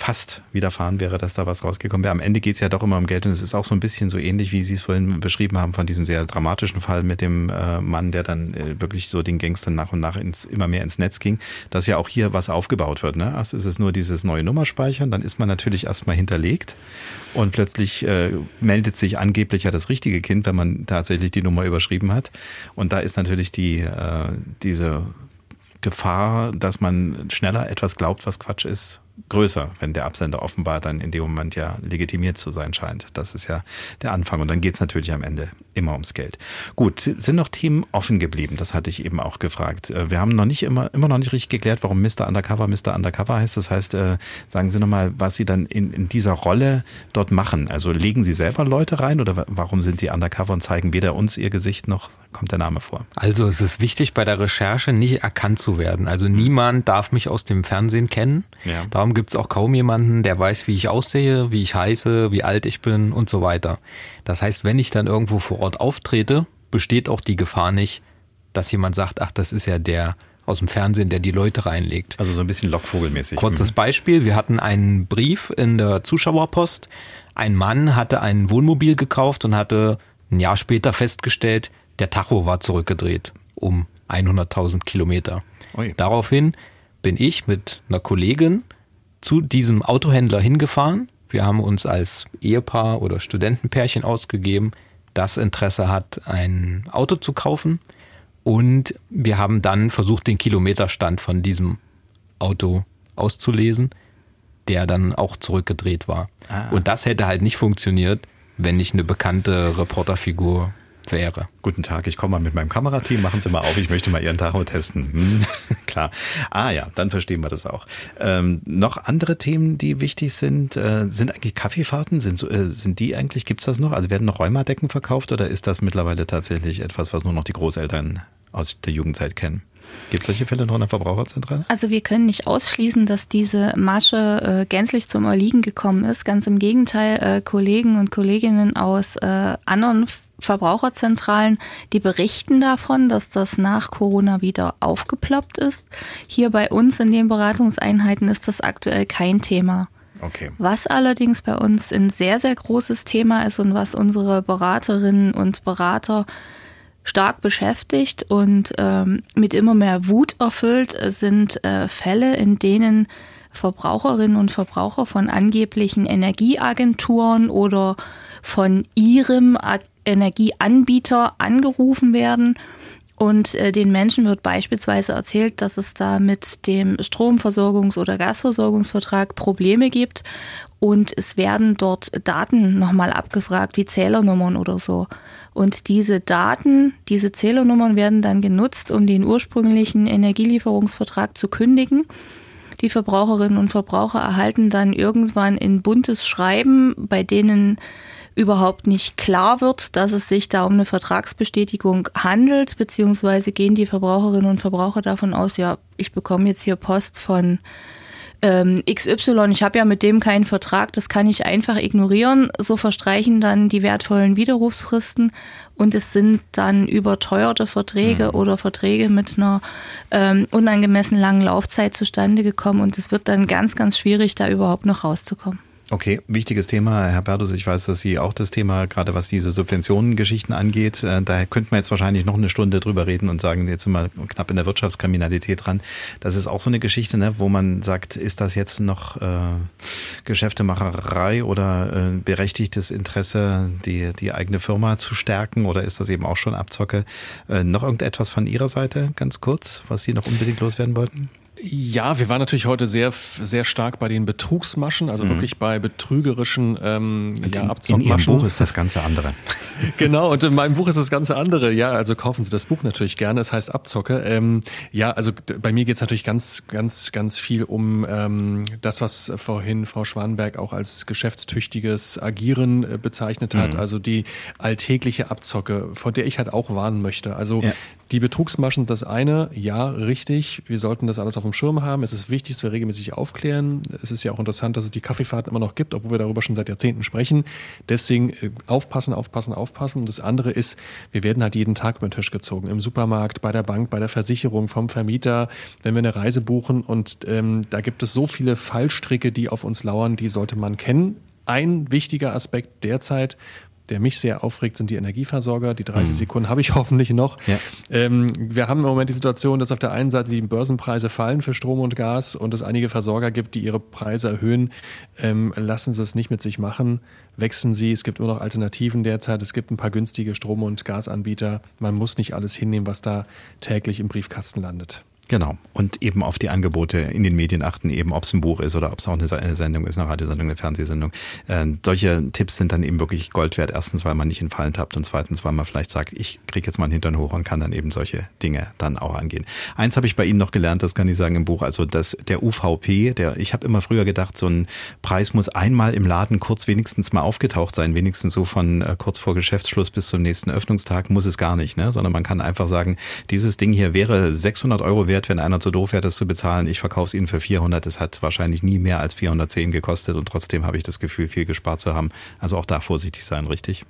fast widerfahren wäre, dass da was rausgekommen wäre. Am Ende geht es ja doch immer um Geld und es ist auch so ein bisschen so ähnlich, wie Sie es vorhin beschrieben haben, von diesem sehr dramatischen Fall mit dem äh, Mann, der dann äh, wirklich so den Gangstern nach und nach ins, immer mehr ins Netz ging, dass ja auch hier was aufgebaut wird. Ne? Erst ist es nur dieses neue Nummerspeichern, dann ist man natürlich erstmal hinterlegt und plötzlich äh, meldet sich angeblich ja das richtige Kind, wenn man tatsächlich die Nummer überschrieben hat. Und da ist natürlich die, äh, diese Gefahr, dass man schneller etwas glaubt, was Quatsch ist, größer, wenn der Absender offenbar dann in dem Moment ja legitimiert zu sein scheint. Das ist ja der Anfang. Und dann geht es natürlich am Ende immer ums Geld. Gut, sind noch Themen offen geblieben? Das hatte ich eben auch gefragt. Äh, wir haben noch nicht immer, immer noch nicht richtig geklärt, warum Mr. Undercover Mr. Undercover heißt. Das heißt, äh, sagen Sie nochmal, was Sie dann in, in dieser Rolle dort machen. Also legen Sie selber Leute rein oder warum sind die Undercover und zeigen weder uns Ihr Gesicht noch kommt der Name vor? Also es ist wichtig bei der Recherche nicht erkannt zu werden. Also niemand darf mich aus dem Fernsehen kennen. Ja. Darum gibt es auch kaum jemanden, der weiß, wie ich aussehe, wie ich heiße, wie alt ich bin und so weiter. Das heißt, wenn ich dann irgendwo vor Ort auftrete, besteht auch die Gefahr nicht, dass jemand sagt, ach, das ist ja der aus dem Fernsehen, der die Leute reinlegt. Also so ein bisschen Lockvogelmäßig. Kurzes mhm. Beispiel, wir hatten einen Brief in der Zuschauerpost. Ein Mann hatte ein Wohnmobil gekauft und hatte ein Jahr später festgestellt, der Tacho war zurückgedreht um 100.000 Kilometer. Daraufhin bin ich mit einer Kollegin zu diesem Autohändler hingefahren. Wir haben uns als Ehepaar oder Studentenpärchen ausgegeben, das Interesse hat, ein Auto zu kaufen. Und wir haben dann versucht, den Kilometerstand von diesem Auto auszulesen, der dann auch zurückgedreht war. Ah. Und das hätte halt nicht funktioniert, wenn nicht eine bekannte Reporterfigur wäre. Guten Tag, ich komme mal mit meinem Kamerateam, machen Sie mal auf, ich möchte mal Ihren Tacho testen. Hm, klar. Ah ja, dann verstehen wir das auch. Ähm, noch andere Themen, die wichtig sind, äh, sind eigentlich Kaffeefahrten? Sind, äh, sind die eigentlich, gibt's das noch? Also werden noch Räumerdecken verkauft oder ist das mittlerweile tatsächlich etwas, was nur noch die Großeltern aus der Jugendzeit kennen? Gibt es solche Fälle noch in der Verbraucherzentrale? Also wir können nicht ausschließen, dass diese Masche äh, gänzlich zum Erliegen gekommen ist. Ganz im Gegenteil, äh, Kollegen und Kolleginnen aus äh, anderen Verbraucherzentralen, die berichten davon, dass das nach Corona wieder aufgeploppt ist. Hier bei uns in den Beratungseinheiten ist das aktuell kein Thema. Okay. Was allerdings bei uns ein sehr, sehr großes Thema ist und was unsere Beraterinnen und Berater stark beschäftigt und ähm, mit immer mehr Wut erfüllt sind äh, Fälle, in denen Verbraucherinnen und Verbraucher von angeblichen Energieagenturen oder von ihrem Energieanbieter angerufen werden. Und äh, den Menschen wird beispielsweise erzählt, dass es da mit dem Stromversorgungs- oder Gasversorgungsvertrag Probleme gibt. Und es werden dort Daten nochmal abgefragt, wie Zählernummern oder so. Und diese Daten, diese Zählernummern werden dann genutzt, um den ursprünglichen Energielieferungsvertrag zu kündigen. Die Verbraucherinnen und Verbraucher erhalten dann irgendwann ein buntes Schreiben, bei denen überhaupt nicht klar wird, dass es sich da um eine Vertragsbestätigung handelt, beziehungsweise gehen die Verbraucherinnen und Verbraucher davon aus, ja, ich bekomme jetzt hier Post von ähm, XY, ich habe ja mit dem keinen Vertrag, das kann ich einfach ignorieren. So verstreichen dann die wertvollen Widerrufsfristen und es sind dann überteuerte Verträge mhm. oder Verträge mit einer ähm, unangemessen langen Laufzeit zustande gekommen und es wird dann ganz, ganz schwierig, da überhaupt noch rauszukommen. Okay, wichtiges Thema, Herr Berdus. Ich weiß, dass Sie auch das Thema, gerade was diese Subventionengeschichten angeht, äh, da könnten wir jetzt wahrscheinlich noch eine Stunde drüber reden und sagen, jetzt sind wir knapp in der Wirtschaftskriminalität dran. Das ist auch so eine Geschichte, ne, wo man sagt, ist das jetzt noch äh, Geschäftemacherei oder äh, berechtigtes Interesse, die, die eigene Firma zu stärken oder ist das eben auch schon Abzocke? Äh, noch irgendetwas von Ihrer Seite, ganz kurz, was Sie noch unbedingt loswerden wollten? Ja, wir waren natürlich heute sehr, sehr stark bei den Betrugsmaschen, also mhm. wirklich bei betrügerischen ähm, ja, Abzockmaschen. In Ihrem Buch ist das Ganze andere. genau, und in meinem Buch ist das Ganze andere. Ja, also kaufen Sie das Buch natürlich gerne. Es heißt Abzocke. Ähm, ja, also bei mir geht es natürlich ganz, ganz, ganz viel um ähm, das, was vorhin Frau Schwanberg auch als geschäftstüchtiges Agieren äh, bezeichnet hat. Mhm. Also die alltägliche Abzocke, vor der ich halt auch warnen möchte. Also ja. Die Betrugsmaschen, das eine, ja, richtig. Wir sollten das alles auf dem Schirm haben. Es ist wichtig, dass wir regelmäßig aufklären. Es ist ja auch interessant, dass es die Kaffeefahrten immer noch gibt, obwohl wir darüber schon seit Jahrzehnten sprechen. Deswegen äh, aufpassen, aufpassen, aufpassen. Das andere ist, wir werden halt jeden Tag über den Tisch gezogen. Im Supermarkt, bei der Bank, bei der Versicherung, vom Vermieter, wenn wir eine Reise buchen. Und ähm, da gibt es so viele Fallstricke, die auf uns lauern, die sollte man kennen. Ein wichtiger Aspekt derzeit, der mich sehr aufregt, sind die Energieversorger. Die 30 mhm. Sekunden habe ich hoffentlich noch. Ja. Ähm, wir haben im Moment die Situation, dass auf der einen Seite die Börsenpreise fallen für Strom und Gas und es einige Versorger gibt, die ihre Preise erhöhen. Ähm, lassen Sie es nicht mit sich machen. Wechseln Sie. Es gibt immer noch Alternativen derzeit. Es gibt ein paar günstige Strom- und Gasanbieter. Man muss nicht alles hinnehmen, was da täglich im Briefkasten landet. Genau. Und eben auf die Angebote in den Medien achten, eben ob es ein Buch ist oder ob es auch eine Sendung ist, eine Radiosendung, eine Fernsehsendung. Äh, solche Tipps sind dann eben wirklich Gold wert. Erstens, weil man nicht in Fallen tappt und zweitens, weil man vielleicht sagt, ich kriege jetzt mal einen Hintern hoch und kann dann eben solche Dinge dann auch angehen. Eins habe ich bei Ihnen noch gelernt, das kann ich sagen im Buch, also dass der UVP, der, ich habe immer früher gedacht, so ein Preis muss einmal im Laden kurz wenigstens mal aufgetaucht sein, wenigstens so von äh, kurz vor Geschäftsschluss bis zum nächsten Öffnungstag muss es gar nicht, ne? sondern man kann einfach sagen, dieses Ding hier wäre 600 Euro wert, wenn einer zu doof wäre, das zu bezahlen. Ich verkaufe es Ihnen für 400. Es hat wahrscheinlich nie mehr als 410 gekostet und trotzdem habe ich das Gefühl, viel gespart zu haben. Also auch da vorsichtig sein, richtig?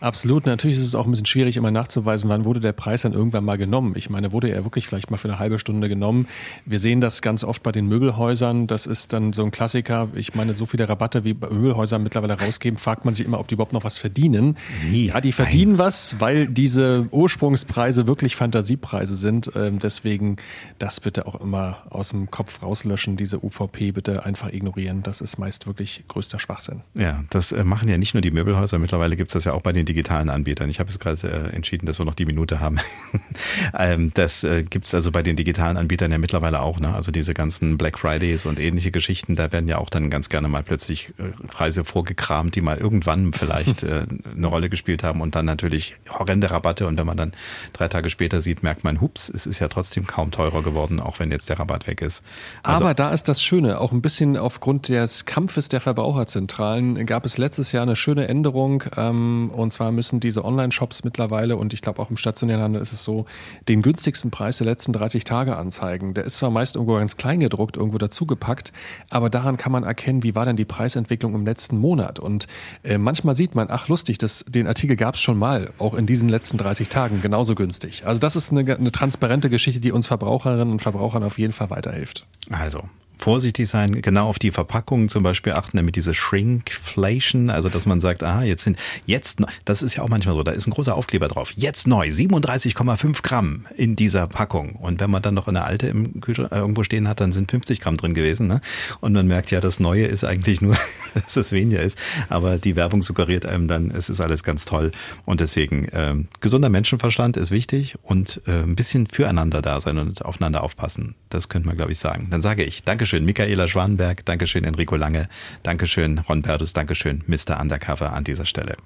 Absolut. Natürlich ist es auch ein bisschen schwierig, immer nachzuweisen, wann wurde der Preis dann irgendwann mal genommen. Ich meine, wurde er wirklich vielleicht mal für eine halbe Stunde genommen? Wir sehen das ganz oft bei den Möbelhäusern. Das ist dann so ein Klassiker. Ich meine, so viele Rabatte wie Möbelhäuser mittlerweile rausgeben, fragt man sich immer, ob die überhaupt noch was verdienen. Nee, ja, die verdienen nein. was, weil diese Ursprungspreise wirklich Fantasiepreise sind. Ähm, deswegen das bitte auch immer aus dem Kopf rauslöschen. Diese UVP bitte einfach ignorieren. Das ist meist wirklich größter Schwachsinn. Ja, das äh, machen ja nicht nur die Möbelhäuser. Mittlerweile gibt es das ja auch bei den digitalen Anbietern. Ich habe jetzt gerade äh, entschieden, dass wir noch die Minute haben. ähm, das äh, gibt es also bei den digitalen Anbietern ja mittlerweile auch. Ne? Also diese ganzen Black Fridays und ähnliche Geschichten, da werden ja auch dann ganz gerne mal plötzlich äh, Preise vorgekramt, die mal irgendwann vielleicht äh, eine Rolle gespielt haben und dann natürlich horrende Rabatte. Und wenn man dann drei Tage später sieht, merkt man, hups, es ist ja trotzdem kaum teurer geworden, auch wenn jetzt der Rabatt weg ist. Also, Aber da ist das Schöne, auch ein bisschen aufgrund des Kampfes der Verbraucherzentralen gab es letztes Jahr eine schöne Änderung. Ähm, und zwar müssen diese Online-Shops mittlerweile, und ich glaube auch im stationären Handel ist es so, den günstigsten Preis der letzten 30 Tage anzeigen. Der ist zwar meist irgendwo ganz klein gedruckt, irgendwo dazugepackt, aber daran kann man erkennen, wie war denn die Preisentwicklung im letzten Monat. Und äh, manchmal sieht man, ach lustig, das, den Artikel gab es schon mal, auch in diesen letzten 30 Tagen genauso günstig. Also das ist eine, eine transparente Geschichte, die uns Verbraucherinnen und Verbrauchern auf jeden Fall weiterhilft. Also vorsichtig sein, genau auf die Verpackungen zum Beispiel achten, damit diese Shrinkflation, also dass man sagt, ah, jetzt sind, jetzt, das ist ja auch manchmal so, da ist ein großer Aufkleber drauf, jetzt neu, 37,5 Gramm in dieser Packung. Und wenn man dann noch eine alte im Kühlschrank äh, irgendwo stehen hat, dann sind 50 Gramm drin gewesen. Ne? Und man merkt ja, das Neue ist eigentlich nur, dass es weniger ist. Aber die Werbung suggeriert einem dann, es ist alles ganz toll. Und deswegen, ähm, gesunder Menschenverstand ist wichtig und äh, ein bisschen füreinander da sein und aufeinander aufpassen. Das könnte man, glaube ich, sagen. Dann sage ich Dankeschön, Michaela Schwanberg, Dankeschön, Enrico Lange, Dankeschön, Ron Berdus, Dankeschön, Mr. Undercover an dieser Stelle.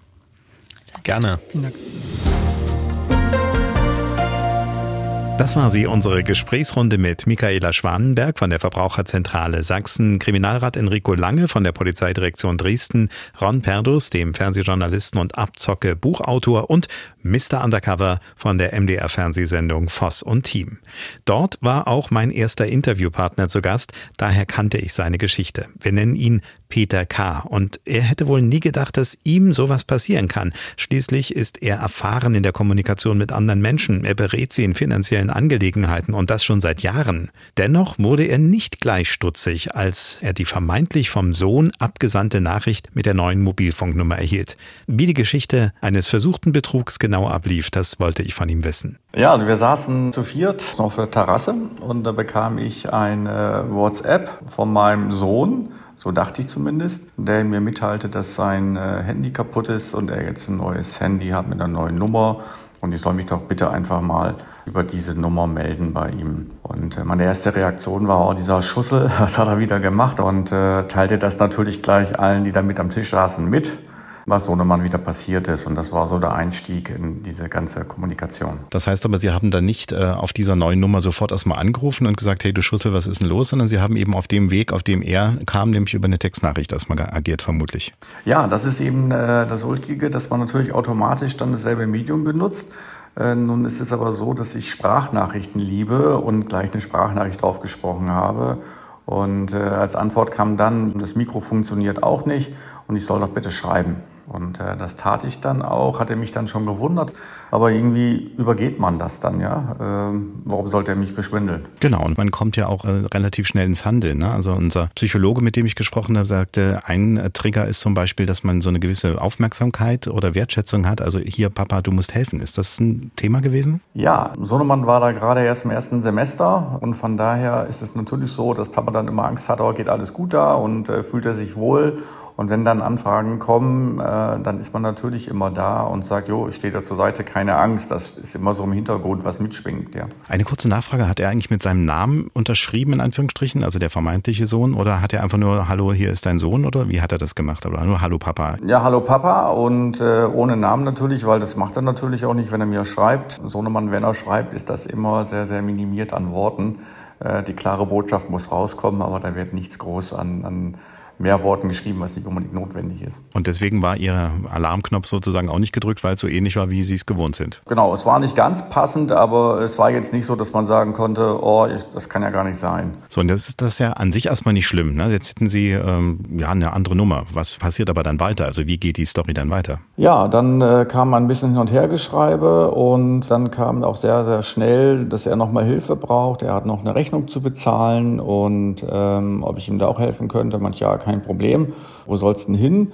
Gerne. Vielen Dank. Das war sie, unsere Gesprächsrunde mit Michaela Schwanenberg von der Verbraucherzentrale Sachsen, Kriminalrat Enrico Lange von der Polizeidirektion Dresden, Ron Perdus, dem Fernsehjournalisten und Abzocke Buchautor und Mr. Undercover von der MDR Fernsehsendung Voss und Team. Dort war auch mein erster Interviewpartner zu Gast, daher kannte ich seine Geschichte. Wir nennen ihn Peter K. Und er hätte wohl nie gedacht, dass ihm sowas passieren kann. Schließlich ist er erfahren in der Kommunikation mit anderen Menschen. Er berät sie in finanziellen Angelegenheiten und das schon seit Jahren. Dennoch wurde er nicht gleich stutzig, als er die vermeintlich vom Sohn abgesandte Nachricht mit der neuen Mobilfunknummer erhielt. Wie die Geschichte eines versuchten Betrugs genau ablief, das wollte ich von ihm wissen. Ja, wir saßen zu viert auf der Terrasse und da bekam ich eine WhatsApp von meinem Sohn, so dachte ich zumindest, der mir mitteilte, dass sein äh, Handy kaputt ist und er jetzt ein neues Handy hat mit einer neuen Nummer und ich soll mich doch bitte einfach mal über diese Nummer melden bei ihm. Und äh, meine erste Reaktion war, oh, dieser Schussel, was hat er wieder gemacht? Und äh, teilte das natürlich gleich allen, die da mit am Tisch saßen, mit was Sohnemann wieder passiert ist. Und das war so der Einstieg in diese ganze Kommunikation. Das heißt aber, Sie haben dann nicht äh, auf dieser neuen Nummer sofort erstmal angerufen und gesagt, hey du Schussel, was ist denn los? Sondern Sie haben eben auf dem Weg, auf dem er kam, nämlich über eine Textnachricht erstmal agiert, vermutlich. Ja, das ist eben äh, das Ulkige, dass man natürlich automatisch dann dasselbe Medium benutzt. Äh, nun ist es aber so, dass ich Sprachnachrichten liebe und gleich eine Sprachnachricht drauf gesprochen habe. Und äh, als Antwort kam dann, das Mikro funktioniert auch nicht und ich soll doch bitte schreiben. Und äh, das tat ich dann auch, hatte mich dann schon gewundert. Aber irgendwie übergeht man das dann, ja. Ähm, warum sollte er mich beschwindeln? Genau, und man kommt ja auch äh, relativ schnell ins Handeln. Ne? Also unser Psychologe, mit dem ich gesprochen habe, sagte, ein äh, Trigger ist zum Beispiel, dass man so eine gewisse Aufmerksamkeit oder Wertschätzung hat. Also hier, Papa, du musst helfen. Ist das ein Thema gewesen? Ja, Sohnemann war da gerade erst im ersten Semester und von daher ist es natürlich so, dass Papa dann immer Angst hat, oh, geht alles gut da und äh, fühlt er sich wohl. Und wenn dann Anfragen kommen, äh, dann ist man natürlich immer da und sagt, jo, ich stehe da zur Seite, keine Angst. Das ist immer so im Hintergrund, was mitschwingt, ja. Eine kurze Nachfrage, hat er eigentlich mit seinem Namen unterschrieben, in Anführungsstrichen, also der vermeintliche Sohn, oder hat er einfach nur, hallo, hier ist dein Sohn, oder wie hat er das gemacht? Oder nur, hallo Papa? Ja, hallo Papa und äh, ohne Namen natürlich, weil das macht er natürlich auch nicht, wenn er mir schreibt. Sohnemann, wenn er schreibt, ist das immer sehr, sehr minimiert an Worten. Äh, die klare Botschaft muss rauskommen, aber da wird nichts groß an, an mehr Worten geschrieben, was nicht unbedingt notwendig ist. Und deswegen war Ihr Alarmknopf sozusagen auch nicht gedrückt, weil es so ähnlich war, wie Sie es gewohnt sind. Genau, es war nicht ganz passend, aber es war jetzt nicht so, dass man sagen konnte, oh, ich, das kann ja gar nicht sein. So, und das ist das ja an sich erstmal nicht schlimm. Ne? Jetzt hätten Sie ähm, ja eine andere Nummer. Was passiert aber dann weiter? Also wie geht die Story dann weiter? Ja, dann äh, kam ein bisschen hin und her Geschreibe und dann kam auch sehr, sehr schnell, dass er nochmal Hilfe braucht. Er hat noch eine Rechnung zu bezahlen und ähm, ob ich ihm da auch helfen könnte. Manch ja, kein Problem. Wo soll's denn hin?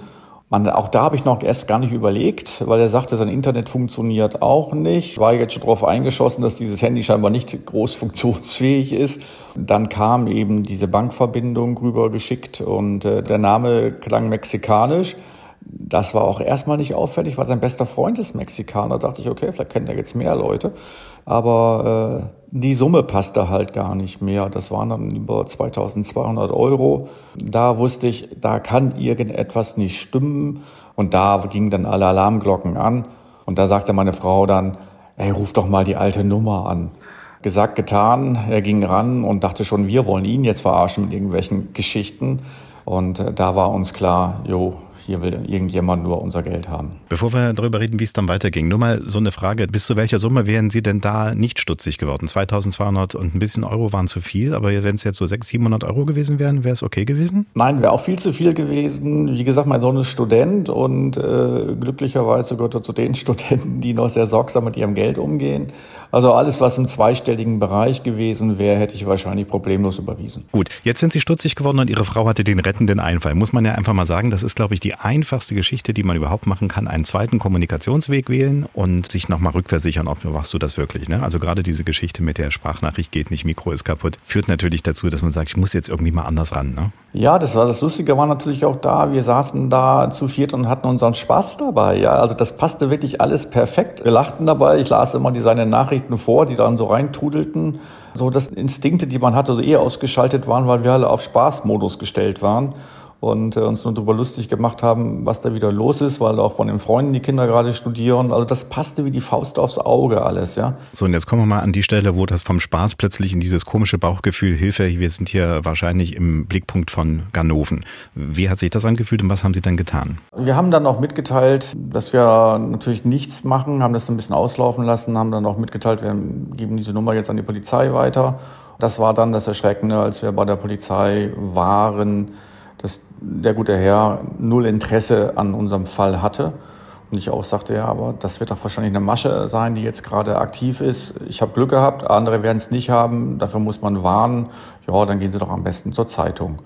Man, auch da habe ich noch erst gar nicht überlegt, weil er sagte, sein Internet funktioniert auch nicht. War jetzt schon darauf eingeschossen, dass dieses Handy scheinbar nicht groß funktionsfähig ist. Dann kam eben diese Bankverbindung rüber geschickt und äh, der Name klang mexikanisch. Das war auch erstmal nicht auffällig, weil sein bester Freund ist Mexikaner. Da dachte ich, okay, vielleicht kennt er jetzt mehr Leute. Aber äh, die Summe passte halt gar nicht mehr. Das waren dann über 2200 Euro. Da wusste ich, da kann irgendetwas nicht stimmen. Und da gingen dann alle Alarmglocken an. Und da sagte meine Frau dann, ey, ruf doch mal die alte Nummer an. Gesagt, getan. Er ging ran und dachte schon, wir wollen ihn jetzt verarschen mit irgendwelchen Geschichten. Und äh, da war uns klar, jo, hier will irgendjemand nur unser Geld haben. Bevor wir darüber reden, wie es dann weiterging, nur mal so eine Frage. Bis zu welcher Summe wären Sie denn da nicht stutzig geworden? 2200 und ein bisschen Euro waren zu viel, aber wenn es jetzt so 600, 700 Euro gewesen wären, wäre es okay gewesen? Nein, wäre auch viel zu viel gewesen. Wie gesagt, mein Sohn ist Student und äh, glücklicherweise gehört er zu den Studenten, die noch sehr sorgsam mit ihrem Geld umgehen. Also alles, was im zweistelligen Bereich gewesen wäre, hätte ich wahrscheinlich problemlos überwiesen. Gut, jetzt sind Sie stutzig geworden und Ihre Frau hatte den rettenden Einfall. Muss man ja einfach mal sagen, das ist, glaube ich, die einfachste Geschichte, die man überhaupt machen kann. Einen zweiten Kommunikationsweg wählen und sich nochmal rückversichern, ob machst du das wirklich. Ne? Also gerade diese Geschichte mit der Sprachnachricht geht nicht, Mikro ist kaputt, führt natürlich dazu, dass man sagt, ich muss jetzt irgendwie mal anders ran. Ne? Ja, das war das Lustige, war natürlich auch da. Wir saßen da zu viert und hatten unseren Spaß dabei. Ja, also das passte wirklich alles perfekt. Wir lachten dabei. Ich las immer die seine Nachrichten vor, die dann so reintrudelten. So, dass Instinkte, die man hatte, so eh ausgeschaltet waren, weil wir alle auf Spaßmodus gestellt waren und äh, uns nur darüber lustig gemacht haben, was da wieder los ist, weil auch von den Freunden die Kinder gerade studieren. Also das passte wie die Faust aufs Auge alles, ja. So, und jetzt kommen wir mal an die Stelle, wo das vom Spaß plötzlich in dieses komische Bauchgefühl, Hilfe, wir sind hier wahrscheinlich im Blickpunkt von Ganoven. Wie hat sich das angefühlt und was haben Sie dann getan? Wir haben dann auch mitgeteilt, dass wir natürlich nichts machen, haben das ein bisschen auslaufen lassen, haben dann auch mitgeteilt, wir geben diese Nummer jetzt an die Polizei weiter. Das war dann das Erschreckende, als wir bei der Polizei waren, dass der gute Herr null Interesse an unserem Fall hatte. Und ich auch sagte, ja, aber das wird doch wahrscheinlich eine Masche sein, die jetzt gerade aktiv ist. Ich habe Glück gehabt, andere werden es nicht haben, dafür muss man warnen. Ja, dann gehen Sie doch am besten zur Zeitung.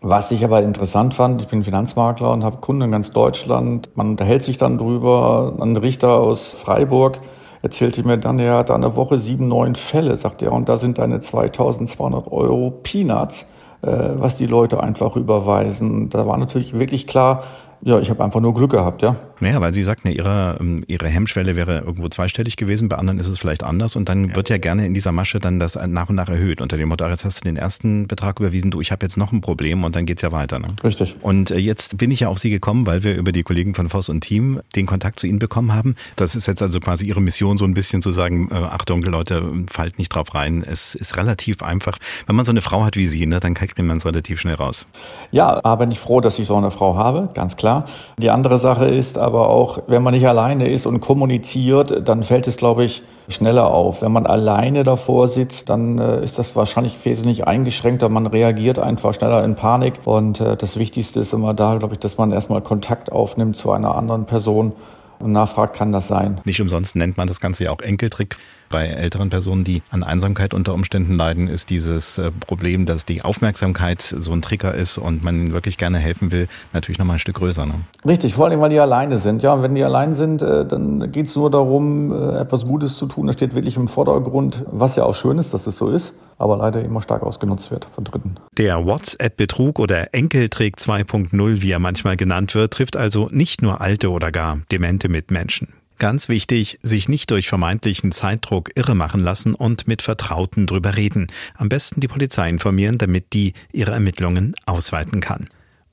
Was ich aber interessant fand, ich bin Finanzmakler und habe Kunden in ganz Deutschland. Man unterhält sich dann drüber. Ein Richter aus Freiburg erzählte mir dann, er hat eine Woche sieben, neun Fälle, sagt er, und da sind deine 2200 Euro Peanuts. Äh, was die Leute einfach überweisen. Da war natürlich wirklich klar, ja, ich habe einfach nur Glück gehabt, ja. Naja, weil Sie sagten, ihre, ähm, ihre Hemmschwelle wäre irgendwo zweistellig gewesen, bei anderen ist es vielleicht anders und dann wird ja gerne in dieser Masche dann das nach und nach erhöht. Unter dem Motto, jetzt hast du den ersten Betrag überwiesen, du, ich habe jetzt noch ein Problem und dann geht's ja weiter. Ne? Richtig. Und äh, jetzt bin ich ja auf Sie gekommen, weil wir über die Kollegen von Voss und Team den Kontakt zu Ihnen bekommen haben. Das ist jetzt also quasi Ihre Mission, so ein bisschen zu sagen, äh, Achtung, Leute, fallt nicht drauf rein. Es ist relativ einfach. Wenn man so eine Frau hat wie Sie, ne, dann kriegt man es relativ schnell raus. Ja, aber bin ich froh, dass ich so eine Frau habe, ganz klar. Die andere Sache ist aber auch, wenn man nicht alleine ist und kommuniziert, dann fällt es, glaube ich, schneller auf. Wenn man alleine davor sitzt, dann äh, ist das wahrscheinlich wesentlich eingeschränkter. Man reagiert einfach schneller in Panik. Und äh, das Wichtigste ist immer da, glaube ich, dass man erstmal Kontakt aufnimmt zu einer anderen Person und nachfragt, kann das sein. Nicht umsonst nennt man das Ganze ja auch Enkeltrick bei älteren Personen, die an Einsamkeit unter Umständen leiden, ist dieses äh, Problem, dass die Aufmerksamkeit so ein Trigger ist und man ihnen wirklich gerne helfen will, natürlich nochmal ein Stück größer. Ne? Richtig, vor allem, weil die alleine sind. Ja, und wenn die allein sind, äh, dann geht es nur darum, äh, etwas Gutes zu tun. Das steht wirklich im Vordergrund, was ja auch schön ist, dass es so ist, aber leider immer stark ausgenutzt wird von Dritten. Der WhatsApp-Betrug oder Enkeltrick 2.0, wie er manchmal genannt wird, trifft also nicht nur alte oder gar demente Mitmenschen. Ganz wichtig, sich nicht durch vermeintlichen Zeitdruck irre machen lassen und mit Vertrauten drüber reden. Am besten die Polizei informieren, damit die ihre Ermittlungen ausweiten kann.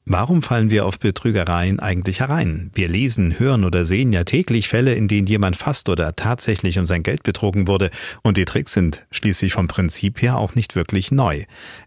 Warum fallen wir auf Betrügereien eigentlich herein? Wir lesen, hören oder sehen ja täglich Fälle, in denen jemand fast oder tatsächlich um sein Geld betrogen wurde, und die Tricks sind schließlich vom Prinzip her auch nicht wirklich neu.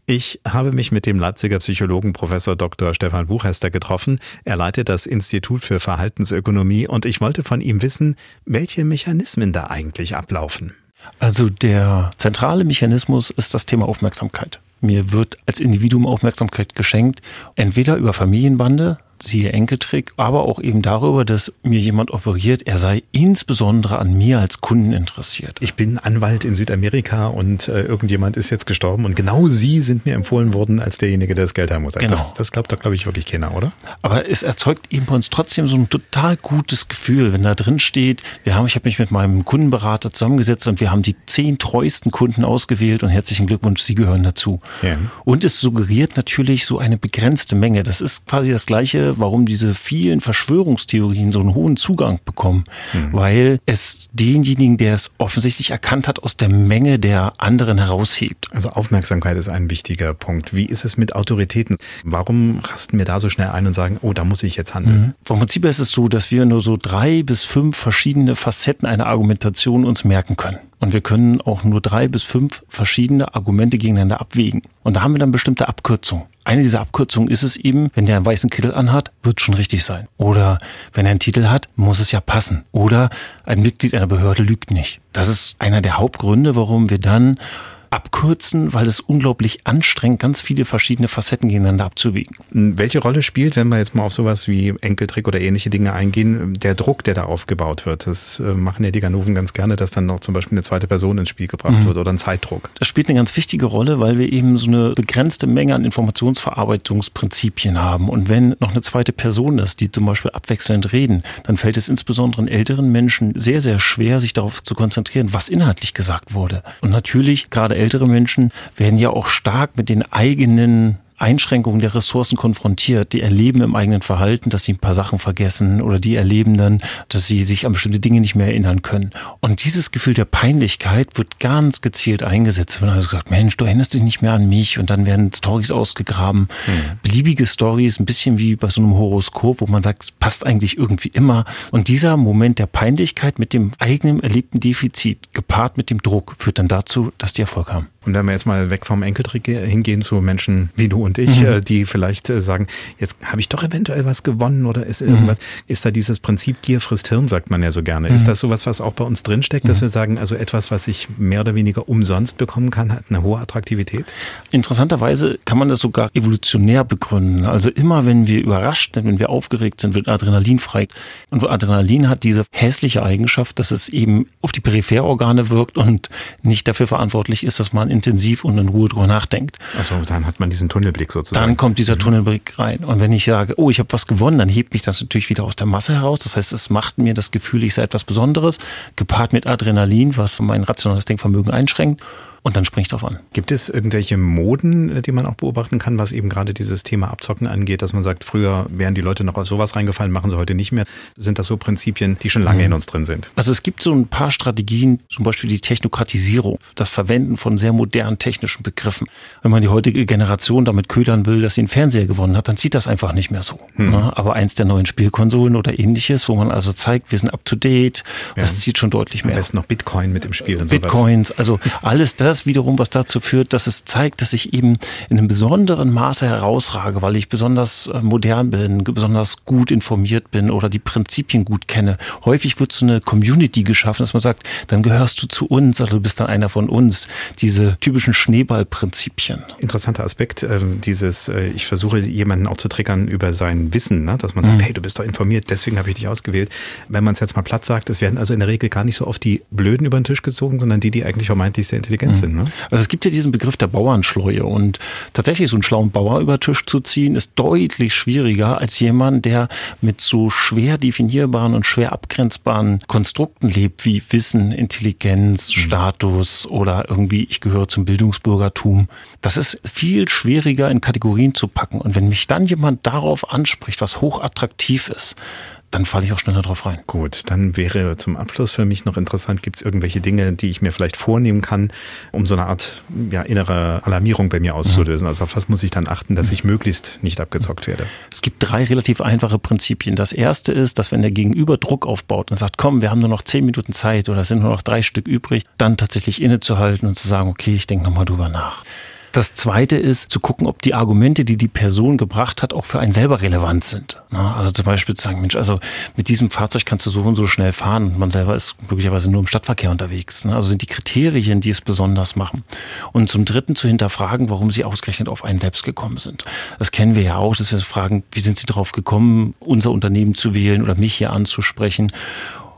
Ich habe mich mit dem Leipziger Psychologen Professor Dr. Stefan Buchhester getroffen. Er leitet das Institut für Verhaltensökonomie und ich wollte von ihm wissen, welche Mechanismen da eigentlich ablaufen. Also der zentrale Mechanismus ist das Thema Aufmerksamkeit. Mir wird als Individuum Aufmerksamkeit geschenkt, entweder über Familienbande, siehe Enkeltrick, aber auch eben darüber, dass mir jemand offeriert, er sei insbesondere an mir als Kunden interessiert. Ich bin Anwalt in Südamerika und äh, irgendjemand ist jetzt gestorben und genau Sie sind mir empfohlen worden als derjenige, der das Geld haben muss. Genau. Das, das glaubt doch, glaube ich, wirklich keiner, oder? Aber es erzeugt eben bei uns trotzdem so ein total gutes Gefühl, wenn da drin steht, wir haben, ich habe mich mit meinem Kundenberater zusammengesetzt und wir haben die zehn treuesten Kunden ausgewählt und herzlichen Glückwunsch, Sie gehören dazu. Ja. Und es suggeriert natürlich so eine begrenzte Menge. Das ist quasi das gleiche, warum diese vielen Verschwörungstheorien so einen hohen Zugang bekommen, mhm. weil es denjenigen, der es offensichtlich erkannt hat, aus der Menge der anderen heraushebt. Also Aufmerksamkeit ist ein wichtiger Punkt. Wie ist es mit Autoritäten? Warum rasten wir da so schnell ein und sagen, oh, da muss ich jetzt handeln? Mhm. Vom Prinzip ist es so, dass wir nur so drei bis fünf verschiedene Facetten einer Argumentation uns merken können. Und wir können auch nur drei bis fünf verschiedene Argumente gegeneinander abwägen. Und da haben wir dann bestimmte Abkürzungen. Eine dieser Abkürzungen ist es eben, wenn der einen weißen Kittel anhat, wird schon richtig sein. Oder wenn er einen Titel hat, muss es ja passen. Oder ein Mitglied einer Behörde lügt nicht. Das ist einer der Hauptgründe, warum wir dann abkürzen, weil es unglaublich anstrengend, ganz viele verschiedene Facetten gegeneinander abzuwägen. Welche Rolle spielt, wenn wir jetzt mal auf sowas wie Enkeltrick oder ähnliche Dinge eingehen, der Druck, der da aufgebaut wird? Das äh, machen ja die Ganoven ganz gerne, dass dann noch zum Beispiel eine zweite Person ins Spiel gebracht mhm. wird oder ein Zeitdruck. Das spielt eine ganz wichtige Rolle, weil wir eben so eine begrenzte Menge an Informationsverarbeitungsprinzipien haben. Und wenn noch eine zweite Person ist, die zum Beispiel abwechselnd reden, dann fällt es insbesondere älteren Menschen sehr, sehr schwer, sich darauf zu konzentrieren, was inhaltlich gesagt wurde. Und natürlich, gerade ältere Menschen werden ja auch stark mit den eigenen Einschränkungen der Ressourcen konfrontiert. Die erleben im eigenen Verhalten, dass sie ein paar Sachen vergessen oder die erleben dann, dass sie sich an bestimmte Dinge nicht mehr erinnern können. Und dieses Gefühl der Peinlichkeit wird ganz gezielt eingesetzt. Wenn also sagt, Mensch, du erinnerst dich nicht mehr an mich und dann werden Stories ausgegraben. Mhm. Beliebige Stories, ein bisschen wie bei so einem Horoskop, wo man sagt, es passt eigentlich irgendwie immer. Und dieser Moment der Peinlichkeit mit dem eigenen erlebten Defizit gepaart mit dem Druck führt dann dazu, dass die Erfolg haben. Und wenn wir jetzt mal weg vom Enkeltrick hingehen zu Menschen wie du und ich, mhm. Äh, die vielleicht äh, sagen, jetzt habe ich doch eventuell was gewonnen oder ist irgendwas, mhm. ist da dieses Prinzip Gier frisst Hirn, sagt man ja so gerne. Mhm. Ist das sowas, was auch bei uns drinsteckt, dass mhm. wir sagen, also etwas, was ich mehr oder weniger umsonst bekommen kann, hat eine hohe Attraktivität? Interessanterweise kann man das sogar evolutionär begründen. Also immer wenn wir überrascht sind, wenn wir aufgeregt sind, wird Adrenalin frei. Und Adrenalin hat diese hässliche Eigenschaft, dass es eben auf die Peripherorgane wirkt und nicht dafür verantwortlich ist, dass man intensiv und in Ruhe drüber nachdenkt. Also dann hat man diesen Tunnelblick sozusagen. Dann kommt dieser mhm. Tunnelblick rein. Und wenn ich sage, oh, ich habe was gewonnen, dann hebt mich das natürlich wieder aus der Masse heraus. Das heißt, es macht mir das Gefühl, ich sei etwas Besonderes, gepaart mit Adrenalin, was mein rationales Denkvermögen einschränkt und dann springe ich drauf an. Gibt es irgendwelche Moden, äh, die man auch beobachten kann, was eben gerade dieses Thema Abzocken angeht, dass man sagt, früher wären die Leute noch auf sowas reingefallen, machen sie heute nicht mehr? Sind das so Prinzipien, die schon lange mhm. in uns drin sind? Also es gibt so ein paar Strategien, zum Beispiel die Technokratisierung, das Verwenden von sehr modernen technischen Begriffen. Wenn man die heutige Generation damit ködern will, dass sie einen Fernseher gewonnen hat, dann sieht das einfach nicht mehr so. Mhm. Aber eins der neuen Spielkonsolen oder ähnliches, wo man also zeigt, wir sind up to date, das ja. zieht schon deutlich mehr. Am besten noch Bitcoin mit im Spiel und sowas. Bitcoins, also alles das das wiederum, was dazu führt, dass es zeigt, dass ich eben in einem besonderen Maße herausrage, weil ich besonders äh, modern bin, besonders gut informiert bin oder die Prinzipien gut kenne. Häufig wird so eine Community geschaffen, dass man sagt, dann gehörst du zu uns oder du bist dann einer von uns. Diese typischen Schneeballprinzipien. Interessanter Aspekt, äh, dieses, äh, ich versuche jemanden auch zu triggern über sein Wissen, ne? dass man sagt, mhm. hey, du bist doch informiert, deswegen habe ich dich ausgewählt. Wenn man es jetzt mal platt sagt, es werden also in der Regel gar nicht so oft die Blöden über den Tisch gezogen, sondern die, die eigentlich vermeintlich sehr intelligent mhm. sind. Ne? Also es gibt ja diesen Begriff der Bauernschleue und tatsächlich so einen schlauen Bauer über Tisch zu ziehen, ist deutlich schwieriger als jemand, der mit so schwer definierbaren und schwer abgrenzbaren Konstrukten lebt, wie Wissen, Intelligenz, mhm. Status oder irgendwie ich gehöre zum Bildungsbürgertum. Das ist viel schwieriger in Kategorien zu packen. Und wenn mich dann jemand darauf anspricht, was hochattraktiv ist, dann falle ich auch schneller drauf rein. Gut, dann wäre zum Abschluss für mich noch interessant, gibt es irgendwelche Dinge, die ich mir vielleicht vornehmen kann, um so eine Art ja, innere Alarmierung bei mir auszulösen? Also auf was muss ich dann achten, dass ich möglichst nicht abgezockt werde? Es gibt drei relativ einfache Prinzipien. Das erste ist, dass wenn der Gegenüber Druck aufbaut und sagt, komm, wir haben nur noch zehn Minuten Zeit oder es sind nur noch drei Stück übrig, dann tatsächlich innezuhalten und zu sagen, okay, ich denke nochmal drüber nach. Das zweite ist zu gucken, ob die Argumente, die die Person gebracht hat, auch für einen selber relevant sind. Also zum Beispiel zu sagen, Mensch, also mit diesem Fahrzeug kannst du so und so schnell fahren man selber ist möglicherweise nur im Stadtverkehr unterwegs. Also sind die Kriterien, die es besonders machen. Und zum dritten zu hinterfragen, warum sie ausgerechnet auf einen selbst gekommen sind. Das kennen wir ja auch, dass wir fragen, wie sind sie darauf gekommen, unser Unternehmen zu wählen oder mich hier anzusprechen.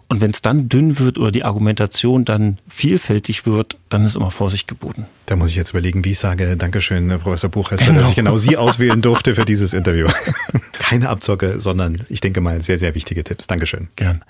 Und wenn es dann dünn wird oder die Argumentation dann vielfältig wird, dann ist immer Vorsicht geboten. Da muss ich jetzt überlegen, wie ich sage, Dankeschön, Professor Buchhester, genau. dass ich genau Sie auswählen durfte für dieses Interview. Keine Abzocke, sondern ich denke mal sehr, sehr wichtige Tipps. Dankeschön. Gern.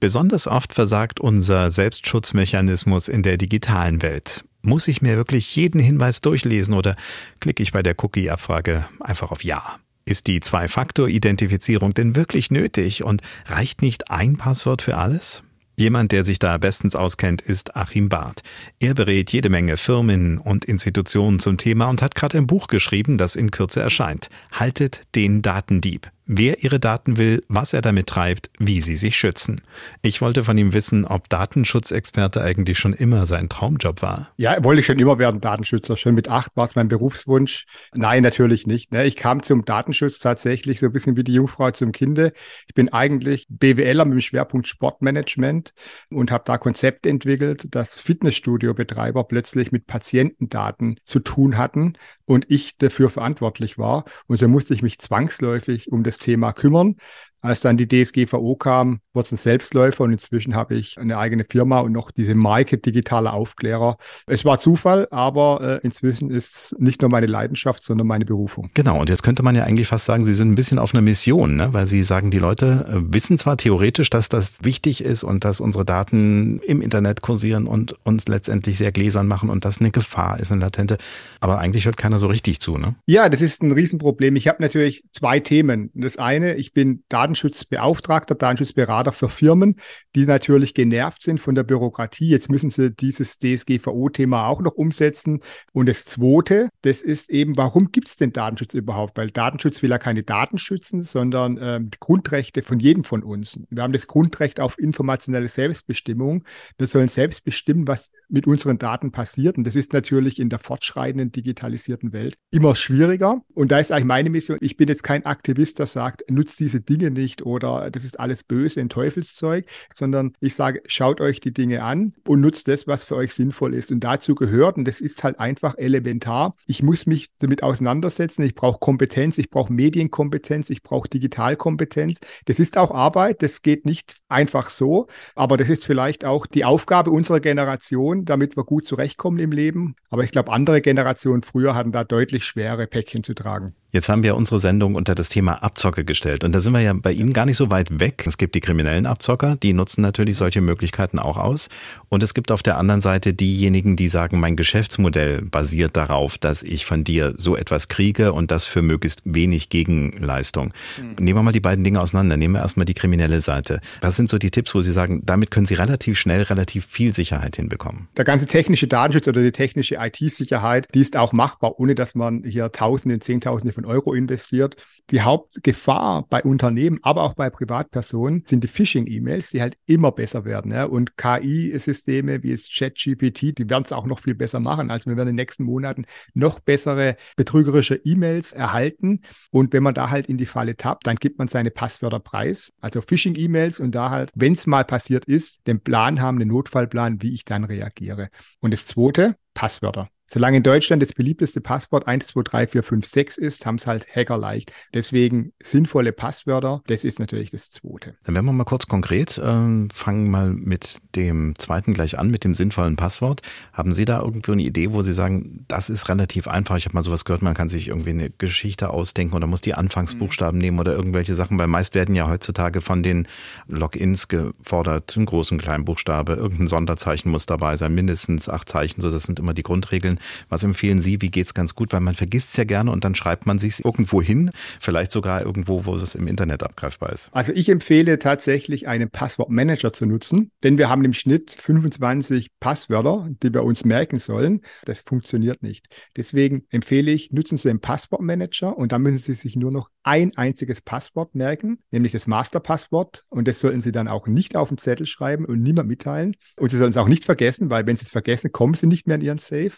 Besonders oft versagt unser Selbstschutzmechanismus in der digitalen Welt. Muss ich mir wirklich jeden Hinweis durchlesen oder klicke ich bei der Cookie-Abfrage einfach auf Ja? Ist die Zwei-Faktor-Identifizierung denn wirklich nötig und reicht nicht ein Passwort für alles? Jemand, der sich da bestens auskennt, ist Achim Barth. Er berät jede Menge Firmen und Institutionen zum Thema und hat gerade ein Buch geschrieben, das in Kürze erscheint. Haltet den Datendieb wer ihre Daten will, was er damit treibt, wie sie sich schützen. Ich wollte von ihm wissen, ob Datenschutzexperte eigentlich schon immer sein Traumjob war. Ja, wollte ich schon immer werden, Datenschützer. Schon mit acht war es mein Berufswunsch. Nein, natürlich nicht. Ne? Ich kam zum Datenschutz tatsächlich so ein bisschen wie die Jungfrau zum Kinde. Ich bin eigentlich BWLer mit dem Schwerpunkt Sportmanagement und habe da Konzepte entwickelt, dass Fitnessstudio-Betreiber plötzlich mit Patientendaten zu tun hatten und ich dafür verantwortlich war. Und so musste ich mich zwangsläufig um das Thema kümmern. Als dann die DSGVO kam, wurde es ein Selbstläufer und inzwischen habe ich eine eigene Firma und noch diese Marke digitaler Aufklärer. Es war Zufall, aber äh, inzwischen ist es nicht nur meine Leidenschaft, sondern meine Berufung. Genau, und jetzt könnte man ja eigentlich fast sagen, Sie sind ein bisschen auf einer Mission, ne? weil Sie sagen, die Leute äh, wissen zwar theoretisch, dass das wichtig ist und dass unsere Daten im Internet kursieren und uns letztendlich sehr gläsern machen und das eine Gefahr ist, eine latente, aber eigentlich hört keiner so richtig zu. Ne? Ja, das ist ein Riesenproblem. Ich habe natürlich zwei Themen. Das eine, ich bin Daten Datenschutzbeauftragter, Datenschutzberater für Firmen, die natürlich genervt sind von der Bürokratie. Jetzt müssen sie dieses DSGVO-Thema auch noch umsetzen. Und das Zweite, das ist eben, warum gibt es denn Datenschutz überhaupt? Weil Datenschutz will ja keine Daten schützen, sondern ähm, Grundrechte von jedem von uns. Wir haben das Grundrecht auf informationelle Selbstbestimmung. Wir sollen selbst bestimmen, was mit unseren Daten passiert. Und das ist natürlich in der fortschreitenden digitalisierten Welt immer schwieriger. Und da ist eigentlich meine Mission, ich bin jetzt kein Aktivist, der sagt, nutzt diese Dinge nicht oder das ist alles böse, ein Teufelszeug, sondern ich sage, schaut euch die Dinge an und nutzt das, was für euch sinnvoll ist. Und dazu gehört, und das ist halt einfach elementar, ich muss mich damit auseinandersetzen, ich brauche Kompetenz, ich brauche Medienkompetenz, ich brauche Digitalkompetenz. Das ist auch Arbeit, das geht nicht einfach so, aber das ist vielleicht auch die Aufgabe unserer Generation, damit wir gut zurechtkommen im Leben. Aber ich glaube, andere Generationen früher hatten da deutlich schwere Päckchen zu tragen. Jetzt haben wir unsere Sendung unter das Thema Abzocke gestellt. Und da sind wir ja bei Ihnen gar nicht so weit weg. Es gibt die kriminellen Abzocker, die nutzen natürlich solche Möglichkeiten auch aus. Und es gibt auf der anderen Seite diejenigen, die sagen, mein Geschäftsmodell basiert darauf, dass ich von dir so etwas kriege und das für möglichst wenig Gegenleistung. Mhm. Nehmen wir mal die beiden Dinge auseinander. Nehmen wir erstmal die kriminelle Seite. Was sind so die Tipps, wo Sie sagen, damit können Sie relativ schnell relativ viel Sicherheit hinbekommen? Der ganze technische Datenschutz oder die technische IT-Sicherheit, die ist auch machbar, ohne dass man hier Tausende, Zehntausende von Euro investiert. Die Hauptgefahr bei Unternehmen, aber auch bei Privatpersonen sind die Phishing-E-Mails, die halt immer besser werden. Ja? Und KI-Systeme wie es ChatGPT, die werden es auch noch viel besser machen. Also wir werden in den nächsten Monaten noch bessere betrügerische E-Mails erhalten. Und wenn man da halt in die Falle tappt, dann gibt man seine Passwörter preis. Also Phishing-E-Mails und da halt, wenn es mal passiert ist, den Plan haben, den Notfallplan, wie ich dann reagiere. Und das Zweite, Passwörter. Solange in Deutschland das beliebteste Passwort 123456 ist, haben es halt Hacker leicht. Deswegen sinnvolle Passwörter, das ist natürlich das Zweite. Dann werden wir mal kurz konkret, äh, fangen mal mit dem zweiten gleich an, mit dem sinnvollen Passwort. Haben Sie da irgendwo eine Idee, wo Sie sagen, das ist relativ einfach? Ich habe mal sowas gehört, man kann sich irgendwie eine Geschichte ausdenken oder muss die Anfangsbuchstaben mhm. nehmen oder irgendwelche Sachen, weil meist werden ja heutzutage von den Logins gefordert, einen großen, kleinen Buchstabe, irgendein Sonderzeichen muss dabei sein, mindestens acht Zeichen, so das sind immer die Grundregeln. Was empfehlen Sie? Wie geht es ganz gut? Weil man vergisst es ja gerne und dann schreibt man sich irgendwo hin, vielleicht sogar irgendwo, wo es im Internet abgreifbar ist. Also ich empfehle tatsächlich einen Passwortmanager zu nutzen, denn wir haben im Schnitt 25 Passwörter, die wir uns merken sollen. Das funktioniert nicht. Deswegen empfehle ich, nutzen Sie einen Passwortmanager und dann müssen Sie sich nur noch ein einziges Passwort merken, nämlich das Masterpasswort. Und das sollten Sie dann auch nicht auf den Zettel schreiben und niemand mitteilen. Und Sie sollen es auch nicht vergessen, weil wenn Sie es vergessen, kommen Sie nicht mehr in Ihren Safe.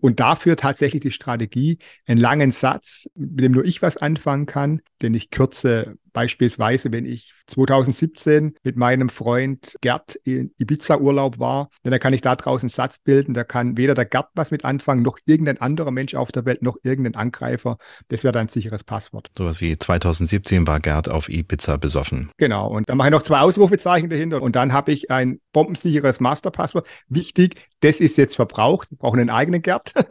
Und dafür tatsächlich die Strategie, einen langen Satz, mit dem nur ich was anfangen kann, den ich kürze Beispielsweise, wenn ich 2017 mit meinem Freund Gerd in Ibiza-Urlaub war, dann kann ich da draußen einen Satz bilden, da kann weder der Gerd was mit anfangen, noch irgendein anderer Mensch auf der Welt, noch irgendein Angreifer. Das wäre dann ein sicheres Passwort. Sowas wie 2017 war Gerd auf Ibiza besoffen. Genau, und dann mache ich noch zwei Ausrufezeichen dahinter und dann habe ich ein bombensicheres Masterpasswort. Wichtig, das ist jetzt verbraucht, wir brauchen einen eigenen Gerd.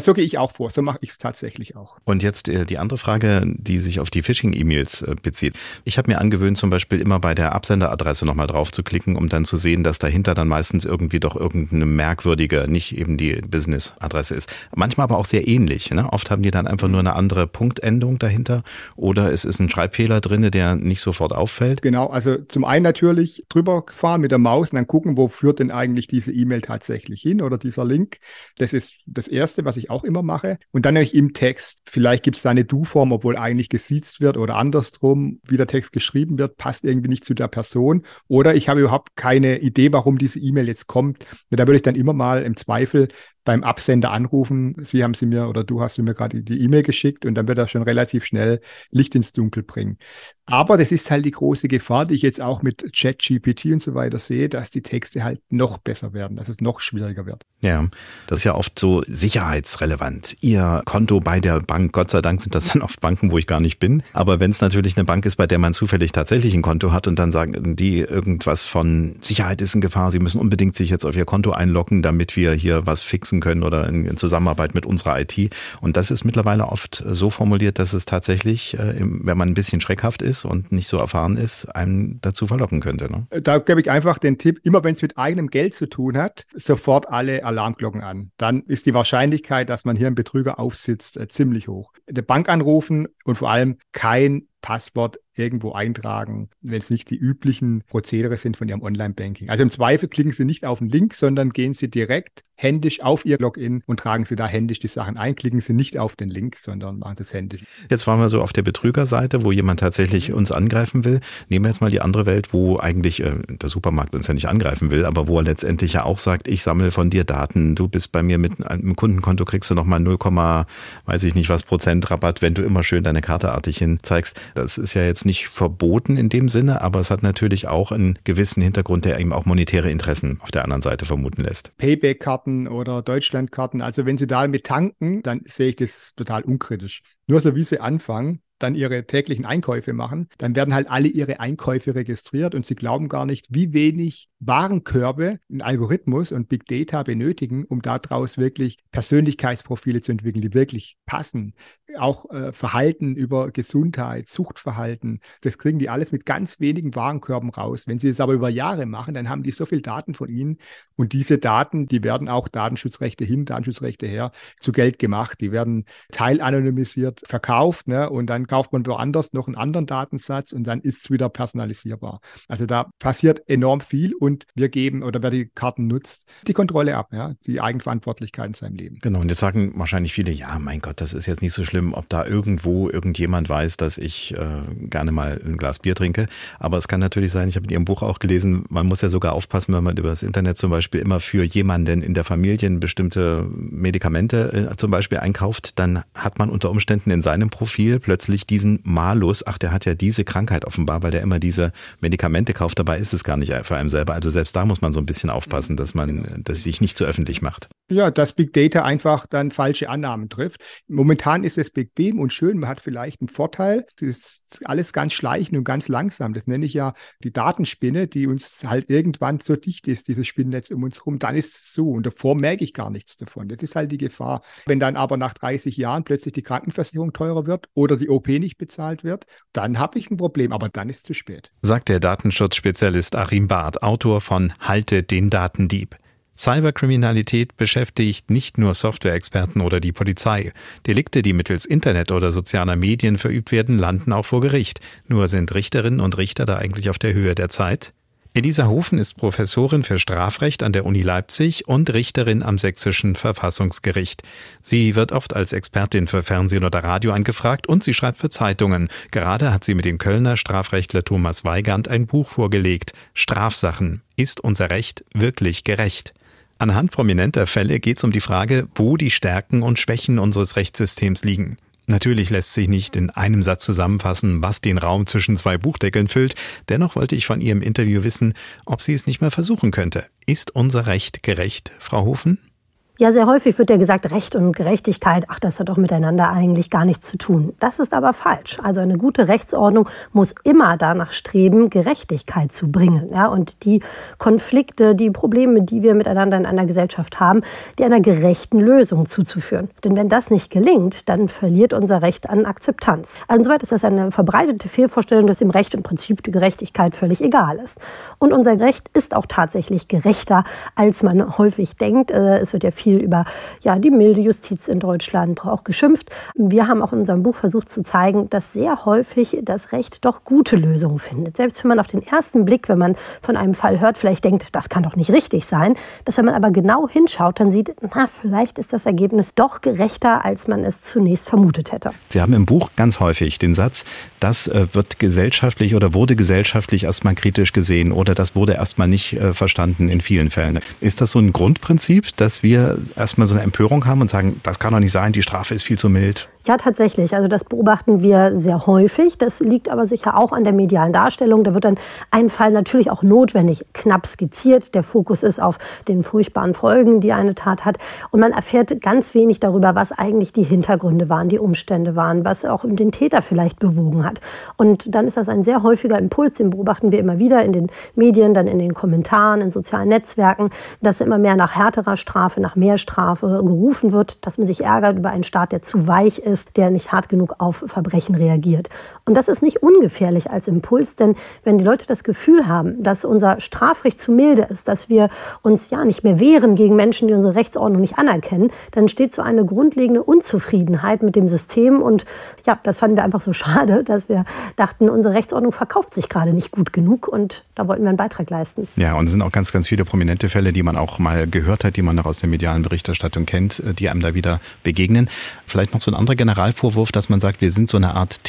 So gehe ich auch vor, so mache ich es tatsächlich auch. Und jetzt äh, die andere Frage, die sich auf die Phishing-E-Mails äh, bezieht. Ich habe mir angewöhnt, zum Beispiel immer bei der Absenderadresse nochmal drauf zu klicken, um dann zu sehen, dass dahinter dann meistens irgendwie doch irgendeine merkwürdige, nicht eben die Business-Adresse ist. Manchmal aber auch sehr ähnlich. Ne? Oft haben die dann einfach nur eine andere Punktendung dahinter oder es ist ein Schreibfehler drin, der nicht sofort auffällt. Genau, also zum einen natürlich drüber fahren mit der Maus und dann gucken, wo führt denn eigentlich diese E-Mail tatsächlich hin oder dieser Link. Das ist das Erste, was ich auch immer mache. Und dann natürlich im Text. Vielleicht gibt es da eine Du-Form, obwohl eigentlich gesiezt wird oder andersrum Form, wie der Text geschrieben wird, passt irgendwie nicht zu der Person. Oder ich habe überhaupt keine Idee, warum diese E-Mail jetzt kommt. Da würde ich dann immer mal im Zweifel beim Absender anrufen. Sie haben sie mir oder du hast mir gerade die E-Mail geschickt und dann wird er schon relativ schnell Licht ins Dunkel bringen. Aber das ist halt die große Gefahr, die ich jetzt auch mit ChatGPT und so weiter sehe, dass die Texte halt noch besser werden, dass es noch schwieriger wird. Ja, das ist ja oft so sicherheitsrelevant. Ihr Konto bei der Bank, Gott sei Dank sind das dann oft Banken, wo ich gar nicht bin. Aber wenn es natürlich eine Bank ist, bei der man zufällig tatsächlich ein Konto hat und dann sagen die irgendwas von Sicherheit ist in Gefahr, Sie müssen unbedingt sich jetzt auf Ihr Konto einloggen, damit wir hier was fixen können oder in, in Zusammenarbeit mit unserer IT. Und das ist mittlerweile oft so formuliert, dass es tatsächlich, äh, wenn man ein bisschen schreckhaft ist und nicht so erfahren ist, einem dazu verlocken könnte. Ne? Da gebe ich einfach den Tipp, immer wenn es mit eigenem Geld zu tun hat, sofort alle Alarmglocken an. Dann ist die Wahrscheinlichkeit, dass man hier einen Betrüger aufsitzt, äh, ziemlich hoch. Der Bank anrufen und vor allem kein Passwort irgendwo eintragen, wenn es nicht die üblichen Prozedere sind von Ihrem Online-Banking. Also im Zweifel klicken Sie nicht auf den Link, sondern gehen Sie direkt händisch auf Ihr Login und tragen Sie da händisch die Sachen ein. Klicken Sie nicht auf den Link, sondern machen Sie es händisch. Jetzt waren wir so auf der Betrügerseite, wo jemand tatsächlich uns angreifen will. Nehmen wir jetzt mal die andere Welt, wo eigentlich äh, der Supermarkt uns ja nicht angreifen will, aber wo er letztendlich ja auch sagt, ich sammle von dir Daten, du bist bei mir mit einem Kundenkonto, kriegst du nochmal 0, weiß ich nicht was Prozent Rabatt, wenn du immer schön deine Karte artig hin zeigst. Das ist ja jetzt nicht verboten in dem Sinne, aber es hat natürlich auch einen gewissen Hintergrund, der eben auch monetäre Interessen auf der anderen Seite vermuten lässt. Payback-Karten oder Deutschland-Karten, also wenn Sie da mit tanken, dann sehe ich das total unkritisch. Nur so wie Sie anfangen, dann ihre täglichen Einkäufe machen, dann werden halt alle ihre Einkäufe registriert und sie glauben gar nicht, wie wenig Warenkörbe ein Algorithmus und Big Data benötigen, um daraus wirklich Persönlichkeitsprofile zu entwickeln, die wirklich passen. Auch äh, Verhalten über Gesundheit, Suchtverhalten, das kriegen die alles mit ganz wenigen Warenkörben raus. Wenn sie es aber über Jahre machen, dann haben die so viel Daten von ihnen und diese Daten, die werden auch Datenschutzrechte hin, Datenschutzrechte her zu Geld gemacht. Die werden teilanonymisiert verkauft ne? und dann kauft man woanders noch einen anderen Datensatz und dann ist es wieder personalisierbar. Also da passiert enorm viel und wir geben oder wer die Karten nutzt, die Kontrolle ab, ja, die Eigenverantwortlichkeit in seinem Leben. Genau, und jetzt sagen wahrscheinlich viele, ja, mein Gott, das ist jetzt nicht so schlimm, ob da irgendwo irgendjemand weiß, dass ich äh, gerne mal ein Glas Bier trinke. Aber es kann natürlich sein, ich habe in Ihrem Buch auch gelesen, man muss ja sogar aufpassen, wenn man über das Internet zum Beispiel immer für jemanden in der Familie bestimmte Medikamente äh, zum Beispiel einkauft, dann hat man unter Umständen in seinem Profil plötzlich diesen Malus, ach, der hat ja diese Krankheit offenbar, weil der immer diese Medikamente kauft, dabei ist es gar nicht für einen selber. Also selbst da muss man so ein bisschen aufpassen, dass man das sich nicht zu öffentlich macht. Ja, dass Big Data einfach dann falsche Annahmen trifft. Momentan ist es bequem und schön, man hat vielleicht einen Vorteil. Das ist alles ganz schleichend und ganz langsam. Das nenne ich ja die Datenspinne, die uns halt irgendwann so dicht ist, dieses Spinnennetz um uns herum. Dann ist es so und davor merke ich gar nichts davon. Das ist halt die Gefahr. Wenn dann aber nach 30 Jahren plötzlich die Krankenversicherung teurer wird oder die OP nicht bezahlt wird, dann habe ich ein Problem, aber dann ist es zu spät. Sagt der Datenschutzspezialist Achim Barth, Autor von Halte den Datendieb. Cyberkriminalität beschäftigt nicht nur Softwareexperten oder die Polizei. Delikte, die mittels Internet oder sozialer Medien verübt werden, landen auch vor Gericht. Nur sind Richterinnen und Richter da eigentlich auf der Höhe der Zeit? Elisa Hofen ist Professorin für Strafrecht an der Uni Leipzig und Richterin am Sächsischen Verfassungsgericht. Sie wird oft als Expertin für Fernsehen oder Radio angefragt und sie schreibt für Zeitungen. Gerade hat sie mit dem Kölner Strafrechtler Thomas Weigand ein Buch vorgelegt. Strafsachen. Ist unser Recht wirklich gerecht? Anhand prominenter Fälle geht es um die Frage, wo die Stärken und Schwächen unseres Rechtssystems liegen. Natürlich lässt sich nicht in einem Satz zusammenfassen, was den Raum zwischen zwei Buchdeckeln füllt. Dennoch wollte ich von ihr im Interview wissen, ob sie es nicht mehr versuchen könnte. Ist unser Recht gerecht, Frau Hofen? Ja, sehr häufig wird ja gesagt, Recht und Gerechtigkeit, ach, das hat doch miteinander eigentlich gar nichts zu tun. Das ist aber falsch. Also eine gute Rechtsordnung muss immer danach streben, Gerechtigkeit zu bringen. Ja, und die Konflikte, die Probleme, die wir miteinander in einer Gesellschaft haben, die einer gerechten Lösung zuzuführen. Denn wenn das nicht gelingt, dann verliert unser Recht an Akzeptanz. Insoweit ist das eine verbreitete Fehlvorstellung, dass im Recht im Prinzip die Gerechtigkeit völlig egal ist. Und unser Recht ist auch tatsächlich gerechter, als man häufig denkt. Äh, es wird ja viel viel über ja, die milde Justiz in Deutschland auch geschimpft. Wir haben auch in unserem Buch versucht zu zeigen, dass sehr häufig das Recht doch gute Lösungen findet. Selbst wenn man auf den ersten Blick, wenn man von einem Fall hört, vielleicht denkt, das kann doch nicht richtig sein, dass wenn man aber genau hinschaut, dann sieht, na, vielleicht ist das Ergebnis doch gerechter, als man es zunächst vermutet hätte. Sie haben im Buch ganz häufig den Satz, das äh, wird gesellschaftlich oder wurde gesellschaftlich erstmal kritisch gesehen oder das wurde erstmal nicht äh, verstanden in vielen Fällen. Ist das so ein Grundprinzip, dass wir erstmal so eine Empörung haben und sagen, das kann doch nicht sein, die Strafe ist viel zu mild? Ja, tatsächlich. Also das beobachten wir sehr häufig. Das liegt aber sicher auch an der medialen Darstellung. Da wird dann ein Fall natürlich auch notwendig knapp skizziert. Der Fokus ist auf den furchtbaren Folgen, die eine Tat hat. Und man erfährt ganz wenig darüber, was eigentlich die Hintergründe waren, die Umstände waren, was auch den Täter vielleicht bewogen hat. Und dann ist das ein sehr häufiger Impuls, den beobachten wir immer wieder in den Medien, dann in den Kommentaren, in sozialen Netzwerken, dass immer mehr nach härterer Strafe, nach mehr Strafe gerufen wird, dass man sich ärgert über einen Staat, der zu weich ist ist, der nicht hart genug auf Verbrechen reagiert. Und das ist nicht ungefährlich als Impuls, denn wenn die Leute das Gefühl haben, dass unser Strafrecht zu milde ist, dass wir uns ja nicht mehr wehren gegen Menschen, die unsere Rechtsordnung nicht anerkennen, dann entsteht so eine grundlegende Unzufriedenheit mit dem System. Und ja, das fanden wir einfach so schade, dass wir dachten, unsere Rechtsordnung verkauft sich gerade nicht gut genug und da wollten wir einen Beitrag leisten. Ja, und es sind auch ganz, ganz viele prominente Fälle, die man auch mal gehört hat, die man noch aus der medialen Berichterstattung kennt, die einem da wieder begegnen. Vielleicht noch so ein anderer Generalvorwurf, dass man sagt, wir sind so eine Art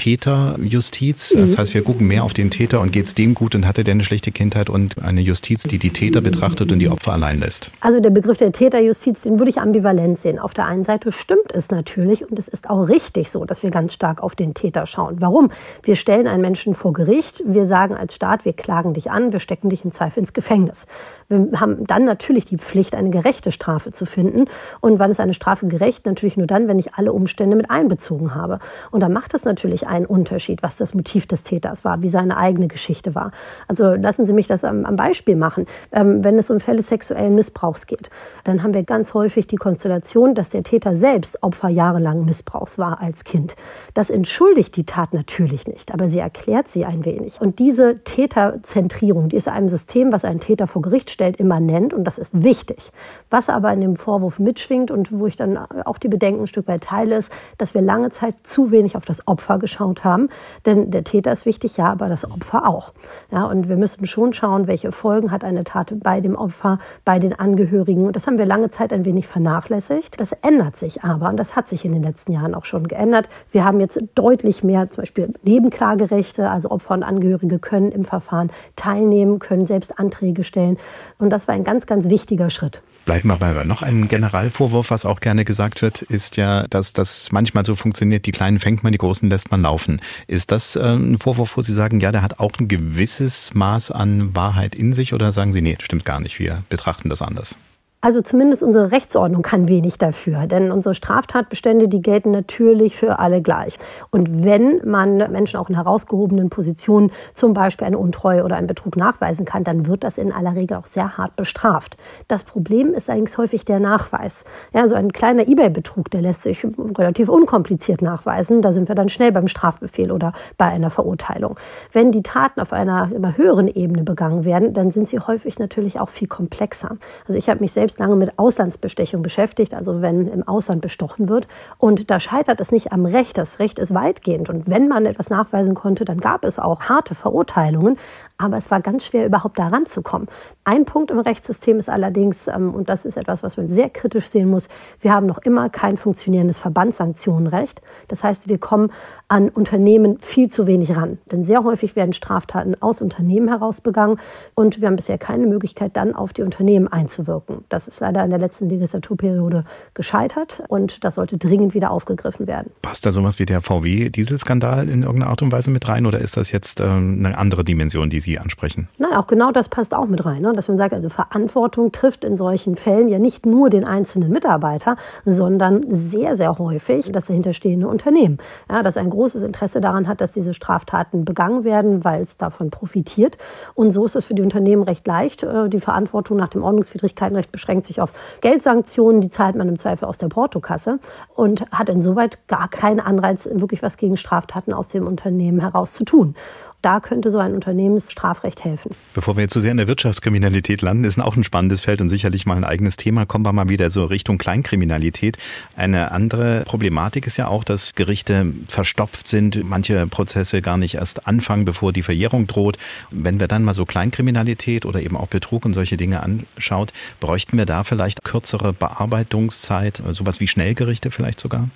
Täterjustiz. Das heißt, wir gucken mehr auf den Täter und geht es dem gut und hatte der eine schlechte Kindheit und eine Justiz, die die Täter betrachtet und die Opfer allein lässt. Also der Begriff der Täterjustiz, den würde ich ambivalent sehen. Auf der einen Seite stimmt es natürlich und es ist auch richtig so, dass wir ganz stark auf den Täter schauen. Warum? Wir stellen einen Menschen vor Gericht, wir sagen als Staat, wir klagen dich an, wir stecken dich im Zweifel ins Gefängnis. Wir haben dann natürlich die Pflicht, eine gerechte Strafe zu finden. Und wann ist eine Strafe gerecht? Natürlich nur dann, wenn ich alle Umstände mit einbezogen habe. Und da macht es natürlich einen Unterschied, was das Motiv des Täters war, wie seine eigene Geschichte war. Also lassen Sie mich das am, am Beispiel machen. Ähm, wenn es um Fälle sexuellen Missbrauchs geht, dann haben wir ganz häufig die Konstellation, dass der Täter selbst Opfer jahrelangen Missbrauchs war als Kind. Das entschuldigt die Tat natürlich nicht, aber sie erklärt sie ein wenig. Und diese Täterzentrierung, die ist einem System, was einen Täter vor Gericht stellt, immanent und das ist wichtig. Was aber in dem Vorwurf mitschwingt und wo ich dann auch die Bedenken ein Stück weit teile, ist, dass wir lange Zeit zu wenig auf das Opfer geschaut haben. Denn der Täter ist wichtig, ja, aber das Opfer auch. Ja, und wir müssen schon schauen, welche Folgen hat eine Tat bei dem Opfer, bei den Angehörigen. Und das haben wir lange Zeit ein wenig vernachlässigt. Das ändert sich aber und das hat sich in den letzten Jahren auch schon geändert. Wir haben jetzt deutlich mehr zum Beispiel Nebenklagerechte, also Opfer und Angehörige können im Verfahren teilnehmen, können selbst Anträge stellen. Und das war ein ganz, ganz wichtiger Schritt. Bleiben wir bei noch ein Generalvorwurf, was auch gerne gesagt wird, ist ja, dass das manchmal so funktioniert, die Kleinen fängt man, die Großen lässt man laufen. Ist das äh, ein Vorwurf, wo Sie sagen, ja, der hat auch ein gewisses Maß an Wahrheit in sich oder sagen Sie, nee, stimmt gar nicht, wir betrachten das anders? Also zumindest unsere Rechtsordnung kann wenig dafür, denn unsere Straftatbestände, die gelten natürlich für alle gleich. Und wenn man Menschen auch in herausgehobenen Positionen zum Beispiel eine Untreue oder einen Betrug nachweisen kann, dann wird das in aller Regel auch sehr hart bestraft. Das Problem ist allerdings häufig der Nachweis. Ja, so ein kleiner eBay-Betrug, der lässt sich relativ unkompliziert nachweisen. Da sind wir dann schnell beim Strafbefehl oder bei einer Verurteilung. Wenn die Taten auf einer immer höheren Ebene begangen werden, dann sind sie häufig natürlich auch viel komplexer. Also ich habe mich selbst selbst lange mit Auslandsbestechung beschäftigt, also wenn im Ausland bestochen wird. Und da scheitert es nicht am Recht. Das Recht ist weitgehend. Und wenn man etwas nachweisen konnte, dann gab es auch harte Verurteilungen. Aber es war ganz schwer, überhaupt daran zu kommen. Ein Punkt im Rechtssystem ist allerdings, ähm, und das ist etwas, was man sehr kritisch sehen muss, wir haben noch immer kein funktionierendes Verbandssanktionenrecht. Das heißt, wir kommen an Unternehmen viel zu wenig ran. Denn sehr häufig werden Straftaten aus Unternehmen heraus begangen und wir haben bisher keine Möglichkeit, dann auf die Unternehmen einzuwirken. Das ist leider in der letzten Legislaturperiode gescheitert und das sollte dringend wieder aufgegriffen werden. Passt da sowas wie der VW-Dieselskandal in irgendeiner Art und Weise mit rein oder ist das jetzt ähm, eine andere Dimension, die Sie Sie ansprechen. Nein, auch genau das passt auch mit rein, ne? Dass man sagt, also Verantwortung trifft in solchen Fällen ja nicht nur den einzelnen Mitarbeiter, sondern sehr, sehr häufig das dahinterstehende Unternehmen, ja, das ein großes Interesse daran hat, dass diese Straftaten begangen werden, weil es davon profitiert. Und so ist es für die Unternehmen recht leicht. Äh, die Verantwortung nach dem Ordnungswidrigkeitenrecht beschränkt sich auf Geldsanktionen, die zahlt man im Zweifel aus der Portokasse und hat insoweit gar keinen Anreiz, wirklich was gegen Straftaten aus dem Unternehmen heraus zu tun. Da könnte so ein Unternehmensstrafrecht helfen. Bevor wir jetzt zu so sehr in der Wirtschaftskriminalität landen, ist auch ein spannendes Feld und sicherlich mal ein eigenes Thema. Kommen wir mal wieder so Richtung Kleinkriminalität. Eine andere Problematik ist ja auch, dass Gerichte verstopft sind, manche Prozesse gar nicht erst anfangen, bevor die Verjährung droht. Wenn wir dann mal so Kleinkriminalität oder eben auch Betrug und solche Dinge anschaut, bräuchten wir da vielleicht kürzere Bearbeitungszeit, sowas wie Schnellgerichte vielleicht sogar?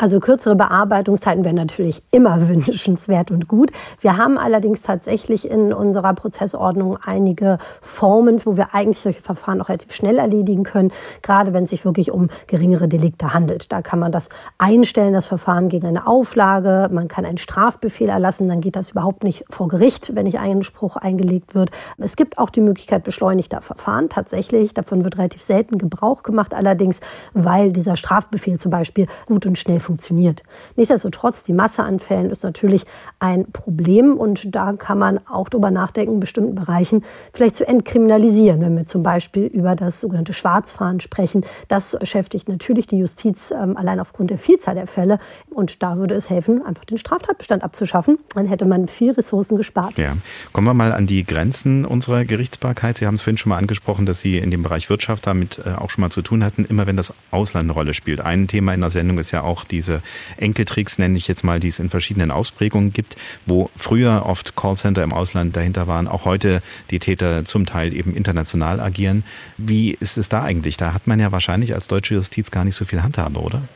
Also kürzere Bearbeitungszeiten wären natürlich immer wünschenswert und gut. Wir haben allerdings tatsächlich in unserer Prozessordnung einige Formen, wo wir eigentlich solche Verfahren auch relativ schnell erledigen können, gerade wenn es sich wirklich um geringere Delikte handelt. Da kann man das einstellen, das Verfahren gegen eine Auflage, man kann einen Strafbefehl erlassen, dann geht das überhaupt nicht vor Gericht, wenn nicht Einspruch eingelegt wird. Es gibt auch die Möglichkeit beschleunigter Verfahren tatsächlich. Davon wird relativ selten Gebrauch gemacht, allerdings, weil dieser Strafbefehl zum Beispiel gut und schnell funktioniert. Nichtsdestotrotz, die Masse an Fällen ist natürlich ein Problem und da kann man auch darüber nachdenken, in bestimmten Bereichen vielleicht zu entkriminalisieren, wenn wir zum Beispiel über das sogenannte Schwarzfahren sprechen. Das beschäftigt natürlich die Justiz ähm, allein aufgrund der Vielzahl der Fälle und da würde es helfen, einfach den Straftatbestand abzuschaffen. Dann hätte man viel Ressourcen gespart. Ja. Kommen wir mal an die Grenzen unserer Gerichtsbarkeit. Sie haben es vorhin schon mal angesprochen, dass Sie in dem Bereich Wirtschaft damit äh, auch schon mal zu tun hatten, immer wenn das Ausland eine Rolle spielt. Ein Thema in der Sendung ist ja auch die diese Enkeltricks, nenne ich jetzt mal, die es in verschiedenen Ausprägungen gibt, wo früher oft Callcenter im Ausland dahinter waren, auch heute die Täter zum Teil eben international agieren. Wie ist es da eigentlich? Da hat man ja wahrscheinlich als deutsche Justiz gar nicht so viel Handhabe, oder?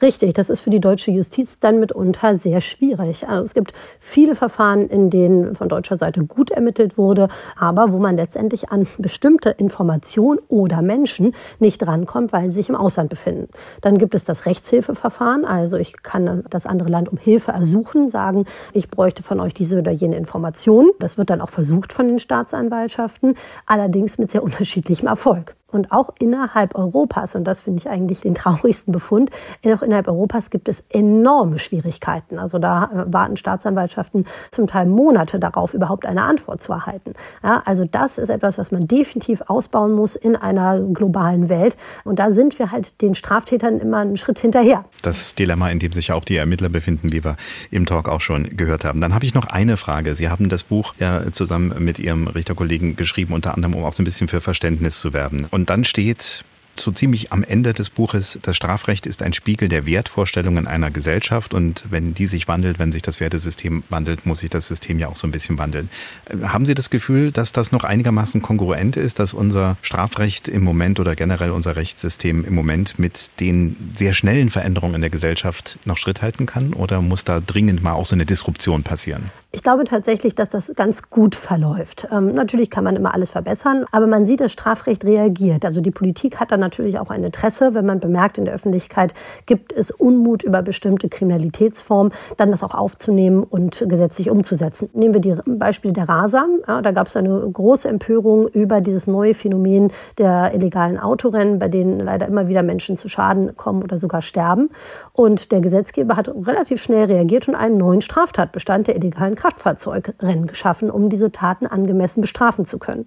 Richtig, das ist für die deutsche Justiz dann mitunter sehr schwierig. Also es gibt viele Verfahren, in denen von deutscher Seite gut ermittelt wurde, aber wo man letztendlich an bestimmte Informationen oder Menschen nicht rankommt, weil sie sich im Ausland befinden. Dann gibt es das Rechtshilfeverfahren, also ich kann das andere Land um Hilfe ersuchen, sagen, ich bräuchte von euch diese oder jene Informationen. Das wird dann auch versucht von den Staatsanwaltschaften, allerdings mit sehr unterschiedlichem Erfolg. Und auch innerhalb Europas, und das finde ich eigentlich den traurigsten Befund, auch innerhalb Europas gibt es enorme Schwierigkeiten. Also da äh, warten Staatsanwaltschaften zum Teil Monate darauf, überhaupt eine Antwort zu erhalten. Ja, also das ist etwas, was man definitiv ausbauen muss in einer globalen Welt. Und da sind wir halt den Straftätern immer einen Schritt hinterher. Das Dilemma, in dem sich auch die Ermittler befinden, wie wir im Talk auch schon gehört haben. Dann habe ich noch eine Frage. Sie haben das Buch ja zusammen mit Ihrem Richterkollegen geschrieben, unter anderem, um auch so ein bisschen für Verständnis zu werben. Dann steht so ziemlich am Ende des Buches, das Strafrecht ist ein Spiegel der Wertvorstellungen einer Gesellschaft und wenn die sich wandelt, wenn sich das Wertesystem wandelt, muss sich das System ja auch so ein bisschen wandeln. Äh, haben Sie das Gefühl, dass das noch einigermaßen kongruent ist, dass unser Strafrecht im Moment oder generell unser Rechtssystem im Moment mit den sehr schnellen Veränderungen in der Gesellschaft noch Schritt halten kann oder muss da dringend mal auch so eine Disruption passieren? Ich glaube tatsächlich, dass das ganz gut verläuft. Ähm, natürlich kann man immer alles verbessern, aber man sieht, das Strafrecht reagiert. Also die Politik hat dann natürlich auch ein Interesse, wenn man bemerkt, in der Öffentlichkeit gibt es Unmut über bestimmte Kriminalitätsformen, dann das auch aufzunehmen und gesetzlich umzusetzen. Nehmen wir die Beispiele der Rasa. Ja, da gab es eine große Empörung über dieses neue Phänomen der illegalen Autorennen, bei denen leider immer wieder Menschen zu Schaden kommen oder sogar sterben. Und der Gesetzgeber hat relativ schnell reagiert und einen neuen Straftatbestand der illegalen Kraftfahrzeugrennen geschaffen, um diese Taten angemessen bestrafen zu können.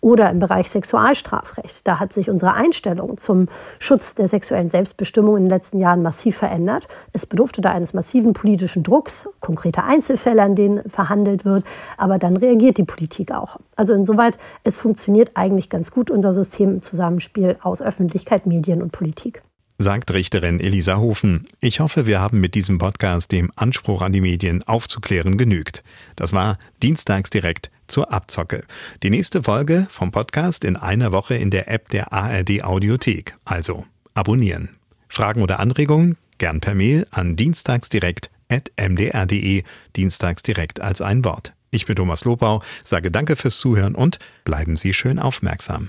Oder im Bereich Sexualstrafrecht. Da hat sich unsere Einstellung zum Schutz der sexuellen Selbstbestimmung in den letzten Jahren massiv verändert. Es bedurfte da eines massiven politischen Drucks, konkrete Einzelfälle, an denen verhandelt wird. Aber dann reagiert die Politik auch. Also insoweit, es funktioniert eigentlich ganz gut, unser System im Zusammenspiel aus Öffentlichkeit, Medien und Politik sagt Richterin Elisa Hofen. Ich hoffe, wir haben mit diesem Podcast dem Anspruch an die Medien aufzuklären genügt. Das war Dienstags direkt zur Abzocke. Die nächste Folge vom Podcast in einer Woche in der App der ARD Audiothek. Also abonnieren. Fragen oder Anregungen gern per Mail an dienstagsdirekt.mdr.de. Dienstagsdirekt als ein Wort. Ich bin Thomas Lobau, sage danke fürs Zuhören und bleiben Sie schön aufmerksam.